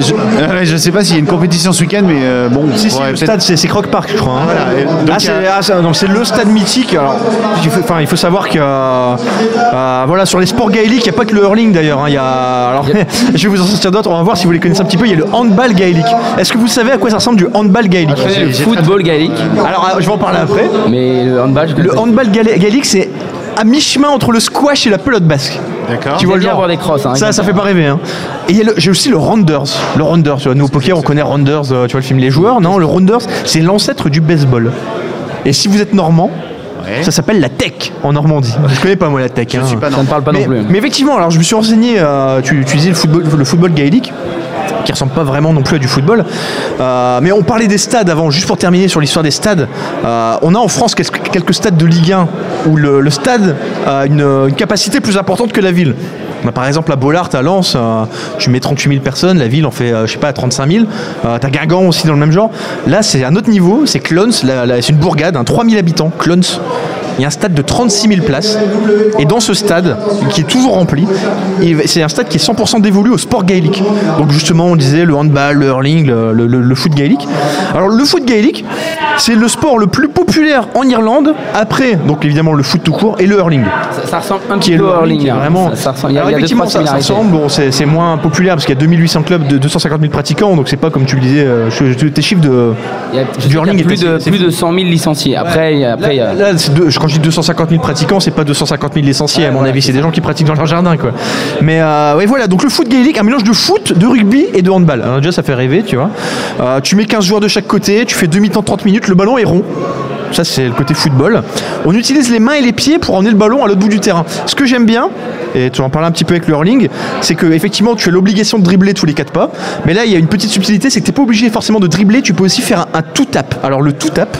Je, je sais pas s'il y a une compétition ce week-end, mais euh, bon. Si, si, le stade, c'est c'est Croc Park, je crois. hein. Voilà, et donc Ah, c'est ah, c'est- le stade mythique. Alors, il faut, enfin, il faut savoir que voilà, sur les sports gaéliques, il n'y a pas que le hurling d'ailleurs. hein. Il y a, alors, je vais vous en sortir d'autres. On va voir si vous les connaissez un petit peu. Il y a le handball gaélique. Est-ce que vous savez à quoi ça ressemble du handball gaélique? Football gaélique, Alors, euh, je vais en parler après. mais le handball, je Le handball gaélique, c'est à mi-chemin entre le squash et la pelote basque. D'accord. Tu vois le bien genre avoir des crosses, hein, Ça, ça fait pas rêver. Hein. Et j'ai aussi le Rounders. Le Rounders, tu vois, nous au poker, on connaît Rounders, euh, tu vois le film Les Joueurs. Non, le Rounders, c'est l'ancêtre du baseball. Et si vous êtes normand, Ouais. ça s'appelle la tech en Normandie. Je connais pas moi la tech. Je hein. suis pas Ça ne parle pas mais, non plus. mais effectivement, alors je me suis renseigné, euh, tu, tu disais le football, le football gaélique qui ressemble pas vraiment non plus à du football. Euh, mais on parlait des stades avant, juste pour terminer sur l'histoire des stades. Euh, on a en France quelques, stades de Ligue 1 où le, stade a une, capacité plus importante que la ville. Par exemple à Bollard, à Lens, euh, tu mets 38 000 personnes, la ville en fait, je sais pas, 35 000. Euh, T'as Guingamp aussi dans le même genre. Là, c'est un autre niveau, c'est la- c'est une bourgade, un 3 000 habitants, Clons. Il y a un stade de 36 000 places. Et dans ce stade, qui est toujours rempli, c'est un stade qui est 100% dévolu au sport gaélique. Donc justement, on disait le handball, le hurling, le, le- le- le foot gaélique. Alors le foot gaélique, c'est le sport le plus populaire en Irlande, après, donc évidemment le foot tout court, et le hurling. Ça, ça ressemble un Qui petit est peu au hurling, hurling. hein. vraiment... Ça, ça ressemble- il y a, Alors il y a deux, effectivement, ça, ressemble. Bon, c'est moins populaire parce qu'il y a 2800 clubs de 250 000 pratiquants, donc c'est pas comme tu le disais, euh, je- tes chiffres de, a, du qu'il y a hurling plus, de, plus de 100 000 licenciés. Après, a- après y a- Là, quand je dis 250 000 pratiquants, c'est pas 250 000 licenciés, à mon avis, c'est des gens qui pratiquent dans leur jardin, quoi. Mais euh, ouais, voilà, donc le foot gaélique, un mélange de foot, de rugby et de handball. Alors, déjà, ça fait rêver, tu vois. Euh, tu mets 15 joueurs de chaque côté, tu fais demi-temps de 30 minutes, le ballon est rond. Ça, c'est le côté football. On utilise les mains et les pieds pour emmener le ballon à l'autre bout du terrain. Ce que j'aime bien, et tu en parles un petit peu avec le hurling, c'est que effectivement, tu as l'obligation de dribbler tous les quatre pas. Mais là, il y a une petite subtilité, c'est que tu n'es pas obligé forcément de dribbler, tu peux aussi faire un, un tout-tap. Alors, le tout-tap,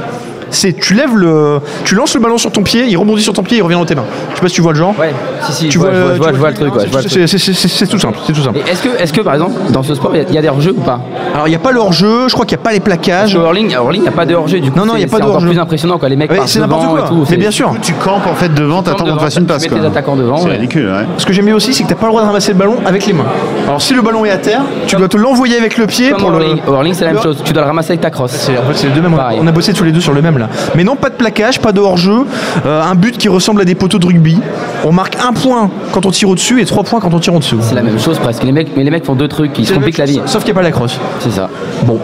C'est tu lèves le, tu lances le ballon sur ton pied, il rebondit sur ton pied, il revient dans tes mains. Je sais pas si tu vois le genre. Ouais, si, si, Tu je vois, vois, je vois, je le truc. C'est- tout simple, c'est tout simple. Est-ce que, est que, par exemple, dans ce sport, il y a- y, des hors-jeux ou pas? Alors il n'y a pas le hors-jeu, je crois qu'il n'y a pas les plaquages. Au hurling, il n'y a pas de hors-jeu. Du coup, Non, non, il y a pas de c'est encore hors-jeu. plus impressionnant quand les mecs c'est n'importe quoi. Mais bien sûr. Tu campes en fait devant, t'attends qu'on te fasse une passe. Tu quoi. mets tes attaquants devant. C'est ridicule, ouais. Ce que j'aime bien aussi, c'est que t'as pas le droit de ramasser le ballon avec les mains. Alors si le ballon est à terre, tu dois te l'envoyer avec le pied pour le. hurling. C'est la même chose. Tu dois le ramasser avec ta crosse. C'est en fait c'est les deux mêmes. On a bossé tous les deux sur le même Mais non, pas de plaquage, pas de hors-jeu, euh, un but qui ressemble à des poteaux de rugby. On marque un point quand on tire au-dessus et trois points quand on tire en dessous. C'est la même chose presque. Les mecs, mais les mecs font deux trucs qui se compliquent la vie. Sauf qu'il n'y a pas la crosse. C'est ça. Bon.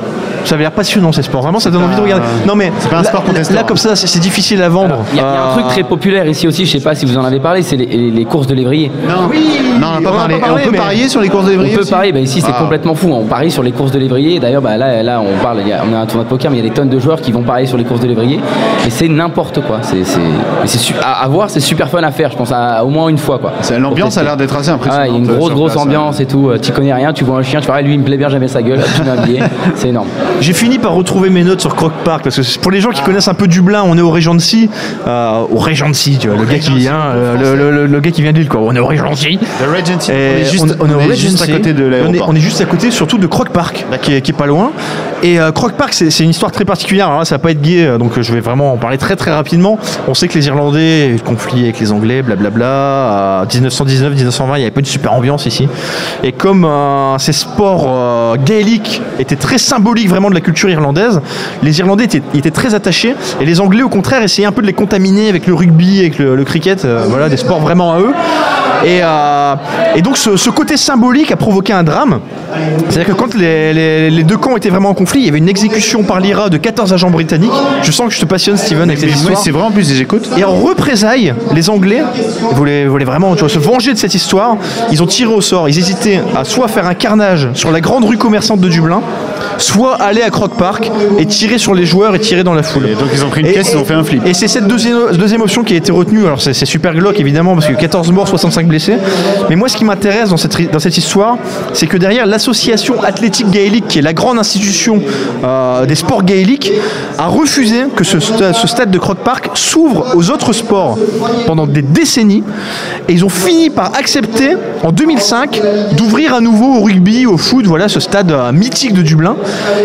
Ça avait l'air passionnant ces sports, vraiment ça donne envie de regarder. Non mais c'est pas un là- sport contestant. Là comme ça c'est difficile à vendre. Il y, a- il y a un Euh, truc très populaire ici aussi, je sais pas si vous en avez parlé, c'est les, courses de lévrier. Non, non, on n'a pas on a pas parlé, on peut mais- parier sur les courses de On lévrier peut aussi parier, bah ici c'est Ah. complètement fou. On parie sur les courses de lévrier. D'ailleurs, bah là, là, on parle, y a- on a un tournoi de poker, mais il y a des tonnes de joueurs qui vont parier sur les courses de lévrier. Et c'est n'importe quoi. C'est, à, à voir, c'est super fun à faire. Je pense à, au moins une fois quoi. C'est- L'ambiance a l'air d'être assez Ah, impressionnante. il y a une euh, grosse grosse place, ambiance et tout. Euh, Tu connais rien, tu vois un chien, tu vois ah, lui il me plaît bien, jamais sa gueule. C'est énorme. J'ai fini par retrouver mes notes sur Croc Park parce que pour les gens qui connaissent un peu Dublin, on est au Regency, euh, au Regency, tu vois, le gars qui vient, euh, le, le- le- le gars qui vient de l'île quoi. On est au Regency. Regency. On est juste, on, on est au on est juste à côté de on est, l'aéroport. on est juste à côté surtout de Croc Park qui est, qui est pas loin. Et euh, Croc Park c'est une histoire très particulière. Alors là, ça va pas être gay, euh, donc euh, je vais vraiment en parler très très rapidement. On sait que les Irlandais, conflit avec les Anglais, blablabla. À 1919-1920, il n'y avait pas une super ambiance ici. Et comme euh, ces sports gaéliques étaient très symboliques vraiment de la culture irlandaise, les Irlandais étaient, très attachés et les Anglais au contraire essayaient un peu de les contaminer avec le rugby, avec le, cricket, voilà des sports vraiment à eux. Et, donc ce, côté symbolique a provoqué un drame. C'est-à-dire que quand les deux camps étaient vraiment en conflit, il y avait une exécution par l'IRA de 14 agents britanniques. Je sens que je te passionne Steven avec cette histoire. c'est vraiment plus, j'écoute. Et en représailles, les Anglais voulaient, voulaient vraiment tu vois, se venger de cette histoire. Ils ont tiré au sort. Ils hésitaient à soit faire un carnage sur la grande rue commerçante de Dublin, soit aller à Croc Park et tirer sur les joueurs et tirer dans la foule. Et donc ils ont pris une Et- caisse, ils ont fait un flip. Et c'est cette deuxième, deuxième option qui a été retenue. Alors c'est super glauque évidemment parce que 14 morts, 65 blessés. Mais moi ce qui m'intéresse dans cette, ri- dans cette histoire, c'est que derrière l'association athlétique gaélique, qui est la grande institution euh, des sports gaéliques, a refusé que ce stade de Croc Park s'ouvre aux autres sports pendant des décennies. Et ils ont fini par accepter en 2005 d'ouvrir à nouveau au rugby, au foot, voilà ce stade euh, mythique de Dublin.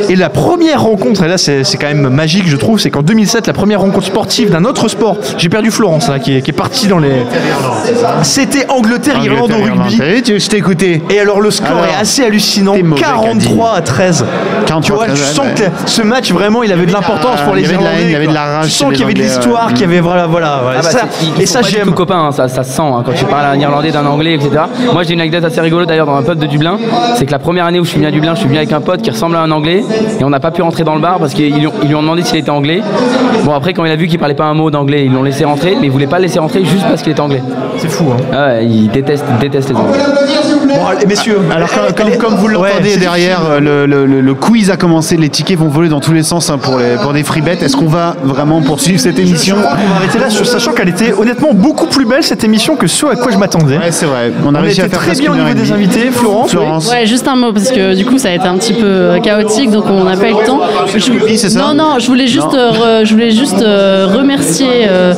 Et la première rencontre, et là c'est quand même magique je trouve, c'est qu'en 2007, la première rencontre sportive d'un autre sport, j'ai perdu Florence là, qui est, qui est parti dans les... C'était Angleterre-Irlande au rugby. Tu- Je t'ai écouté. Et alors le score Alors, est assez hallucinant, t'es mauvais, 43 à 13. 43 tu vois, à 13, tu sens ouais. que ce match vraiment, il avait de l'importance pour il les y avait de la haine, Irlandais. il y avait de la rage Tu sens qu'il y avait de l'histoire, qu'il y avait voilà, voilà. Ah bah, Ça- et ça j'aime. tout copains, hein, ça, ça se sent hein, quand tu parles à un Irlandais, d'un Anglais, etc. Moi j'ai une anecdote assez rigolote d'ailleurs dans un pub de Dublin. C'est que la première année où je suis venu à Dublin, je suis venu avec un pote qui ressemble à un Anglais et on n'a pas pu rentrer dans le bar parce qu'ils lui ont- ils lui ont demandé s'il était anglais. Bon après quand il a vu qu'il parlait pas un mot d'anglais, ils l'ont laissé rentrer, mais ils voulaient pas le laisser rentrer juste parce qu'il était anglais. C'est fou hein. Ah ouais, ils détestent, ils détestent les Anglais. Bon, messieurs. Alors comme, comme- comme vous Ouais, l'entendez c'est derrière, euh, le, le- le- le quiz a commencé, les tickets vont voler dans tous les sens hein, pour, les, pour des free bets. Est-ce qu'on va vraiment poursuivre cette Je émission crois qu'on va arrêter là, sachant qu'elle était honnêtement beaucoup plus belle cette émission que ce à quoi je m'attendais. Ouais, c'est vrai. On a On réussi était à faire très bien au niveau des invités. Florence, Florence. Ouais, juste un mot, parce que du coup, ça a été un petit peu euh, chaotique, donc on n'a pas eu le temps. Je- Oui, c'est ça non, non, je voulais juste, euh, re- je voulais juste euh, remercier euh,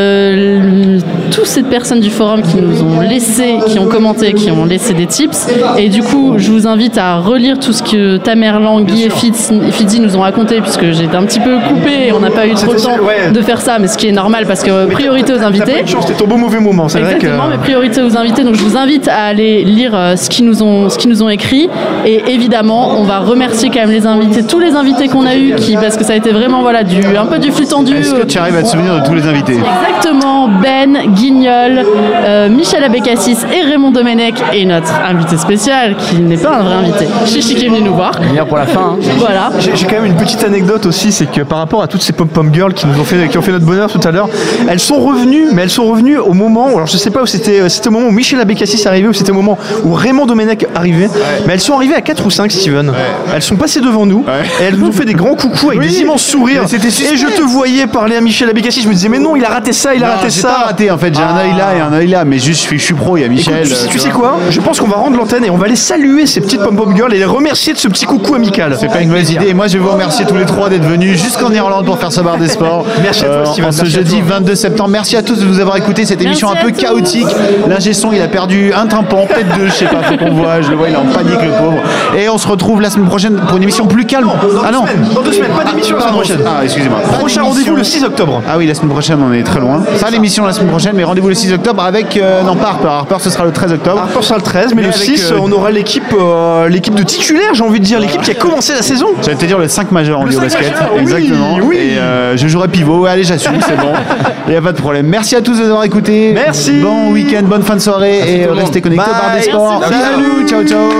euh, toutes ces personnes du forum qui nous ont laissé, qui ont commenté, qui ont laissé des tips. Et du coup, je vous invite à relire tout ce que Tamerlan, Guy et Fitz, Fitzy nous ont raconté, puisque j'ai été un petit peu coupé et on n'a pas eu trop le temps ouais. de faire ça, mais ce qui est normal, parce que priorité aux pas invités. chance, c'était ton beau mauvais moment. C'est vrai que. Mais priorité aux invités. Donc je vous invite à aller lire euh, ce qu'ils nous ont, ce qu'ils nous ont écrit. Et évidemment, on va remercier quand même les invités, tous les invités qu'on a eu, qui parce que ça a été vraiment voilà du un peu du flux tendu. Est-ce que tu arrives à te souvenir de tous les invités? Exactement, Ben, Guignol, euh, Michel Abécassis et Raymond Domenech et notre invité spécial qui n'est pas un vrai invité, Chichi qui est venu nous voir. Meilleur pour la fin. hein. Voilà. J'ai quand même une petite anecdote aussi, c'est que par rapport à toutes ces pom-pom girls qui nous ont fait, qui ont fait notre bonheur tout à l'heure, elles sont revenues, mais elles sont revenues au moment, alors je sais pas où c'était, euh, c'était au moment où Michel Abécassis arrivé ou c'était au moment où Raymond Domenech arrivait, mais elles sont arrivées à 4 ou 5, Steven. Elles sont passées devant nous et elles nous ont fait des grands coucous avec des immenses sourires. Et je te voyais parler à Michel Abécassis, je me disais, mais non, il a raté ça, il a Non, raté j'ai ça. pas raté en fait. j'ai un œil là et un œil là, mais juste je suis, je suis pro, il y a Michel. Écoute, tu, euh, tu sais quoi? Je pense qu'on va rendre l'antenne et on va aller saluer ces petites pom-pom girls et les remercier de ce petit coucou amical. C'est pas une mauvaise idée. Et moi, je vais vous remercier tous les trois d'être venus jusqu'en Irlande pour faire ce bar des sports. Merci à toi, Euh, Steven. En ce Merci à jeudi toi. 22 septembre. Merci à tous de nous avoir écouté cette émission Merci un peu chaotique. L'ingé son, il a perdu un tympan, peut-être deux, je sais pas, faut qu'on voit. Je le vois, il est en panique, le pauvre. Et on se retrouve la semaine prochaine pour une émission plus calme. Dans ah non. semaines, dans deux semaines, pas d'émission la semaine prochaine. Ah, excusez-moi. Prochain rendez-vous le 6 octobre. Ah oui, la semaine prochaine, on est très loin. Pas l'émission la semaine prochaine, mais rendez-vous le 6 octobre avec. euh, non, pas Harper. Harper, ce sera le 13 octobre. Harper sera le 13, mais, Mais le avec, 6, euh, on aura l'équipe euh, l'équipe de titulaires, j'ai envie de dire, l'équipe qui a commencé la saison. J'allais te dire le 5 majeur en 5 basket. majeur, oui, Exactement. oui. Et euh, je jouerai pivot. Allez, j'assume, c'est bon. Il n'y a pas de problème. Merci à tous de nous avoir écoutés. Merci. Bon week-end, bonne fin de soirée Merci et restez connectés au bar Bye. des sports. Merci. Salut, ciao, ciao.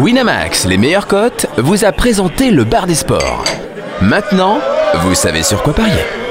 Winamax, les meilleures cotes, vous a présenté le bar des sports. Maintenant, vous savez sur quoi parier.